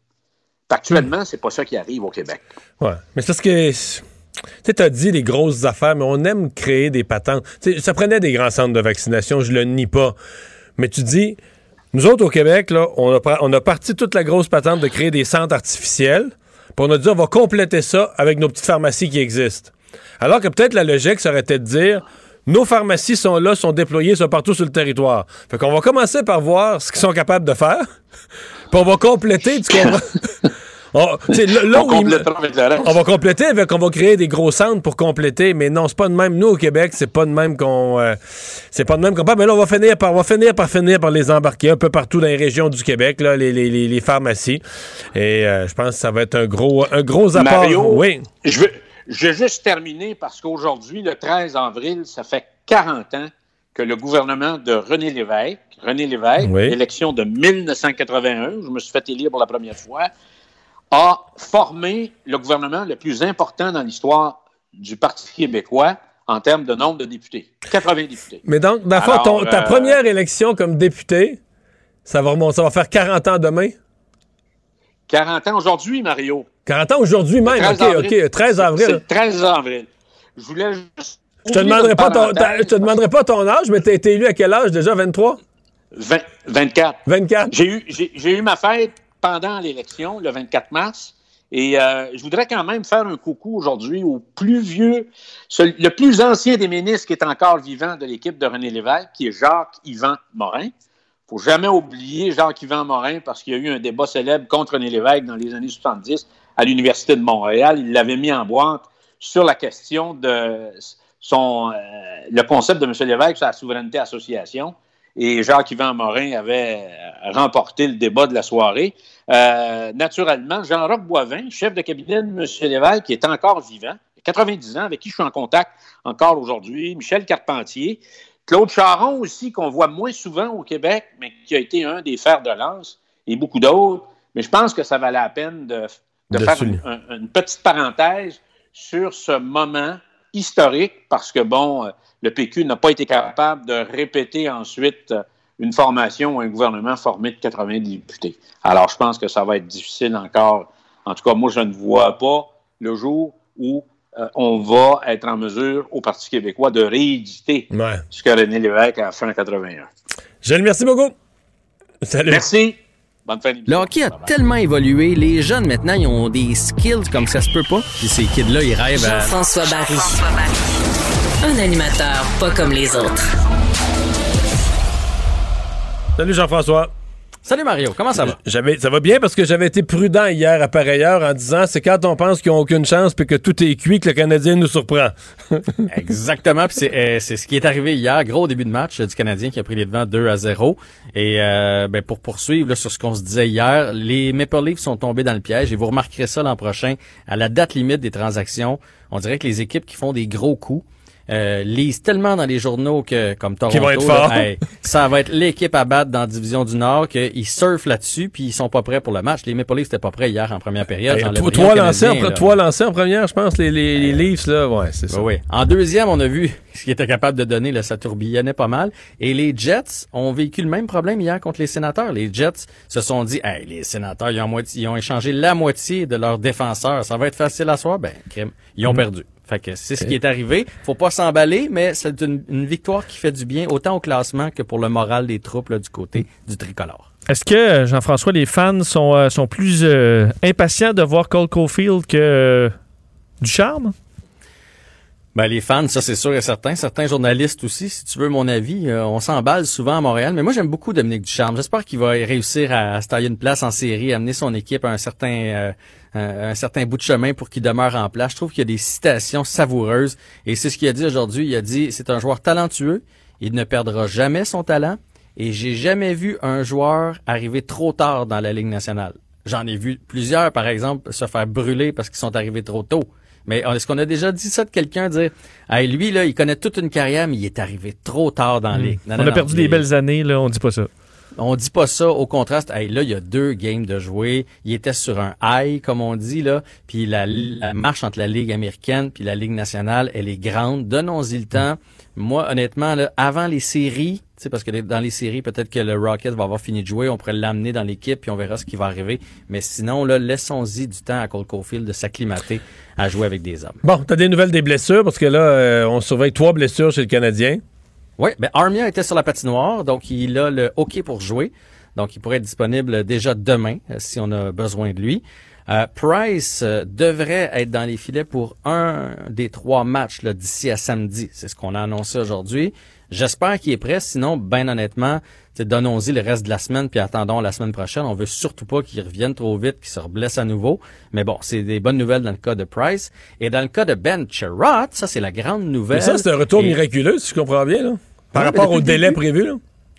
Actuellement, c'est pas ça qui arrive au Québec. Oui, mais c'est ce que. Tu as dit les grosses affaires, mais on aime créer des patentes. ça prenait des grands centres de vaccination, je le nie pas. Mais tu dis, nous autres au Québec, on, a, parti toute la grosse patente de créer des centres artificiels. Puis on a dit, on va compléter ça avec nos petites pharmacies qui existent. Alors que peut-être la logique serait de dire, nos pharmacies sont là, sont déployées, sont partout sur le territoire. Fait qu'on va commencer par voir ce qu'ils sont capables de faire. Puis on va compléter, tu comprends? On, là, on, on va compléter avec, on va créer des gros centres pour compléter, mais non, c'est pas de même. Nous, au Québec, c'est pas de même qu'on, euh, c'est pas de même qu'on parle. Mais là, on va finir par, on va finir par finir par les embarquer un peu partout dans les régions du Québec, là, les, les, les, pharmacies. Et euh, je pense que ça va être un gros, un gros apport. Mario, oui. Je veux, je vais juste terminer parce qu'aujourd'hui, le 13 avril, ça fait 40 ans que le gouvernement de René Lévesque, René Lévesque, élection de 1981, je me suis fait élire pour la première fois, a formé le gouvernement le plus important dans l'histoire du Parti québécois en termes de nombre de députés. 80 députés. Mais donc, ta euh, première élection comme député, ça va, remonter, ça va faire 40 ans demain? 40 ans aujourd'hui, Mario. 40 ans aujourd'hui même, OK, OK, 13 avril. C'est le 13 avril. Je voulais juste... Je te demanderai pas ton, je te demanderai pas ton âge, mais tu as été élu à quel âge déjà, 23? 24. 24. J'ai eu, j'ai, eu ma fête pendant l'élection, le 24 mars. Et euh, je voudrais quand même faire un coucou aujourd'hui au plus vieux, le plus ancien des ministres qui est encore vivant de l'équipe de René Lévesque, qui est Jacques-Yvan Morin faut jamais oublier Jacques-Yvan Morin parce qu'il y a eu un débat célèbre contre René Lévesque dans les années 70 à l'Université de Montréal. Il l'avait mis en boîte sur la question de son, euh, le concept de M. Lévesque sur la souveraineté association. Et Jacques-Yvan Morin avait remporté le débat de la soirée. Euh, naturellement, Jean-Roch Boivin, chef de cabinet de M. Lévesque, qui est encore vivant, 90 ans, avec qui je suis en contact encore aujourd'hui, Michel Carpentier, Claude Charon aussi, qu'on voit moins souvent au Québec, mais qui a été un des fers de lance, et beaucoup d'autres. Mais je pense que ça valait la peine de, faire une, petite parenthèse sur ce moment historique, parce que, bon, euh, le PQ n'a pas été capable de répéter ensuite euh, une formation ou un gouvernement formé de 80 députés. Alors, je pense que ça va être difficile encore. En tout cas, moi, je ne vois pas le jour où euh, on va être en mesure au Parti québécois de rééditer ce que René Lévesque a fait en 81. Je le remercie beaucoup. Salut. Merci. Bonne fin Le hockey a tellement évolué, les jeunes maintenant, ils ont des skills comme ça se peut pas. Puis ces kids-là, ils rêvent à... Jean-François Barry. Un animateur pas comme les autres. Salut Jean-François. Salut Mario, comment ça va? J'avais, ça va bien parce que j'avais été prudent hier à pareille heure en disant c'est quand on pense qu'ils n'ont aucune chance puis que tout est cuit que le Canadien nous surprend. Exactement, puis c'est, euh, c'est ce qui est arrivé hier, gros début de match du Canadien qui a pris les devants 2 à 0. Et euh, ben, pour poursuivre là, sur ce qu'on se disait hier, les Maple Leafs sont tombés dans le piège et vous remarquerez ça l'an prochain à la date limite des transactions. On dirait que les équipes qui font des gros coups euh, lisent tellement dans les journaux que comme Toronto, là, hey, ça va être l'équipe à battre dans la division du Nord, qu'ils surfent là-dessus, puis ils sont pas prêts pour le match. Les Maple Leafs étaient pas prêts hier en première période. Hey, trois, trois lancés en, là. trois première, je pense, les, les, les Leafs, là. Ouais, c'est ça. Oui, oui. En deuxième, on a vu ce qu'il était capable de donner. Là, ça tourbillonnait pas mal. Et les Jets ont vécu le même problème hier contre les sénateurs. Les Jets se sont dit, hey, les sénateurs, ils ont, moitié, ils ont échangé la moitié de leurs défenseurs. Ça va être facile à soir? Ben, crime. Ils ont Mhm. perdu. Fait que c'est ce qui est arrivé. Faut pas s'emballer, mais c'est une, une victoire qui fait du bien autant au classement que pour le moral des troupes là, du côté du tricolore. Est-ce que, euh, Jean-François, les fans sont, euh, sont plus euh, impatients de voir Cole Caulfield que euh, du charme? Ben, les fans, ça c'est sûr et certain. Certains journalistes aussi, si tu veux mon avis, euh, on s'emballe souvent à Montréal. Mais moi, j'aime beaucoup Dominique Ducharme. J'espère qu'il va réussir à, se tailler une place en série, amener son équipe à un certain, euh, un, un certain bout de chemin pour qu'il demeure en place. Je trouve qu'il y a des citations savoureuses. Et c'est ce qu'il a dit aujourd'hui. Il a dit, c'est un joueur talentueux. Il ne perdra jamais son talent. Et j'ai jamais vu un joueur arriver trop tard dans la Ligue nationale. J'en ai vu plusieurs, par exemple, se faire brûler parce qu'ils sont arrivés trop tôt. Mais est-ce qu'on a déjà dit ça de quelqu'un, dire, hey, lui, là, il connaît toute une carrière, mais il est arrivé trop tard dans la Ligue. Non, on non, a non, perdu des est- belles années, là, on dit pas ça. On dit pas ça. Au contraste, hey, là, il y a deux games de jouer. Il était sur un high, comme on dit, là. Puis la, marche entre la Ligue américaine puis la Ligue nationale, elle est grande. Donnons-y le temps. Moi, honnêtement, avant les séries, tu parce que dans les séries, peut-être que le Rocket va avoir fini de jouer. On pourrait l'amener dans l'équipe puis on verra ce qui va arriver. Mais sinon, là, laissons-y du temps à Cole Caulfield de s'acclimater à jouer avec des hommes. Bon, t'as des nouvelles des blessures parce que là, euh, on surveille trois blessures chez le Canadien. Oui, ben Armia était sur la patinoire, donc il a le hockey pour jouer. Donc il pourrait être disponible déjà demain euh, si on a besoin de lui. Euh, Price euh, devrait être dans les filets pour un des trois matchs d'ici à samedi. C'est ce qu'on a annoncé aujourd'hui. J'espère qu'il est prêt. Sinon, ben honnêtement, donnons-y le reste de la semaine puis attendons la semaine prochaine. On veut surtout pas qu'il revienne trop vite, qu'il se reblesse à nouveau. Mais bon, c'est des bonnes nouvelles dans le cas de Price. Et dans le cas de Ben Sherratt, ça c'est la grande nouvelle. Mais ça, c'est un retour Et- miraculeux, si je comprends bien, là. Par rapport au délai début- prévu, là.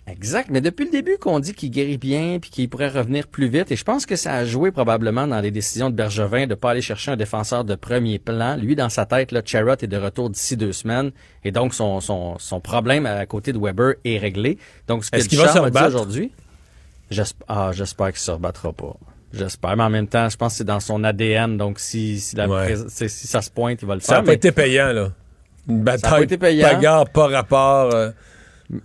Exact, mais depuis le début qu'on dit qu'il guérit bien puis qu'il pourrait revenir plus vite, et je pense que ça a joué probablement dans les décisions de Bergevin de pas aller chercher un défenseur de premier plan. Lui, dans sa tête, là, Charrot est de retour d'ici deux semaines, et donc son, son, son problème à côté de Weber est réglé. Donc, ce que Est-ce qu'il va se a dit rebattre? aujourd'hui, j'espère, ah, j'espère qu'il se rebattra pas. J'espère, mais en même temps, je pense que c'est dans son ADN, donc si, si, la Ouais. si ça se pointe, il va le Ça faire. n'a pas mais- été payant, là. Une Ça a pas bataille, été payant. bagarre, pas rapport. euh,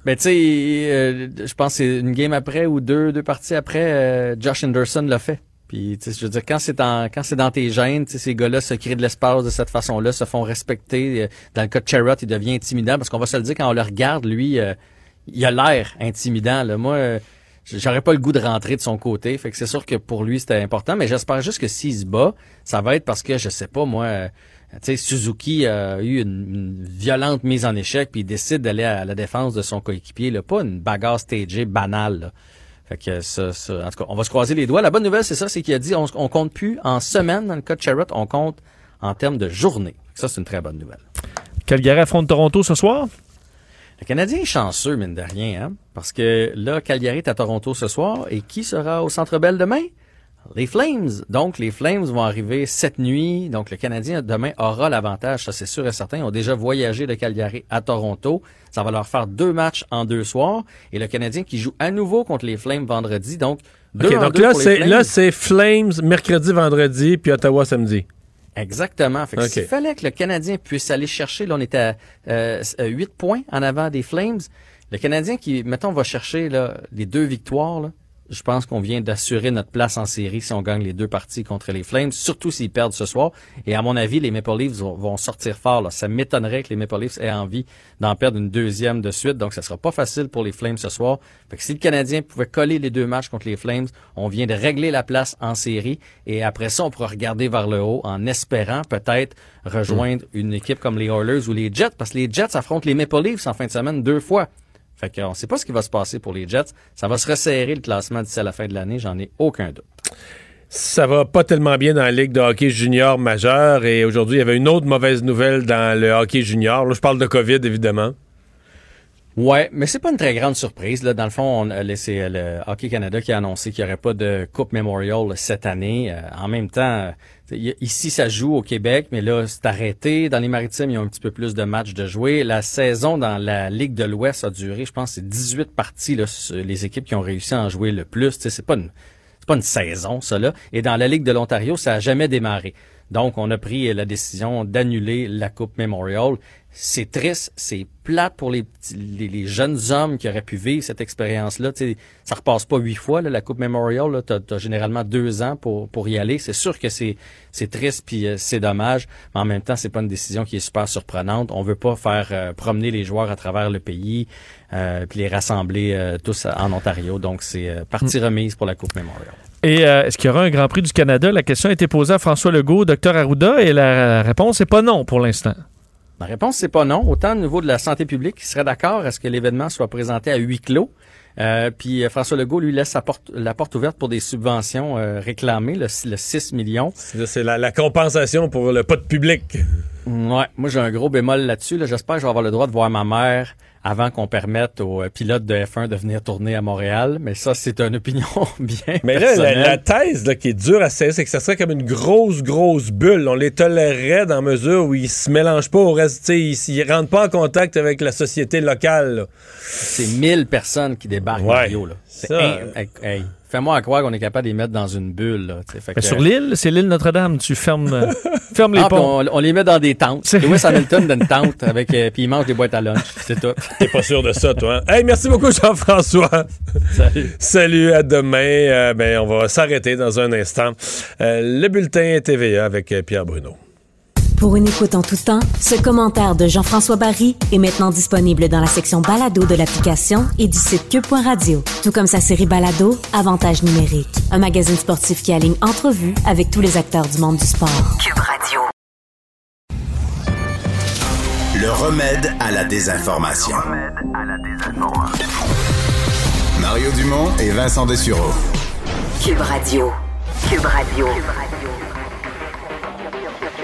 Mais tu sais, euh, je pense c'est une game après ou deux, deux parties après, euh, Josh Anderson l'a fait. Puis, je veux dire, quand c'est en, quand c'est dans tes gènes, ces gars-là se créent de l'espace de cette façon-là, se font respecter. Euh, Dans le cas de Charrot, il devient intimidant parce qu'on va se le dire quand on le regarde, lui, euh, il a l'air intimidant. Là. Moi, euh, j'aurais pas le goût de rentrer de son côté. Fait que c'est sûr que pour lui, c'était important. Mais j'espère juste que s'il se bat, ça va être parce que, je sais pas, moi, sais, Suzuki a eu une, une violente mise en échec, puis il décide d'aller à la défense de son coéquipier, là, pas une bagarre stagée banale. là. Fait que ça, ça- en tout cas, on va se croiser les doigts. La bonne nouvelle, c'est ça, c'est qu'il a dit, on, on compte plus en semaine dans le cas de Charrot, on compte en termes de journée. Ça, c'est une très bonne nouvelle. Calgary affronte Toronto ce soir? Le Canadien est chanceux, mine de rien, hein? Parce que là, Calgary est à Toronto ce soir, et qui sera au Centre Bell demain? Les Flames. Donc, les Flames vont arriver cette nuit. Donc, le Canadien, demain, aura l'avantage. Ça, c'est sûr et certain. Ils ont déjà voyagé de Calgary à Toronto. Ça va leur faire deux matchs en deux soirs. Et le Canadien qui joue à nouveau contre les Flames vendredi. Donc, deux en donc deux là, c'est, Flames. là, c'est Flames mercredi, vendredi, puis Ottawa samedi. Exactement. Fait que s'il fallait que le Canadien puisse aller chercher, là, on était à euh, 8 points en avant des Flames. Le Canadien qui, mettons, va chercher là, les deux victoires, là, je pense qu'on vient d'assurer notre place en série si on gagne les deux parties contre les Flames, surtout s'ils perdent ce soir. Et à mon avis, les Maple Leafs vont, sortir fort. Là. Ça m'étonnerait que les Maple Leafs aient envie d'en perdre une deuxième de suite. Donc, ça sera pas facile pour les Flames ce soir. Fait que si le Canadien pouvait coller les deux matchs contre les Flames, on vient de régler la place en série. Et après ça, on pourra regarder vers le haut en espérant peut-être rejoindre une équipe comme les Oilers ou les Jets. Parce que les Jets affrontent les Maple Leafs en fin de semaine deux fois. Fait qu'on sait pas ce qui va se passer pour les Jets. Ça va se resserrer le classement d'ici à la fin de l'année, j'en ai aucun doute. Ça va pas tellement bien dans la Ligue de hockey junior majeur et aujourd'hui, il y avait une autre mauvaise nouvelle dans le hockey junior. Là, je parle de COVID, évidemment. Ouais, mais c'est pas une très grande surprise. Là. Dans le fond, on, euh, c'est le Hockey Canada qui a annoncé qu'il n'y aurait pas de Coupe Memorial cette année. Euh, en même temps, euh, ici, ça joue au Québec, mais là, c'est arrêté. Dans les maritimes, il y a un petit peu plus de matchs de jouer. La saison dans la Ligue de l'Ouest a duré, je pense, c'est 18 parties, les équipes qui ont réussi à en jouer le plus. C'est pas une c'est pas une saison, ça là. Et dans la Ligue de l'Ontario, ça a jamais démarré. Donc, on a pris la décision d'annuler la Coupe Memorial c'est triste, c'est plate pour les, les, les, jeunes hommes qui auraient pu vivre cette expérience-là. Tu sais, ça repasse pas huit fois, là, la Coupe Memorial. Tu as, généralement deux ans pour, pour y aller. C'est sûr que c'est, c'est triste puis euh, c'est dommage, mais en même temps, c'est pas une décision qui est super surprenante. On veut pas faire euh, promener les joueurs à travers le pays euh, puis les rassembler euh, tous en Ontario. Donc, c'est partie mm. remise pour la Coupe Memorial. Et est-ce qu'il y aura un Grand Prix du Canada? La question a été posée à François Legault, docteur Arruda, et la réponse est pas non pour l'instant. La réponse, c'est pas non. Autant au niveau de la santé publique, il serait d'accord à ce que l'événement soit présenté à huis clos. Euh, puis euh, François Legault lui laisse la porte, la porte ouverte pour des subventions euh, réclamées, le, 6 millions. C'est la, la, compensation pour le pas de public. Ouais, moi j'ai un gros bémol là-dessus. Là. J'espère que je vais avoir le droit de voir ma mère avant qu'on permette aux euh, pilotes de F1 de venir tourner à Montréal. Mais ça, c'est une opinion bien Mais là, la, thèse là, qui est dure à saisir, c'est que ça serait comme une grosse, grosse bulle. On les tolérerait dans mesure où ils se mélangent pas au reste, ils, ils rentrent pas en contact avec la société locale. C'est 1000 personnes qui débarquent ouais, Rio. Là. Ça, hey, Fais-moi croire qu'on est capable de les mettre dans une bulle. Là, fait sur l'île, c'est l'île Notre-Dame. Tu fermes, euh, fermes les ah, ponts. On, les met dans des tentes. Lewis Hamilton dans une tente avec euh, puis il mange des boîtes à lunch. C'est tout. T'es pas sûr de ça, toi. Hein? Hey, merci beaucoup, Jean-François. Salut. Salut, à demain. Euh, ben, on va s'arrêter dans un instant. le bulletin TVA avec Pierre Bruno. Pour une écoute en tout temps, ce commentaire de Jean-François Barry est maintenant disponible dans la section balado de l'application et du site cube.radio. Tout comme sa série balado, Avantage numérique, un magazine sportif qui aligne entrevues avec tous les acteurs du monde du sport. Cube Radio. Le remède à la désinformation. Le remède à la désinformation. Mario Dumont et Vincent Dessureau. Cube Radio. Cube Radio. Cube Radio.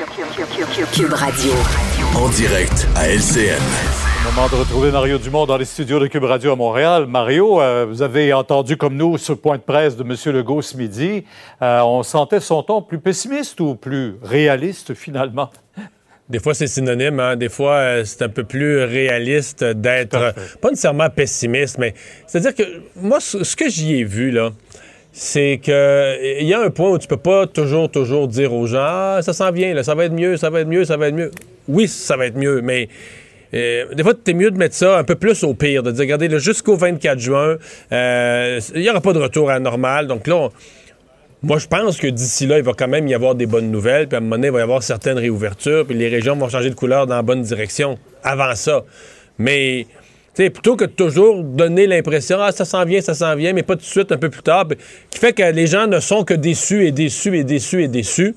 Cube Radio. En direct à LCN. Moment de retrouver Mario Dumont dans les studios de Cube Radio à Montréal. Mario, euh, vous avez entendu comme nous ce point de presse de M. Legault ce midi. Euh, on sentait son ton plus pessimiste ou plus réaliste finalement? Des fois, c'est synonyme. Hein. Des fois, euh, c'est un peu plus réaliste d'être, pas nécessairement pessimiste, mais c'est-à-dire que moi, ce que j'y ai vu, là, c'est que il y a un point où tu peux pas toujours, toujours dire aux gens ah, ça s'en vient, là, ça va être mieux, ça va être mieux, ça va être mieux. Oui, ça va être mieux, mais euh, des fois, c'est mieux de mettre ça un peu plus au pire, de dire regardez, jusqu'au 24 juin, euh, il n'y aura pas de retour à normal. Donc là, moi, je pense que d'ici là, il va quand même y avoir des bonnes nouvelles, puis à un moment donné, il va y avoir certaines réouvertures, puis les régions vont changer de couleur dans la bonne direction avant ça. Mais Plutôt que toujours donner l'impression, ah, ça s'en vient, ça s'en vient, mais pas tout de suite, un peu plus tard, qui fait que les gens ne sont que déçus et déçus et déçus et déçus.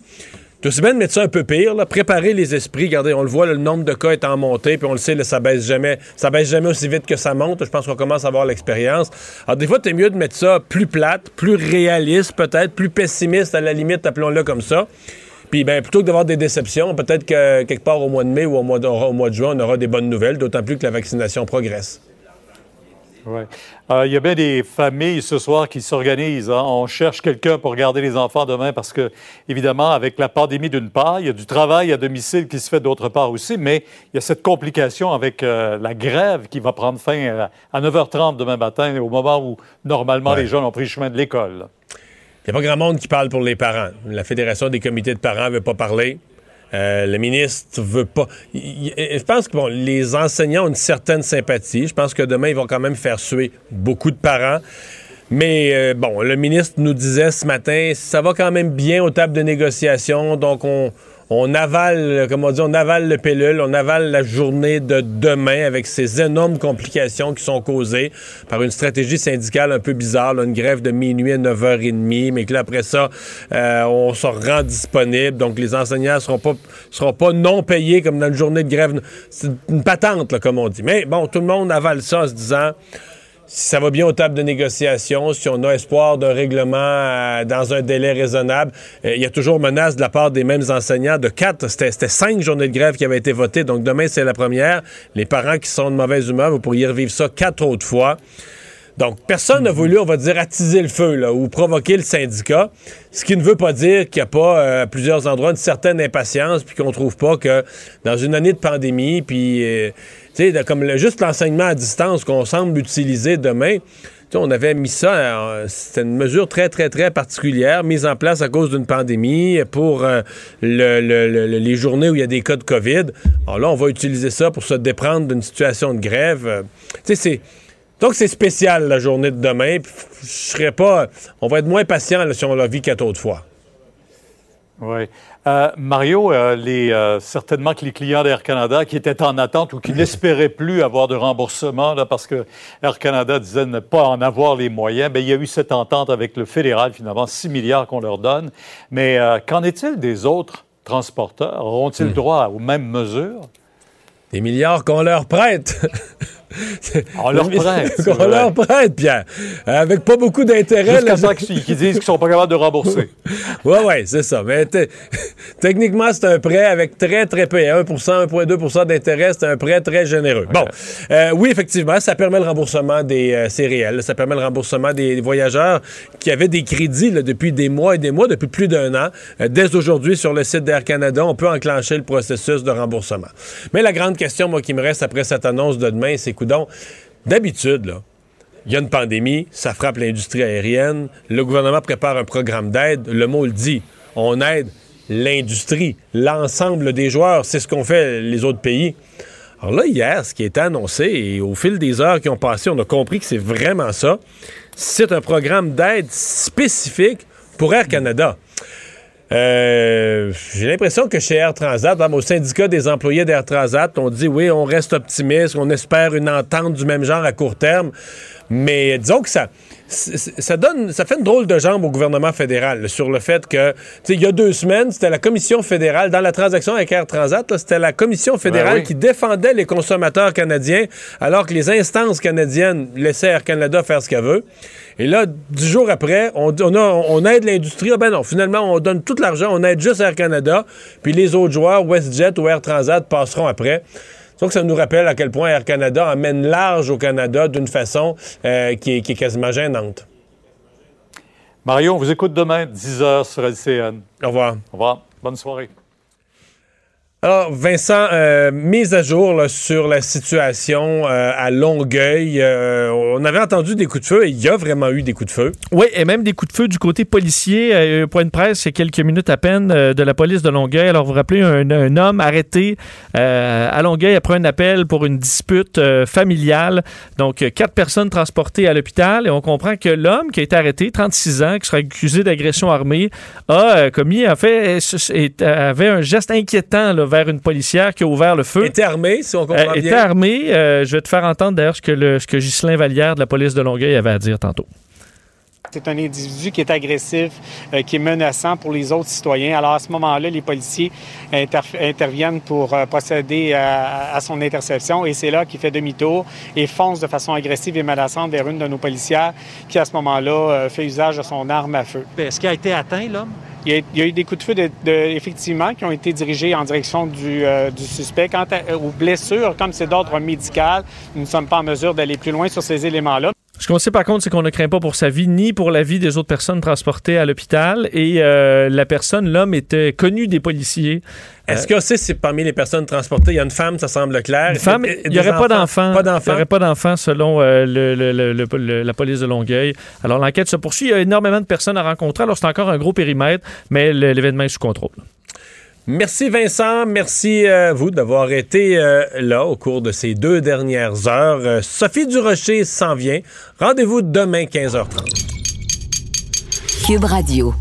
Tout aussi bien de mettre ça un peu pire, préparer les esprits. Regardez, on le voit, le nombre de cas est en montée, puis on le sait, ça baisse jamais, ça baisse jamais aussi vite que ça monte. Je pense qu'on commence à avoir l'expérience. Alors, des fois, c'est mieux de mettre ça plus plate, plus réaliste, peut-être, plus pessimiste à la limite, appelons-le comme ça. Puis ben, plutôt que d'avoir des déceptions, peut-être que quelque part au mois de mai ou au mois de, au mois de juin, on aura des bonnes nouvelles, d'autant plus que la vaccination progresse. Oui. Euh, il y a bien des familles ce soir qui s'organisent. Hein. On cherche quelqu'un pour garder les enfants demain parce que, évidemment, avec la pandémie d'une part, il y a du travail à domicile qui se fait d'autre part aussi, mais il y a cette complication avec euh, la grève qui va prendre fin à 9h30 demain matin, au moment où, normalement, les jeunes ont pris le chemin de l'école. Il n'y a pas grand monde qui parle pour les parents. La Fédération des comités de parents ne veut pas parler. Euh, le ministre veut pas. je pense que les enseignants ont une certaine sympathie. Je pense que demain, ils vont quand même faire suer beaucoup de parents. Mais euh, bon, le ministre nous disait ce matin, ça va quand même bien aux tables de négociation, donc on, on avale, comme on dit, on avale le pilule, on avale la journée de demain avec ces énormes complications qui sont causées par une stratégie syndicale un peu bizarre, une grève de minuit à 9h30, mais que là, après ça, euh, on se rend disponible, donc les enseignants seront pas seront pas non payés comme dans une journée de grève. C'est une patente, comme on dit. Mais bon, tout le monde avale ça en se disant si ça va bien aux tables de négociation, si on a espoir d'un règlement euh, dans un délai raisonnable, euh, il y a toujours menace de la part des mêmes enseignants de quatre. C'était cinq journées de grève qui avaient été votées. Donc demain, c'est la première. Les parents qui sont de mauvaise humeur, vous pourriez revivre ça quatre autres fois. Donc, personne n'a voulu, on va dire, attiser le feu là, ou provoquer le syndicat, ce qui ne veut pas dire qu'il n'y a pas, euh, à plusieurs endroits, une certaine impatience, puis qu'on trouve pas que dans une année de pandémie, puis, euh, tu sais, comme juste l'enseignement à distance qu'on semble utiliser demain, on avait mis ça, euh, c'était une mesure très, très, très particulière, mise en place à cause d'une pandémie pour euh, le- le- le- les journées où il y a des cas de COVID. Alors là, on va utiliser ça pour se déprendre d'une situation de grève. Euh, tu sais, c'est... Donc, c'est spécial la journée de demain. Je serais pas. On va être moins patient là, si on la vit quatre autres fois. Oui. Euh, Mario, euh, les, euh, certainement que les clients d'Air Canada qui étaient en attente ou qui n'espéraient plus avoir de remboursement là, parce que Air Canada disait ne pas en avoir les moyens, bien, il y a eu cette entente avec le fédéral, finalement, 6 milliards qu'on leur donne. Mais qu'en est-il des autres transporteurs? Auront-ils droit aux mêmes mesures? Des milliards qu'on leur prête. On leur prête, vrai. leur prête, Pierre. Avec pas beaucoup d'intérêt. Jusqu'à ça qu'ils disent qu'ils sont pas capables de rembourser. Oui, oui, c'est ça. Mais te- techniquement, c'est un prêt avec très, très peu. 1% 1,2% d'intérêt, c'est un prêt très généreux. Bon, euh, oui, effectivement, ça permet le remboursement des... euh, réel. Ça permet le remboursement des voyageurs qui avaient des crédits là, depuis des mois et des mois, depuis plus d'un an. Euh, dès aujourd'hui, sur le site d'Air Canada, on peut enclencher le processus de remboursement. Mais la grande question, moi, qui me reste après cette annonce de demain, c'est, d'habitude, il y a une pandémie, ça frappe l'industrie aérienne. Le gouvernement prépare un programme d'aide. Le mot le dit. On aide l'industrie, l'ensemble des joueurs. C'est ce qu'ont fait les autres pays. Alors là, hier, ce qui a été annoncé, et au fil des heures qui ont passé, on a compris que c'est vraiment ça. C'est un programme d'aide spécifique pour Air Canada. Euh, J'ai l'impression que chez Air Transat, au syndicat des employés d'Air Transat, on dit oui, on reste optimiste, on espère une entente du même genre à court terme. Mais disons que ça, ça donne, ça fait une drôle de jambe au gouvernement fédéral là, sur le fait que, tu sais, il y a deux semaines, c'était la commission fédérale, dans la transaction avec Air Transat, c'était la commission fédérale Ben oui. qui défendait les consommateurs canadiens, alors que les instances canadiennes laissaient Air Canada faire ce qu'elle veut. Et là, dix jours après, on, on, a- on aide l'industrie. Ah ben non, finalement, on donne tout l'argent, on aide juste Air Canada, puis les autres joueurs, WestJet ou Air Transat, passeront après. Donc, ça nous rappelle à quel point Air Canada emmène large au Canada d'une façon euh, qui, est, qui est quasiment gênante. Mario, on vous écoute demain, 10h sur LCN. Au revoir. Au revoir. Bonne soirée. Alors, Vincent, euh, mise à jour sur la situation euh, à Longueuil. Euh, on avait entendu des coups de feu et il y a vraiment eu des coups de feu. Oui, et même des coups de feu du côté policier. Point de presse, il quelques minutes à peine, de la police de Longueuil. Alors, vous vous rappelez, un, homme arrêté à Longueuil après un appel pour une dispute familiale. Donc, quatre personnes transportées à l'hôpital. Et on comprend que l'homme qui a été arrêté, 36 ans, qui sera accusé d'agression armée, a commis, en fait, avait un geste inquiétant vers une policière qui a ouvert le feu. Était armé, si on comprend Euh, bien. était armé. Euh, je vais te faire entendre d'ailleurs ce que, le, ce que Ghislain Vallière de la police de Longueuil avait à dire tantôt. C'est un individu qui est agressif, euh, qui est menaçant pour les autres citoyens. Alors à ce moment-là, les policiers interf- interviennent pour euh, procéder à, à son interception et c'est là qu'il fait demi-tour et fonce de façon agressive et menaçante vers une de nos policières qui à ce moment-là euh, fait usage de son arme à feu. Est-ce qu'il a été atteint, l'homme? Il y, a, eu des coups de feu, de, effectivement, qui ont été dirigés en direction du, euh, suspect. Quant à- aux blessures, comme c'est d'ordre médical, nous ne sommes pas en mesure d'aller plus loin sur ces éléments-là. Ce qu'on sait par contre, c'est qu'on ne craint pas pour sa vie ni pour la vie des autres personnes transportées à l'hôpital. Et euh, la personne, l'homme, était connu des policiers. Est-ce que c'est c'est parmi les personnes transportées, il y a une femme, ça semble clair. Une femme, il n'y aurait pas Il n'y aurait d'enfants selon euh, le- le- le- le- le- la police de Longueuil. Alors l'enquête se poursuit. Il y a énormément de personnes à rencontrer. Alors c'est encore un gros périmètre, mais l'événement est sous contrôle. Merci Vincent, merci à vous d'avoir été euh, là au cours de ces deux dernières heures. Euh, Sophie Durocher s'en vient. Rendez-vous demain 15h30. Cube Radio.